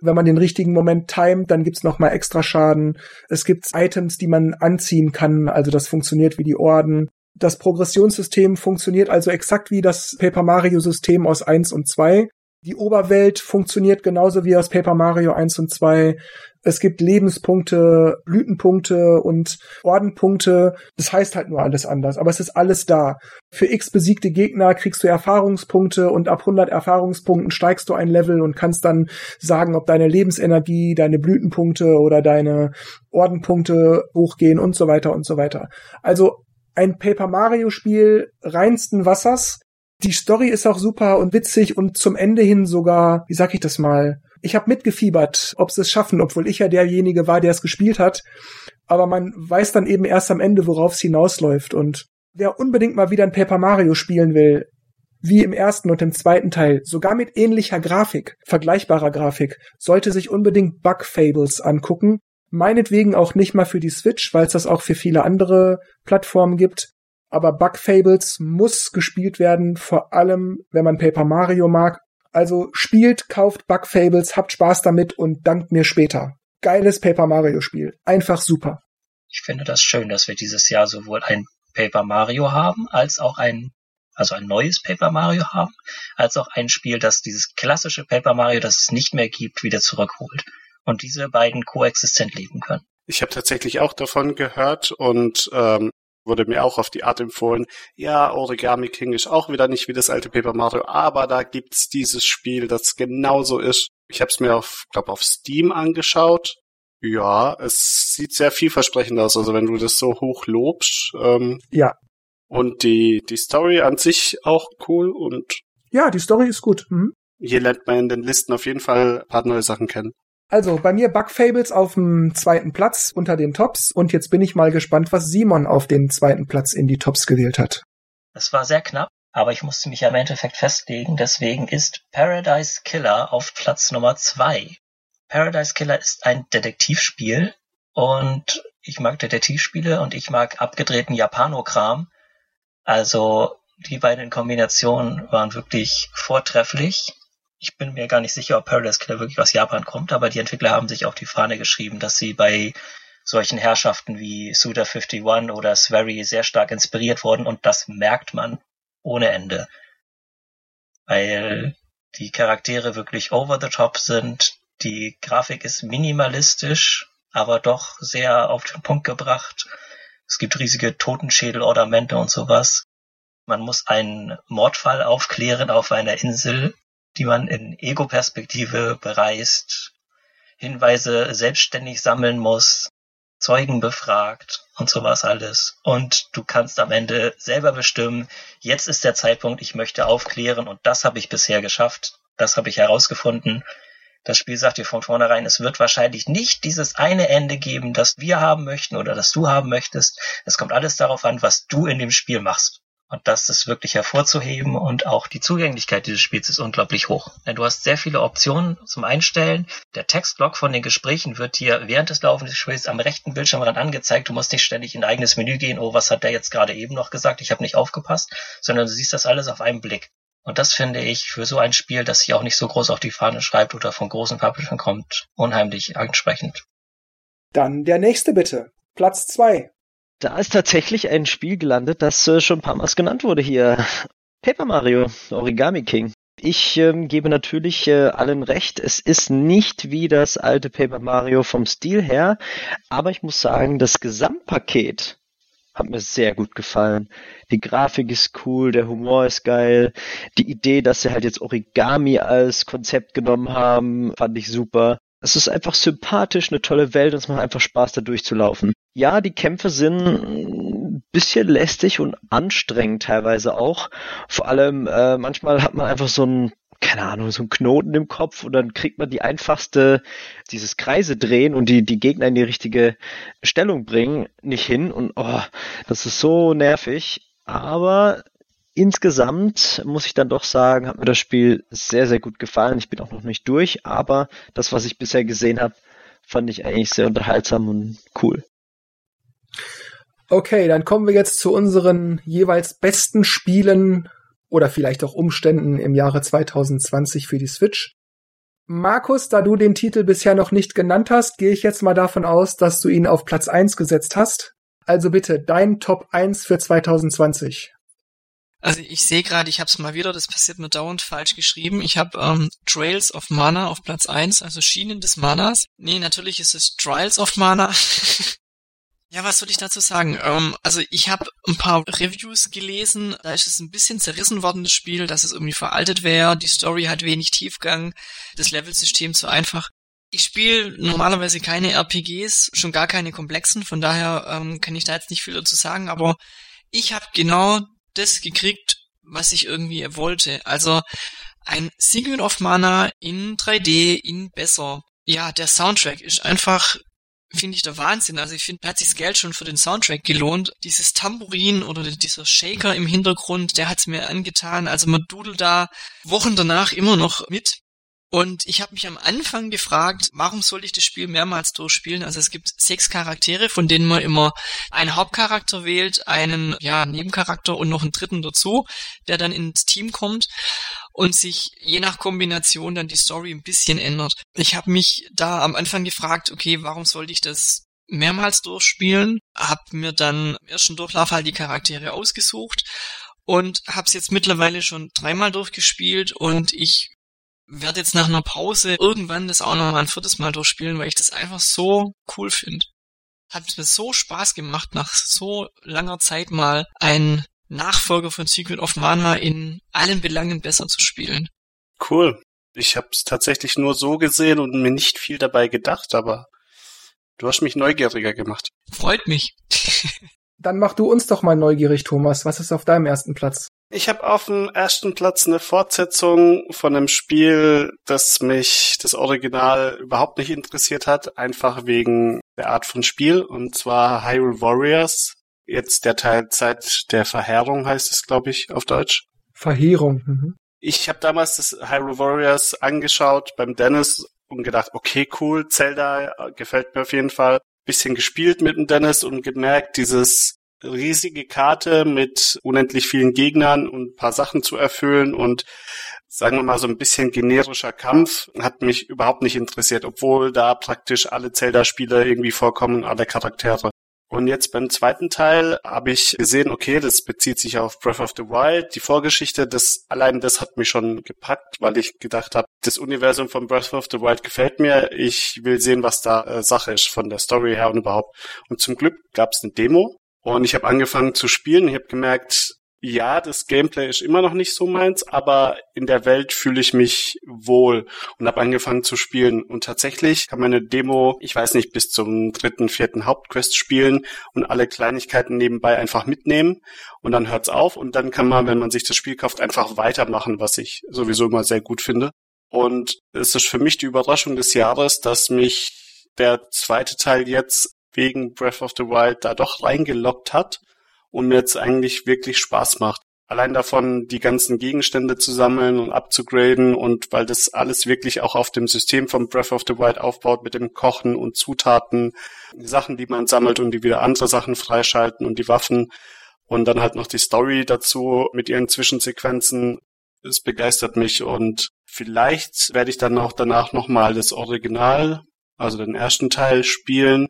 Wenn man den richtigen Moment timet, dann gibt's noch mal extra Schaden. Es gibt Items, die man anziehen kann, also das funktioniert wie die Orden. Das Progressionssystem funktioniert also exakt wie das Paper Mario System aus 1 und 2. Die Oberwelt funktioniert genauso wie aus Paper Mario 1 und 2. Es gibt Lebenspunkte, Blütenpunkte und Ordenpunkte. Das heißt halt nur alles anders, aber es ist alles da. Für x besiegte Gegner kriegst du Erfahrungspunkte und ab 100 Erfahrungspunkten steigst du ein Level und kannst dann sagen, ob deine Lebensenergie, deine Blütenpunkte oder deine Ordenpunkte hochgehen und so weiter und so weiter. Also ein Paper Mario Spiel reinsten Wassers. Die Story ist auch super und witzig und zum Ende hin sogar, wie sag ich das mal, ich habe mitgefiebert, ob sie es schaffen, obwohl ich ja derjenige war, der es gespielt hat. Aber man weiß dann eben erst am Ende, worauf es hinausläuft. Und wer unbedingt mal wieder ein Paper Mario spielen will, wie im ersten und im zweiten Teil, sogar mit ähnlicher Grafik, vergleichbarer Grafik, sollte sich unbedingt Bug Fables angucken. Meinetwegen auch nicht mal für die Switch, weil es das auch für viele andere Plattformen gibt. Aber Bug Fables muss gespielt werden, vor allem wenn man Paper Mario mag. Also spielt, kauft Bug Fables, habt Spaß damit und dankt mir später. Geiles Paper Mario Spiel. Einfach super. Ich finde das schön, dass wir dieses Jahr sowohl ein Paper Mario haben, als auch ein, also ein neues Paper Mario haben, als auch ein Spiel, das dieses klassische Paper Mario, das es nicht mehr gibt, wieder zurückholt und diese beiden koexistent leben können. Ich habe tatsächlich auch davon gehört und ähm, wurde mir auch auf die Art empfohlen, ja, Origami King ist auch wieder nicht wie das alte Paper Mario, aber da gibt's dieses Spiel, das genauso ist. Ich habe es mir auf, glaube auf Steam angeschaut. Ja, es sieht sehr vielversprechend aus, also wenn du das so hoch lobst. Ähm, ja. Und die, die Story an sich auch cool und. Ja, die Story ist gut. Mhm. Hier lernt man in den Listen auf jeden Fall ein paar neue Sachen kennen. Also bei mir Bug Fables auf dem zweiten Platz unter den Tops und jetzt bin ich mal gespannt, was Simon auf den zweiten Platz in die Tops gewählt hat. Das war sehr knapp, aber ich musste mich im Endeffekt festlegen, deswegen ist Paradise Killer auf Platz Nummer zwei. Paradise Killer ist ein Detektivspiel und ich mag Detektivspiele und ich mag abgedrehten Japanokram. Also Die beiden in Kombination waren wirklich vortrefflich. Ich bin mir gar nicht sicher, ob Paradise Killer wirklich aus Japan kommt, aber die Entwickler haben sich auf die Fahne geschrieben, dass sie bei solchen Herrschaften wie Suda 51 oder Swery sehr stark inspiriert wurden und das merkt man ohne Ende. Weil die Charaktere wirklich over the top sind, die Grafik ist minimalistisch, aber doch sehr auf den Punkt gebracht. Es gibt riesige Totenschädelornamente und sowas. Man muss einen Mordfall aufklären auf einer Insel, die man in Ego-Perspektive bereist, Hinweise selbstständig sammeln muss, Zeugen befragt und sowas alles. Und du kannst am Ende selber bestimmen, jetzt ist der Zeitpunkt, ich möchte aufklären und das habe ich bisher geschafft. Das habe ich herausgefunden. Das Spiel sagt dir von vornherein, es wird wahrscheinlich nicht dieses eine Ende geben, das wir haben möchten oder das du haben möchtest. Es kommt alles darauf an, was du in dem Spiel machst. Und das ist wirklich hervorzuheben und auch die Zugänglichkeit dieses Spiels ist unglaublich hoch. Denn du hast sehr viele Optionen zum Einstellen. Der Textlog von den Gesprächen wird dir während des Laufens des Spiels am rechten Bildschirmrand angezeigt. Du musst nicht ständig in ein eigenes Menü gehen, oh, was hat der jetzt gerade eben noch gesagt, ich habe nicht aufgepasst, sondern du siehst das alles auf einen Blick. Und das finde ich für so ein Spiel, das sich auch nicht so groß auf die Fahne schreibt oder von großen Publishern kommt, unheimlich ansprechend. Dann der nächste bitte. Platz zwei. Da ist tatsächlich ein Spiel gelandet, das äh, schon ein paar Mal genannt wurde hier. Paper Mario, Origami King. Ich ähm, gebe natürlich äh, allen recht, es ist nicht wie das alte Paper Mario vom Stil her, aber ich muss sagen, das Gesamtpaket hat mir sehr gut gefallen. Die Grafik ist cool, der Humor ist geil. Die Idee, dass sie halt jetzt Origami als Konzept genommen haben, fand ich super. Es ist einfach sympathisch, eine tolle Welt und es macht einfach Spaß, da durchzulaufen. Ja, die Kämpfe sind ein bisschen lästig und anstrengend teilweise auch. Vor allem, äh, manchmal hat man einfach so ein keine Ahnung, so ein Knoten im Kopf und dann kriegt man die einfachste, dieses Kreise drehen und die, die Gegner in die richtige Stellung bringen, nicht hin und oh, das ist so nervig. Aber insgesamt muss ich dann doch sagen, hat mir das Spiel sehr, sehr gut gefallen. Ich bin auch noch nicht durch, aber das, was ich bisher gesehen habe, fand ich eigentlich sehr unterhaltsam und cool. Okay, dann kommen wir jetzt zu unseren jeweils besten Spielen oder vielleicht auch Umständen im Jahre 2020 für die Switch. Markus, da du den Titel bisher noch nicht genannt hast, gehe ich jetzt mal davon aus, dass du ihn auf Platz 1 gesetzt hast. Also bitte dein Top 1 für 2020. Also ich sehe gerade, ich habe es mal wieder, das passiert mir dauernd falsch geschrieben. Ich habe ähm, Trails of Mana auf Platz 1, also Schienen des Manas. Nee, natürlich ist es Trials of Mana. Ja, was soll ich dazu sagen? Ähm, also ich habe ein paar Reviews gelesen, da ist es ein bisschen zerrissen worden, das Spiel, dass es irgendwie veraltet wäre, die Story hat wenig Tiefgang, das Levelsystem zu einfach. Ich spiele normalerweise keine RPGs, schon gar keine komplexen, von daher ähm, kann ich da jetzt nicht viel dazu sagen, aber ich habe genau das gekriegt, was ich irgendwie wollte. Also ein Secret of Mana in 3D, in besser. Ja, der Soundtrack ist einfach finde ich der Wahnsinn. Also ich finde, hat sich das Geld schon für den Soundtrack gelohnt. Dieses Tambourin oder dieser Shaker im Hintergrund, der hat's mir angetan. Also man dudelt da Wochen danach immer noch mit. Und ich habe mich am Anfang gefragt, warum soll ich das Spiel mehrmals durchspielen? Also es gibt sechs Charaktere, von denen man immer einen Hauptcharakter wählt, einen ja, Nebencharakter und noch einen dritten dazu, der dann ins Team kommt und sich je nach Kombination dann die Story ein bisschen ändert. Ich habe mich da am Anfang gefragt, okay, warum sollte ich das mehrmals durchspielen? Hab mir dann im ersten Durchlauf halt die Charaktere ausgesucht und hab's jetzt mittlerweile schon dreimal durchgespielt und ich werde jetzt nach einer Pause irgendwann das auch noch mal ein viertes Mal durchspielen, weil ich das einfach so cool finde. Hat mir so Spaß gemacht, nach so langer Zeit mal ein Nachfolger von Secret of Mana in allen Belangen besser zu spielen. Cool. Ich habe es tatsächlich nur so gesehen und mir nicht viel dabei gedacht, aber du hast mich neugieriger gemacht. Freut mich. Dann mach du uns doch mal neugierig, Thomas. Was ist auf deinem ersten Platz? Ich habe auf dem ersten Platz eine Fortsetzung von einem Spiel, das mich das Original überhaupt nicht interessiert hat, einfach wegen der Art von Spiel, und zwar Hyrule Warriors. Jetzt der Teil Zeit der Verheerung heißt es, glaube ich, auf Deutsch. Verheerung. Mhm. Ich habe damals das Hyrule Warriors angeschaut beim Dennis und gedacht, okay, cool, Zelda gefällt mir auf jeden Fall. Bisschen gespielt mit dem Dennis und gemerkt, dieses riesige Karte mit unendlich vielen Gegnern und ein paar Sachen zu erfüllen und sagen wir mal so ein bisschen generischer Kampf hat mich überhaupt nicht interessiert, obwohl da praktisch alle Zelda-Spieler irgendwie vorkommen, alle Charaktere. Und jetzt beim zweiten Teil habe ich gesehen, okay, das bezieht sich auf Breath of the Wild. Die Vorgeschichte, das allein das hat mich schon gepackt, weil ich gedacht habe, das Universum von Breath of the Wild gefällt mir. Ich will sehen, was da äh, Sache ist von der Story her und überhaupt. Und zum Glück gab es eine Demo und ich habe angefangen zu spielen. Ich habe gemerkt, ja, das Gameplay ist immer noch nicht so meins, aber in der Welt fühle ich mich wohl und habe angefangen zu spielen. Und tatsächlich kann man eine Demo, ich weiß nicht, bis zum dritten, vierten Hauptquest spielen und alle Kleinigkeiten nebenbei einfach mitnehmen und dann hört's auf und dann kann man, wenn man sich das Spiel kauft, einfach weitermachen, was ich sowieso immer sehr gut finde. Und es ist für mich die Überraschung des Jahres, dass mich der zweite Teil jetzt wegen Breath of the Wild da doch reingelockt hat und mir jetzt eigentlich wirklich Spaß macht. Allein davon, die ganzen Gegenstände zu sammeln und abzugraden und weil das alles wirklich auch auf dem System von Breath of the Wild aufbaut mit dem Kochen und Zutaten, die Sachen, die man sammelt und die wieder andere Sachen freischalten und die Waffen und dann halt noch die Story dazu mit ihren Zwischensequenzen. Es begeistert mich und vielleicht werde ich dann auch danach nochmal das Original, also den ersten Teil spielen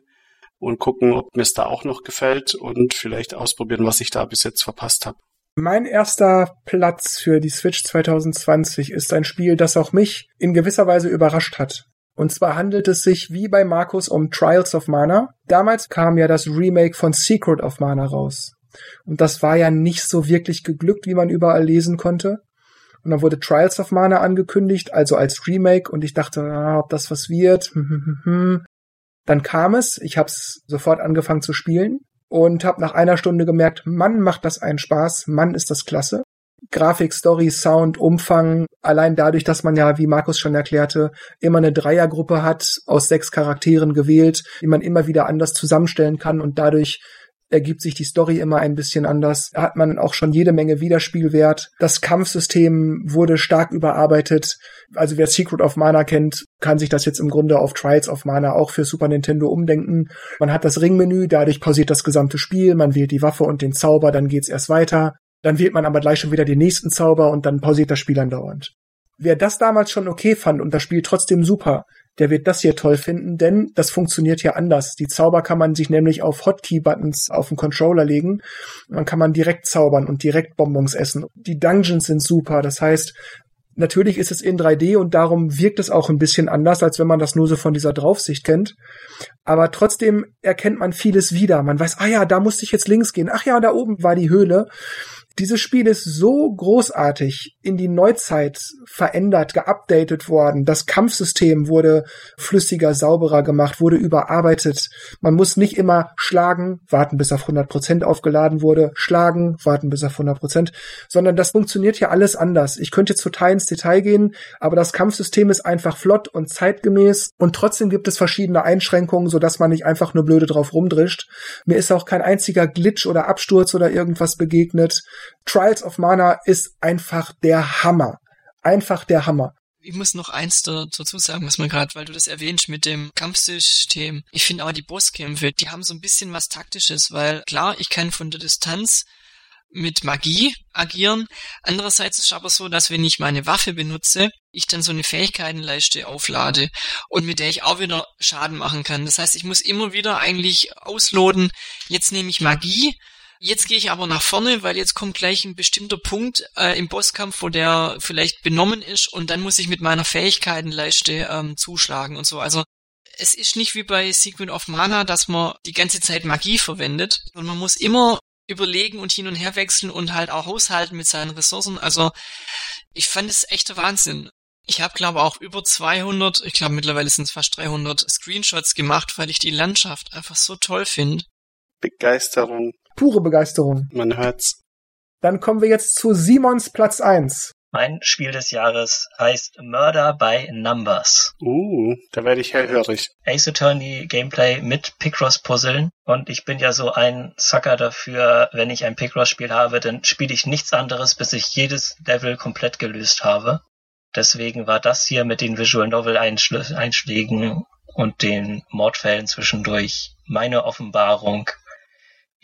und gucken, ob mir es da auch noch gefällt und vielleicht ausprobieren, was ich da bis jetzt verpasst habe. Mein erster Platz für die Switch 2020 ist ein Spiel, das auch mich in gewisser Weise überrascht hat. Und zwar handelt es sich wie bei Markus um Trials of Mana. Damals kam ja das Remake von Secret of Mana raus. Und das war ja nicht so wirklich geglückt, wie man überall lesen konnte. Und dann wurde Trials of Mana angekündigt, also als Remake. Und ich dachte, ah, ob das was wird. Dann kam es, ich habe es sofort angefangen zu spielen und habe nach einer Stunde gemerkt, Mann, macht das einen Spaß, Mann, ist das klasse. Grafik, Story, Sound, Umfang, allein dadurch, dass man ja, wie Markus schon erklärte, immer eine Dreiergruppe hat, aus sechs Charakteren gewählt, die man immer wieder anders zusammenstellen kann und dadurch ergibt sich die Story immer ein bisschen anders. Hat man auch schon jede Menge Wiederspielwert. Das Kampfsystem wurde stark überarbeitet. Also wer Secret of Mana kennt, kann sich das jetzt im Grunde auf Trials of Mana auch für Super Nintendo umdenken. Man hat das Ringmenü, dadurch pausiert das gesamte Spiel, man wählt die Waffe und den Zauber, dann geht's erst weiter. Dann wählt man aber gleich schon wieder den nächsten Zauber und dann pausiert das Spiel andauernd. Wer das damals schon okay fand und das Spiel trotzdem super, der wird das hier toll finden, denn das funktioniert ja anders. Die Zauber kann man sich nämlich auf Hotkey-Buttons auf den Controller legen. Dann kann man direkt zaubern und direkt Bonbons essen. Die Dungeons sind super. Das heißt, natürlich ist es in 3D und darum wirkt es auch ein bisschen anders, als wenn man das nur so von dieser Draufsicht kennt. Aber trotzdem erkennt man vieles wieder. Man weiß, ah ja, da musste ich jetzt links gehen. Ach ja, da oben war die Höhle. Dieses Spiel ist so großartig in die Neuzeit verändert, geupdatet worden. Das Kampfsystem wurde flüssiger, sauberer gemacht, wurde überarbeitet. Man muss nicht immer schlagen, warten bis auf 100 Prozent aufgeladen wurde, schlagen, warten bis auf 100%, Prozent, sondern das funktioniert ja alles anders. Ich könnte jetzt total ins Detail gehen, aber das Kampfsystem ist einfach flott und zeitgemäß und trotzdem gibt es verschiedene Einschränkungen, sodass man nicht einfach nur blöde drauf rumdrischt. Mir ist auch kein einziger Glitch oder Absturz oder irgendwas begegnet. Trials of Mana ist einfach der Hammer. Einfach der Hammer. Ich muss noch eins dazu sagen, was man gerade, weil du das erwähnst mit dem Kampfsystem. Ich finde auch die Bosskämpfe, die haben so ein bisschen was Taktisches, weil klar, ich kann von der Distanz mit Magie agieren. Andererseits ist aber so, dass wenn ich meine Waffe benutze, ich dann so eine Fähigkeitenleiste auflade und mit der ich auch wieder Schaden machen kann. Das heißt, ich muss immer wieder eigentlich ausloten, jetzt nehme ich Magie, Jetzt gehe ich aber nach vorne, weil jetzt kommt gleich ein bestimmter Punkt äh, im Bosskampf, wo der vielleicht benommen ist und dann muss ich mit meiner Fähigkeitenleiste ähm, zuschlagen und so. Also es ist nicht wie bei Secret of Mana, dass man die ganze Zeit Magie verwendet und man muss immer überlegen und hin und her wechseln und halt auch haushalten mit seinen Ressourcen. Also ich fand es echter Wahnsinn. Ich habe glaube auch über 200, ich glaube mittlerweile sind es fast 300 Screenshots gemacht, weil ich die Landschaft einfach so toll finde. Begeisterung pure Begeisterung. Man hört's. Dann kommen wir jetzt zu Simons Platz 1. Mein Spiel des Jahres heißt Murder by Numbers. Uh, da werde ich hellhörig. Ace Attorney Gameplay mit Picross-Puzzeln. Und ich bin ja so ein Sucker dafür, wenn ich ein Picross-Spiel habe, dann spiele ich nichts anderes, bis ich jedes Level komplett gelöst habe. Deswegen war das hier mit den Visual Novel Einschlägen und den Mordfällen zwischendurch meine Offenbarung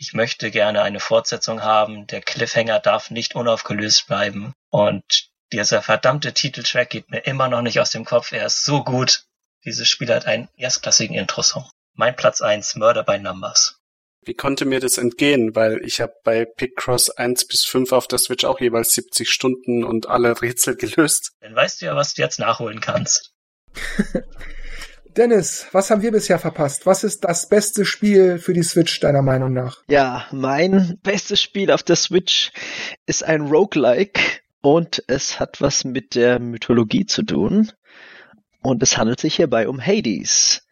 ich möchte gerne eine Fortsetzung haben, der Cliffhanger darf nicht unaufgelöst bleiben und dieser verdammte Titeltrack geht mir immer noch nicht aus dem Kopf, er ist so gut. Dieses Spiel hat einen erstklassigen Intro-Song. Mein Platz 1, Murder by Numbers. Wie konnte mir das entgehen? Weil ich habe bei Picross 1 bis 5 auf der Switch auch jeweils 70 Stunden und alle Rätsel gelöst. Dann weißt du ja, was du jetzt nachholen kannst. Dennis, was haben wir bisher verpasst? Was ist das beste Spiel für die Switch deiner Meinung nach? Ja, mein bestes Spiel auf der Switch ist ein Roguelike und es hat was mit der Mythologie zu tun. Und es handelt sich hierbei um Hades.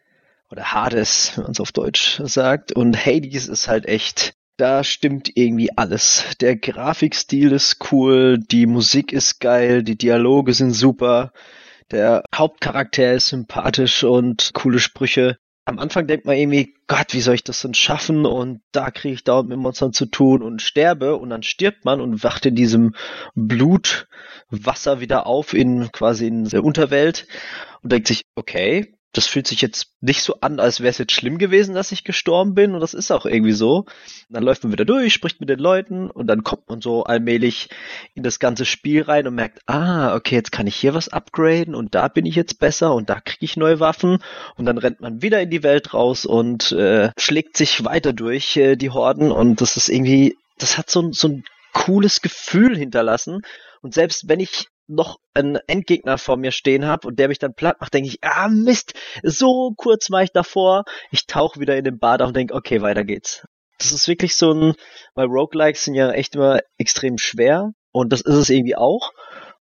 Oder Hades, wenn man es auf Deutsch sagt. Und Hades ist halt echt, da stimmt irgendwie alles. Der Grafikstil ist cool, die Musik ist geil, die Dialoge sind super. Der Hauptcharakter ist sympathisch und coole Sprüche. Am Anfang denkt man irgendwie, Gott, wie soll ich das denn schaffen? Und da kriege ich dauernd mit Monstern zu tun und sterbe und dann stirbt man und wacht in diesem Blutwasser wieder auf in quasi in der Unterwelt und denkt sich, okay, das fühlt sich jetzt nicht so an, als wäre es jetzt schlimm gewesen, dass ich gestorben bin. Und das ist auch irgendwie so. dann läuft man wieder durch, spricht mit den Leuten und dann kommt man so allmählich in das ganze Spiel rein und merkt, ah, okay, jetzt kann ich hier was upgraden und da bin ich jetzt besser und da kriege ich neue Waffen. Und dann rennt man wieder in die Welt raus und äh, schlägt sich weiter durch äh, die Horden. Und das ist irgendwie, das hat so, so ein cooles Gefühl hinterlassen. Und selbst wenn ich noch einen Endgegner vor mir stehen habe und der mich dann platt macht, denke ich, ah Mist, so kurz war ich davor. Ich tauche wieder in den Bad und denke, okay, weiter geht's. Das ist wirklich so ein, weil Roguelikes sind ja echt immer extrem schwer und das ist es irgendwie auch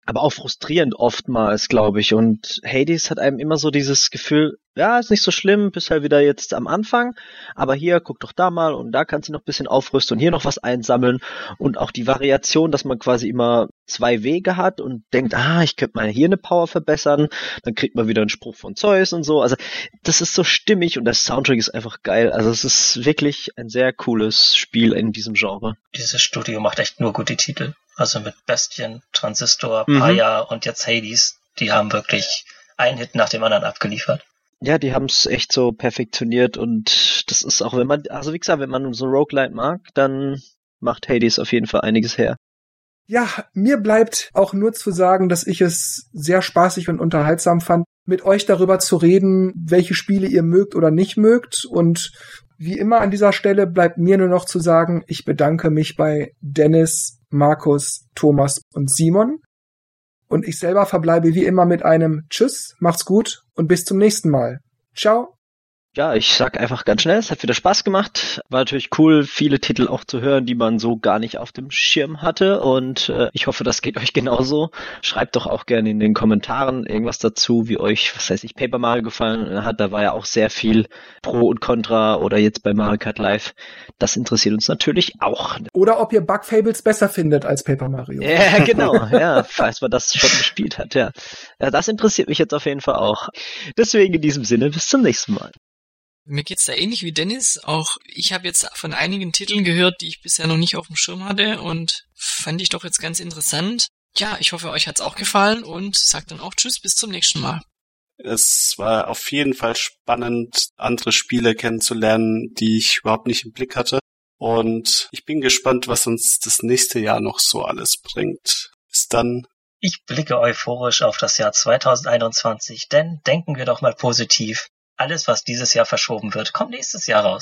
aber auch frustrierend oftmals, glaube ich. Und Hades hat einem immer so dieses Gefühl, ja, ist nicht so schlimm, bist halt wieder jetzt am Anfang, aber hier, guck doch da mal und da kannst du noch ein bisschen aufrüsten und hier noch was einsammeln und auch die Variation, dass man quasi immer zwei Wege hat und denkt, ah, ich könnte mal hier eine Power verbessern, dann kriegt man wieder einen Spruch von Zeus und so. Also das ist so stimmig und der Soundtrack ist einfach geil. Also es ist wirklich ein sehr cooles Spiel in diesem Genre. Dieses Studio macht echt nur gute Titel. Also mit Bestien, Transistor, mhm. Paya und jetzt Hades, die haben wirklich einen Hit nach dem anderen abgeliefert. Ja, die haben es echt so perfektioniert und das ist auch, wenn man, also wie gesagt, wenn man so Roguelite mag, dann macht Hades auf jeden Fall einiges her. Ja, mir bleibt auch nur zu sagen, dass ich es sehr spaßig und unterhaltsam fand, mit euch darüber zu reden, welche Spiele ihr mögt oder nicht mögt. Und wie immer an dieser Stelle bleibt mir nur noch zu sagen, ich bedanke mich bei Dennis, Markus, Thomas und Simon. Und ich selber verbleibe wie immer mit einem Tschüss, macht's gut und bis zum nächsten Mal. Ciao. Ja, ich sag einfach ganz schnell, es hat wieder Spaß gemacht. War natürlich cool, viele Titel auch zu hören, die man so gar nicht auf dem Schirm hatte. Und äh, ich hoffe, das geht euch genauso. Schreibt doch auch gerne in den Kommentaren irgendwas dazu, wie euch, was heißt ich, Paper Mario gefallen hat. Da war ja auch sehr viel Pro und Contra oder jetzt bei Mario Kart Live. Das interessiert uns natürlich auch. Oder ob ihr Bug Fables besser findet als Paper Mario. Ja, genau. ja, falls man das schon gespielt hat. Ja. ja, das interessiert mich jetzt auf jeden Fall auch. Deswegen in diesem Sinne, bis zum nächsten Mal. Mir geht's da ähnlich wie Dennis. Auch ich habe jetzt von einigen Titeln gehört, die ich bisher noch nicht auf dem Schirm hatte und fand ich doch jetzt ganz interessant. Ja, ich hoffe, euch hat's auch gefallen und sagt dann auch Tschüss, bis zum nächsten Mal. Es war auf jeden Fall spannend, andere Spiele kennenzulernen, die ich überhaupt nicht im Blick hatte. Und ich bin gespannt, was uns das nächste Jahr noch so alles bringt. Bis dann. Ich blicke euphorisch auf das Jahr 2021, denn denken wir doch mal positiv. Alles, was dieses Jahr verschoben wird, kommt nächstes Jahr raus.